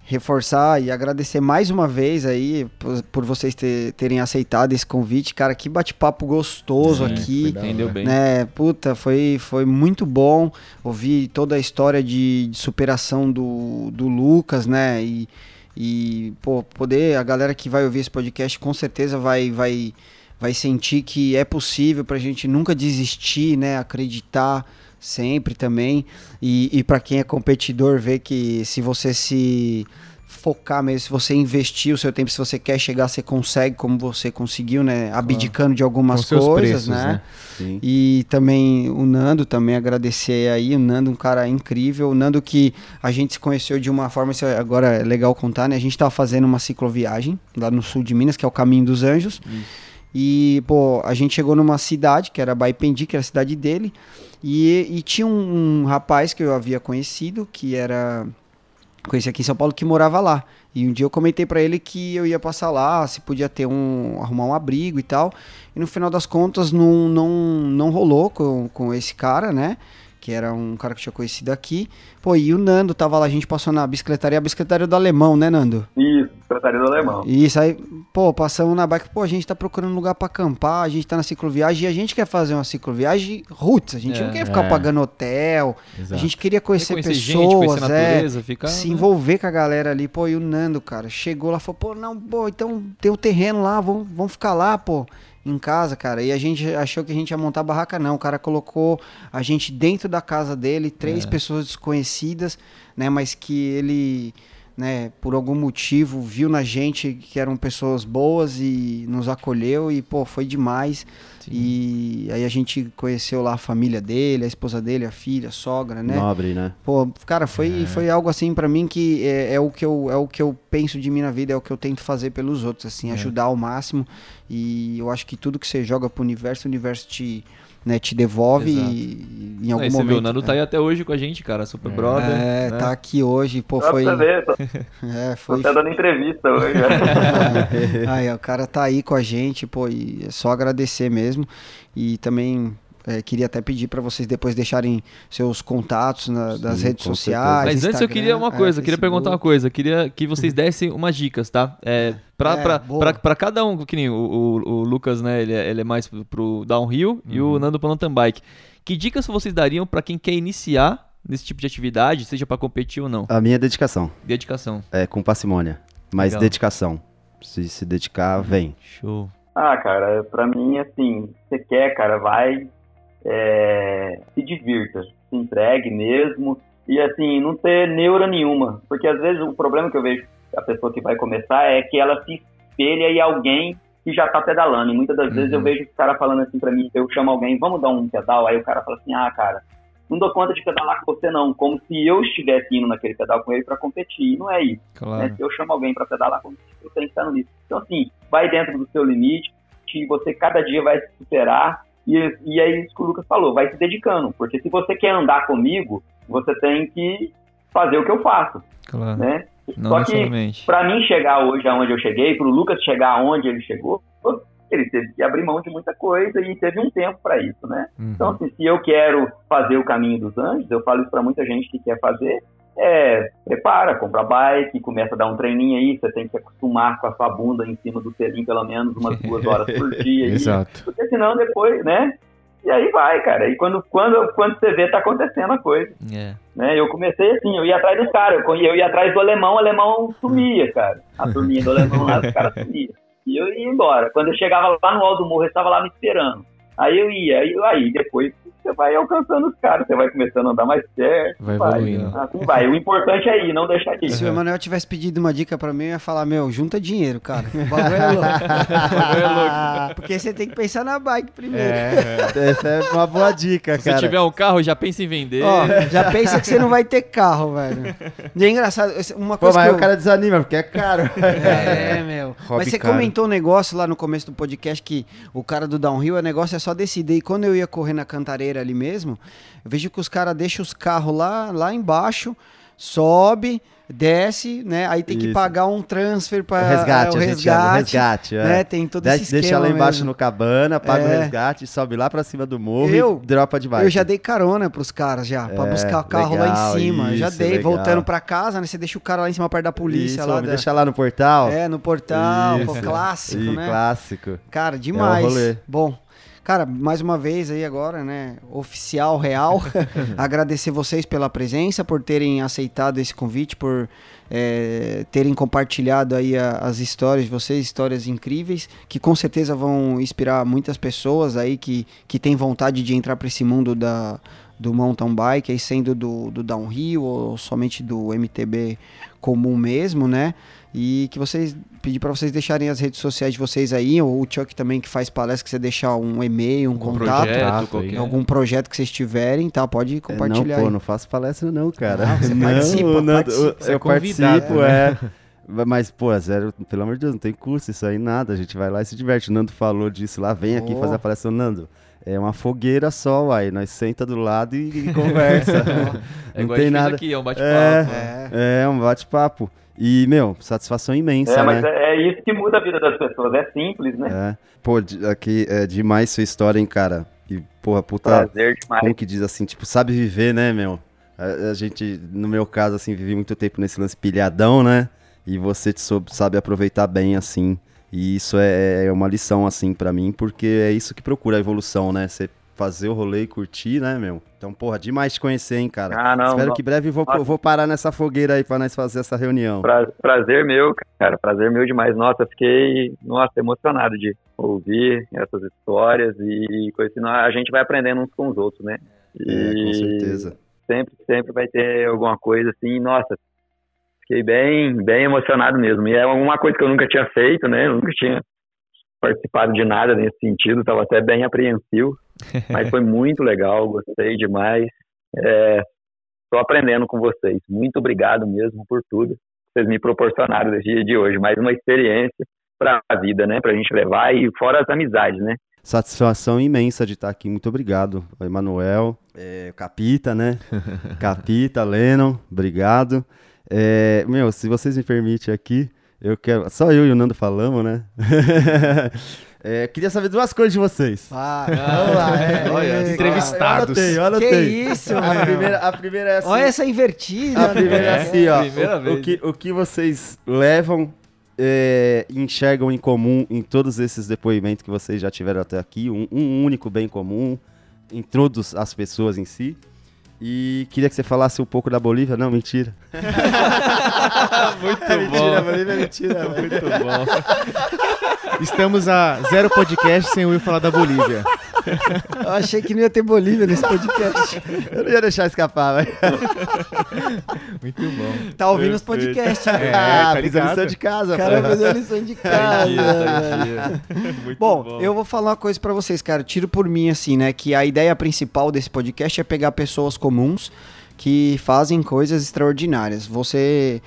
reforçar e agradecer mais uma vez aí por, por vocês ter, terem aceitado esse convite. Cara, que bate-papo gostoso Sim, aqui. Entendeu bem. Né? Puta, foi, foi muito bom ouvir toda a história de, de superação do, do Lucas, né? E, e, pô, poder, a galera que vai ouvir esse podcast com certeza vai, vai, vai sentir que é possível pra gente nunca desistir, né? Acreditar sempre também. E, e para quem é competidor, ver que se você se focar mesmo, se você investir o seu tempo, se você quer chegar, você consegue, como você conseguiu, né? Abdicando de algumas coisas, preços, né? né? E também o Nando, também agradecer aí, o Nando, um cara incrível. O Nando que a gente se conheceu de uma forma, isso agora é legal contar, né? A gente tava fazendo uma cicloviagem lá no sul de Minas, que é o Caminho dos Anjos. Isso. E, pô, a gente chegou numa cidade, que era Baipendi, que era a cidade dele, e, e tinha um, um, rapaz que eu havia conhecido, que era. Conheci aqui em São Paulo, que morava lá. E um dia eu comentei para ele que eu ia passar lá, se podia ter um. arrumar um abrigo e tal. E no final das contas não, não, não rolou com, com esse cara, né? Que era um cara que eu tinha conhecido aqui. Pô, e o Nando tava lá, a gente passou na bicicletaria, a bicicletaria do Alemão, né, Nando? Isso, Secretaria do Alemão. Isso, aí, pô, passamos na bike, pô, a gente tá procurando um lugar pra acampar, a gente tá na cicloviagem e a gente quer fazer uma cicloviagem roots, a gente É, não quer ficar é. pagando hotel, Exato. a gente queria conhecer, Conhecer pessoas, gente, conhecer a é, natureza, ficar. se né? envolver com a galera ali, pô, e o Nando, cara, chegou lá, falou, pô, não, pô, então tem o terreno lá, vamos, vamos ficar lá, pô, em casa, cara, e a gente achou que a gente ia montar barraca, não, o cara colocou a gente dentro da casa dele, três É. pessoas desconhecidas, né, mas que ele, né, por algum motivo, viu na gente que eram pessoas boas e nos acolheu e, pô, foi demais, Sim. e aí a gente conheceu lá a família dele, a esposa dele, a filha, a sogra, né, Nobre, né? Pô, cara, foi, foi algo assim pra mim que é, é o que eu é o que eu penso de mim na vida, é o que eu tento fazer pelos outros, assim, ajudar ao máximo. E eu acho que tudo que você joga pro universo, o universo te, né, te devolve e, e em algum Aí você momento. viu, o Nando tá aí até hoje com a gente, cara. Super brother. É, né? tá aqui hoje, pô, Só foi. ver, tô, É, tô foi. até dando entrevista hoje. Aí, ó, o cara tá aí com a gente, pô, e é só agradecer mesmo. E também é, queria até pedir pra vocês depois deixarem seus contatos na- das Sim, redes sociais. Mas antes eu queria uma é, coisa, eu queria perguntar uma coisa. Eu queria que vocês dessem umas dicas, tá? É, pra, É, cada um, que nem o, o, o Lucas, né? Ele é, ele é mais pro- downhill e Uhum. o Nando pro mountain bike. Que dicas vocês dariam pra quem quer iniciar nesse tipo de atividade, seja pra competir ou não? A minha dedicação Dedicação. é com parcimônia, mas Legal. dedicação. Se se dedicar, vem. Show. Ah, cara, pra mim, assim, você quer, cara, vai, é, se divirta, se entregue mesmo, e assim, não ter neura nenhuma, porque às vezes o problema que eu vejo a pessoa que vai começar é que ela se espelha em alguém que já tá pedalando, e muitas das vezes eu Uhum. vejo o cara falando assim pra mim, eu chamo alguém, vamos dar um pedal, aí o cara fala assim, ah, cara, não dou conta de pedalar com você não, como se eu estivesse indo naquele pedal com ele pra competir, e não é isso. né? Claro. Se eu chamo alguém para pedalar eu tenho que estar limite. Então, assim, vai dentro do seu limite, que você cada dia vai se superar, e, e é isso que o Lucas falou, vai se dedicando, porque se você quer andar comigo, você tem que fazer o que eu faço, Claro. né? Não Só que, para mim chegar hoje aonde eu cheguei, para o Lucas chegar aonde ele chegou, ele teve que abrir mão de muita coisa e teve um tempo para isso, né? Uhum. Então, assim, se eu quero fazer o caminho dos anjos, eu falo isso para muita gente que quer fazer, é, prepara, compra bike, começa a dar um treininho aí, você tem que acostumar com a sua bunda em cima do selim pelo menos umas duas horas por dia. aí, Exato. porque senão depois, né? E aí vai, cara. E quando, quando, quando você vê, tá acontecendo a coisa. É. Né? Eu comecei assim, eu ia atrás dos caras, eu, eu ia atrás do alemão, o alemão sumia, cara. A turminha do alemão lá, os caras sumiam. E eu ia embora. Quando eu chegava lá no alto do morro, eles estavam lá me esperando. Aí eu ia, aí, aí depois você vai alcançando os caras, você vai começando a andar mais certo. Vai evoluindo. Assim vai. O importante é ir, não deixar de ir. Se o Emanuel tivesse pedido uma dica pra mim, eu ia falar, meu, junta dinheiro, cara. O bagulho é louco. Porque você tem que pensar na bike primeiro. Essa é uma boa dica, Se você cara. tiver um carro, já pensa em vender. Ó, já pensa que você não vai ter carro, velho. E é engraçado, uma Pô, coisa mas que o eu... cara desanima, porque é caro. É, meu. Hobby Mas você caro. comentou um negócio lá no começo do podcast que o cara do downhill, o negócio é só descer. E quando eu ia correr na cantareira ali mesmo, eu vejo que os caras deixam os carros lá, lá embaixo, sobe, desce, né? Aí tem que Isso. pagar um transfer para O resgate, o chama, o resgate. né? É. Tem todo esse esquema deixa lá embaixo mesmo. no cabana, paga o É. resgate, sobe lá pra cima do morro Eu- e dropa de bike. Eu já dei carona pros caras já, pra É, buscar o carro lá legal, em cima. Eu já isso, dei, legal. voltando pra casa, né? Você deixa o cara lá em cima perto da polícia Isso, lá. da- deixa lá no portal. É, no portal, pô, Isso. clássico, Ih, né? clássico. Cara, demais. É rolê. Bom, cara, mais uma vez aí agora, né? Oficial, real. agradecer vocês pela presença, por terem aceitado esse convite, por é, terem compartilhado aí a- as histórias de vocês, histórias incríveis, que com certeza vão inspirar muitas pessoas aí que, que têm vontade de entrar para esse mundo da, do mountain bike, aí sendo do, do downhill ou somente do MTB comum mesmo, né? E que vocês pedir para vocês deixarem as redes sociais de vocês aí, ou o Chuck também que faz palestra, que você deixar um e-mail, um Algum contato, projeto, aí. qualquer. algum projeto que vocês tiverem, tá? Pode compartilhar É, não, pô, aí. não faço palestra não, cara. Não, você não, participa, não, participa. Você é Eu convidado, participo, né? é. Mas, pô, é zero, pelo amor de Deus, não tem curso isso aí, nada. A gente vai lá e se diverte. O Nando falou disso lá, vem aqui Oh. fazer a palestra. Nando, é uma fogueira só, uai. Nós senta do lado e, e conversa. É não igual a tem nada. aqui, é um bate-papo. É. É, é um bate-papo. E, meu, satisfação imensa, É, né? mas é, é isso que muda a vida das pessoas, é simples, né? É. Pô, aqui é demais sua história, hein, cara. E, porra, puta. Prazer demais. Como que diz assim, tipo, sabe viver, né, meu? A, a gente, no meu caso, assim, vivi muito tempo nesse lance pilhadão, né? E você te soube, sabe aproveitar bem, assim. E isso é, é uma lição, assim, pra mim, porque é isso que procura a evolução, né? Você fazer o rolê e curtir, né, meu? Então, porra, demais te conhecer, hein, cara. Ah, não. Espero não. que breve vou, Nossa. vou parar nessa fogueira aí pra nós fazer essa reunião. Pra- prazer meu, cara. Prazer meu demais. Nossa, fiquei, nossa, emocionado de ouvir essas histórias e coisa assim. A gente vai aprendendo uns com os outros, né? É, com certeza. sempre, sempre vai ter alguma coisa assim, nossa, fiquei bem, bem emocionado mesmo. E é uma coisa que eu nunca tinha feito, né? Eu nunca tinha participado de nada nesse sentido, estava até bem apreensivo, mas foi muito legal, gostei demais. Estou aprendendo com vocês. Muito obrigado mesmo por tudo que vocês me proporcionaram nesse dia de hoje. Mais uma experiência para a vida, né? Para a gente levar e fora as amizades, né? Satisfação imensa de estar aqui. Muito obrigado, Emanuel, é, Capita, né? Capita, Lennon, obrigado. É, meu, se vocês me permitem aqui, eu quero. Só eu e o Nando falamos, né? É, queria saber duas coisas de vocês. Ah, vamos lá. É, Olha, é, entrevistados. Eu anotei, eu Que isso, a meu? primeira, a primeira é assim. Olha essa invertida. A primeira é né? assim, ó. primeira o, vez. o que, o que vocês levam é, e enxergam em comum em todos esses depoimentos que vocês já tiveram até aqui, um, um único bem comum em todas as pessoas em si. E queria que você falasse um pouco da Bolívia. Não, mentira. Muito É mentira, bom. Bolívia é mentira. Muito bom. Estamos a zero podcast sem o Will falar da Bolívia. Eu achei que não ia ter Bolívia nesse podcast. Eu não ia deixar escapar, vai. Muito bom. Tá ouvindo os podcasts. né? É, ah, tá fiz a lição de casa, O cara fazendo a lição de casa. Entendi, entendi. Muito Bom, eu vou falar uma coisa pra vocês, cara. Tiro por mim, assim, né? Que a ideia principal desse podcast é pegar pessoas comuns que fazem coisas extraordinárias. Você,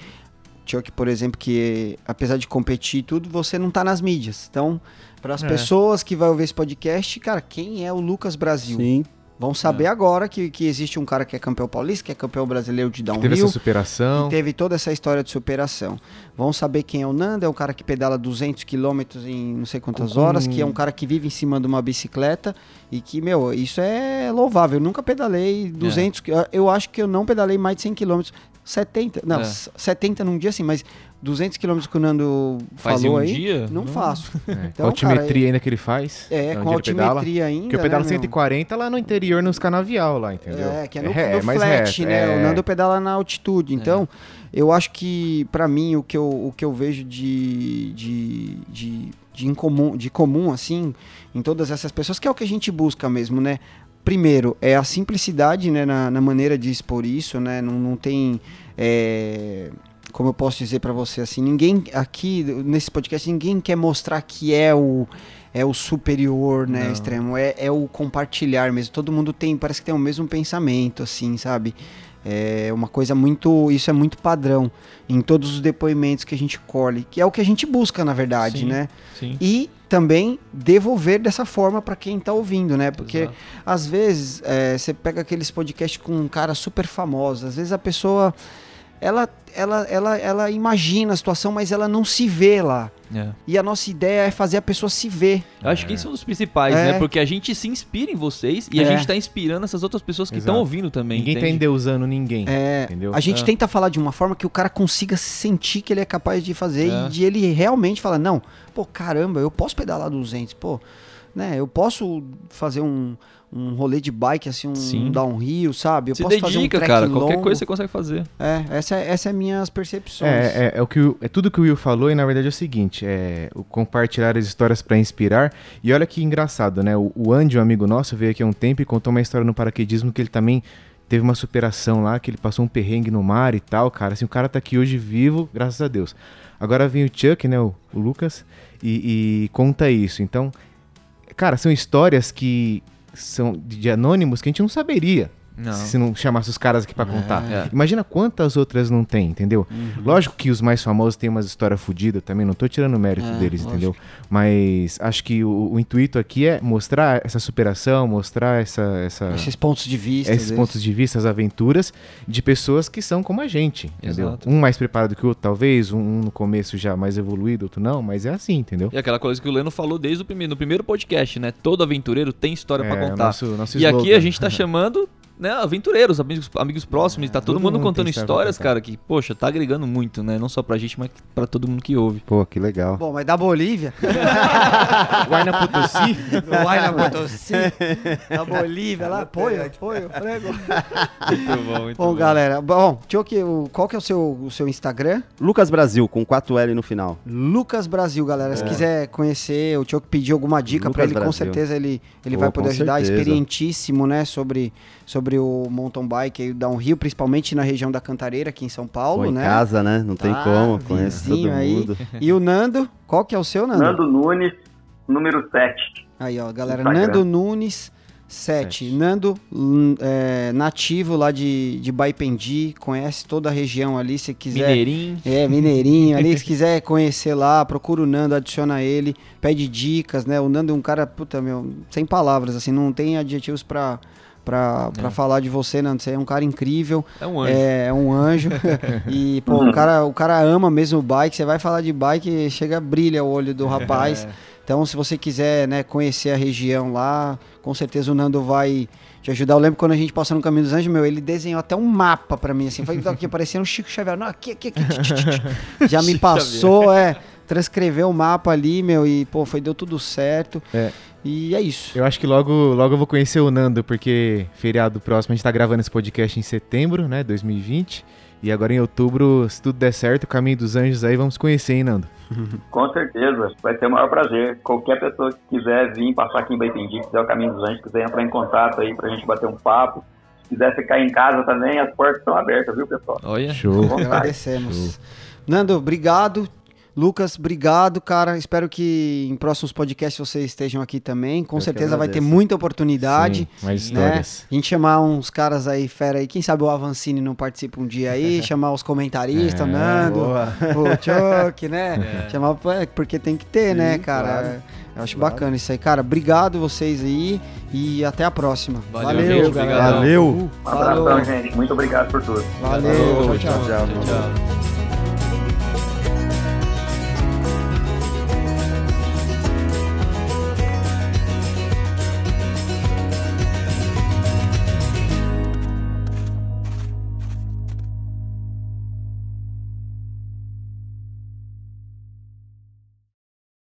Chuck, por exemplo, que apesar de competir e tudo, você não tá nas mídias. Então, para as É. pessoas que vão ouvir esse podcast, cara, quem é o Lucas Brasil? Sim. Vão saber agora que, que existe um cara que é campeão paulista, que é campeão brasileiro de Teve downhill. essa superação. que teve toda essa história de superação. Vão saber quem é o Nando, é um cara que pedala 200 quilômetros em não sei quantas Com- horas, que é um cara que vive em cima de uma bicicleta e que, meu, isso é louvável. Eu nunca pedalei 200, qui- eu acho que eu não pedalei mais de 100 quilômetros. 70, não, É. 70 num dia sim, mas 200 quilômetros que o Nando Faz falou um aí, dia? não faço. É, com Então, a altimetria cara, ainda que ele faz. É, com pedala. altimetria ainda, Porque eu pedalo né, meu? 140 lá no interior, nos canavial lá, entendeu? É, que é no, É, no flat, reto, né? é. O Nando pedala na altitude. Então, eu acho que, pra mim, o que eu, o que eu vejo de, de, de, de, incomum, de comum, assim, em todas essas pessoas, que é o que a gente busca mesmo, né? Primeiro, é a simplicidade né, na, na maneira de expor isso, né? Não, não tem. é, como eu posso dizer pra você assim, ninguém aqui nesse podcast ninguém quer mostrar que é o é o superior, né, Não. extremo, é, é o compartilhar mesmo. Todo mundo tem, parece que tem o mesmo pensamento, assim, sabe? É uma coisa muito, isso é muito padrão em todos os depoimentos que a gente colhe, que é o que a gente busca, na verdade, Sim. né? Sim. E também devolver dessa forma pra quem tá ouvindo, né? Porque Exato. às vezes é, você pega aqueles podcasts com um cara super famoso, às vezes a pessoa ela, ela, ela, ela imagina a situação, mas ela não se vê lá. É. E a nossa ideia é fazer a pessoa se ver. Eu acho que isso é um dos principais, É. né? Porque a gente se inspira em vocês e a É. gente tá inspirando essas outras pessoas que estão ouvindo também. Ninguém tá entende? endeusando ninguém. É, Entendeu? a gente É. tenta falar de uma forma que o cara consiga sentir que ele é capaz de fazer É. e de ele realmente falar, não, pô, caramba, eu posso pedalar 200, pô, né, eu posso fazer um, um rolê de bike, assim, um Sim. downhill, sabe? Eu Se posso fazer um dedica, trek cara. longo. Qualquer coisa você consegue fazer. É, essa, é- essa é minhas percepções. É, é, é o que o- é tudo que o Will falou e na verdade é o seguinte, é o compartilhar as histórias pra inspirar. E olha que engraçado, né? O, o Andy, um amigo nosso, veio aqui há um tempo e contou uma história no paraquedismo que ele também teve uma superação lá, que ele passou um perrengue no mar e tal, cara. Assim, o cara tá aqui hoje vivo, graças a Deus. Agora vem o Chuck, né, o, o Lucas, e, e conta isso. Então, cara, são histórias que são de anônimos que a gente não saberia. Não. se não chamasse os caras aqui pra contar. É. Imagina quantas outras não tem, entendeu? Lógico que os mais famosos têm umas histórias fodidas também, não tô tirando o mérito É, deles, lógico. entendeu? Mas acho que o, o intuito aqui é mostrar essa superação, mostrar essa, essa, Esses pontos de vista. esses deles. pontos de vista, as aventuras de pessoas que são como a gente, entendeu? Exato. Um mais preparado que o outro, talvez, um, um no começo já mais evoluído, outro não, mas é assim, entendeu? E aquela coisa que o Leno falou desde o primeiro, no primeiro podcast, né? Todo aventureiro tem história pra É, o contar. nosso- nosso e aqui a gente tá chamando né, aventureiros, amigos, amigos próximos, tá todo, todo mundo mundo contando pra histórias, cara, que, poxa, tá agregando muito, né? Não só pra gente, mas pra todo mundo que ouve. Pô, que legal. Bom, mas da Bolívia, Guarna Potosí, do Guayna Potosí, da Bolívia lá, apoio, apoio, prego. Muito bom, muito Bom, galera, bom, o- qual que é o seu, o seu Instagram? Lucas Brasil, com 4L no final. Lucas Brasil, galera. Se quiser conhecer, o Tioque pediu alguma dica pra Lucas ele, com Brasil. certeza ele, ele Pô, vai poder com ajudar. certeza. Experientíssimo, né, sobre, sobre o mountain bike e o downhill, principalmente na região da Cantareira, aqui em São Paulo, Pô, em né? casa, né? Não tem Tá, como, conhece todo aí. mundo. E o Nando, qual que é o seu, Nando? Nando Nunes, número 7. Aí, ó, galera, Instagram. Nando Nunes 7. Nando, hum, é, nativo lá de, de Baipendi, conhece toda a região ali, se quiser. Mineirinho. É, Mineirinho ali, se quiser conhecer lá, procura o Nando, adiciona ele, pede dicas, né? O Nando é um cara, puta, meu, sem palavras, assim, não tem adjetivos pra, pra, pra É. falar de você, Nando. Você é um cara incrível, É um anjo. é, é um anjo. e, pô, o cara, o cara ama mesmo o bike. Você vai falar de bike, chega, brilha o olho do rapaz. É. Então, se você quiser, né, conhecer a região lá, com certeza o Nando vai te ajudar. Eu lembro quando a gente passou no Caminho dos Anjos, meu, ele desenhou até um mapa pra mim, assim, foi aqui parecendo um Chico Xavier. Não, aqui, aqui, aqui. Já me passou, é, transcreveu o mapa ali, meu, e, pô, foi, deu tudo certo. É. E é isso. Eu acho que logo, logo eu vou conhecer o Nando, porque feriado próximo a gente tá gravando esse podcast em setembro, né, 2020. E agora em outubro, se tudo der certo, o Caminho dos Anjos aí, vamos conhecer, hein, Nando? Com certeza, vai ser o maior prazer. Qualquer pessoa que quiser vir passar aqui em Baipendi, quiser o Caminho dos Anjos, quiser entrar em contato aí pra gente bater um papo, se quiser ficar em casa também, as portas estão abertas, viu, pessoal? Olha. Show. Agradecemos. Nando, obrigado. Lucas, obrigado, cara. Espero que em próximos podcasts vocês estejam aqui também. Com Eu certeza vai ter muita oportunidade. Sim, mais né? histórias. A gente chamar uns caras aí, fera aí. Quem sabe o Avancini não participa um dia aí. chamar os comentaristas, É, Nando, boa. o Chuck, né? É. Chamar, porque tem que ter, né, Sim, cara? claro. Eu acho Claro. bacana isso aí. Cara, obrigado vocês aí e até a próxima. Valeu, gente, galera. Valeu! Um abração, gente. Muito obrigado por tudo. Valeu, Falou, tchau, tchau. tchau. Tchau, tchau.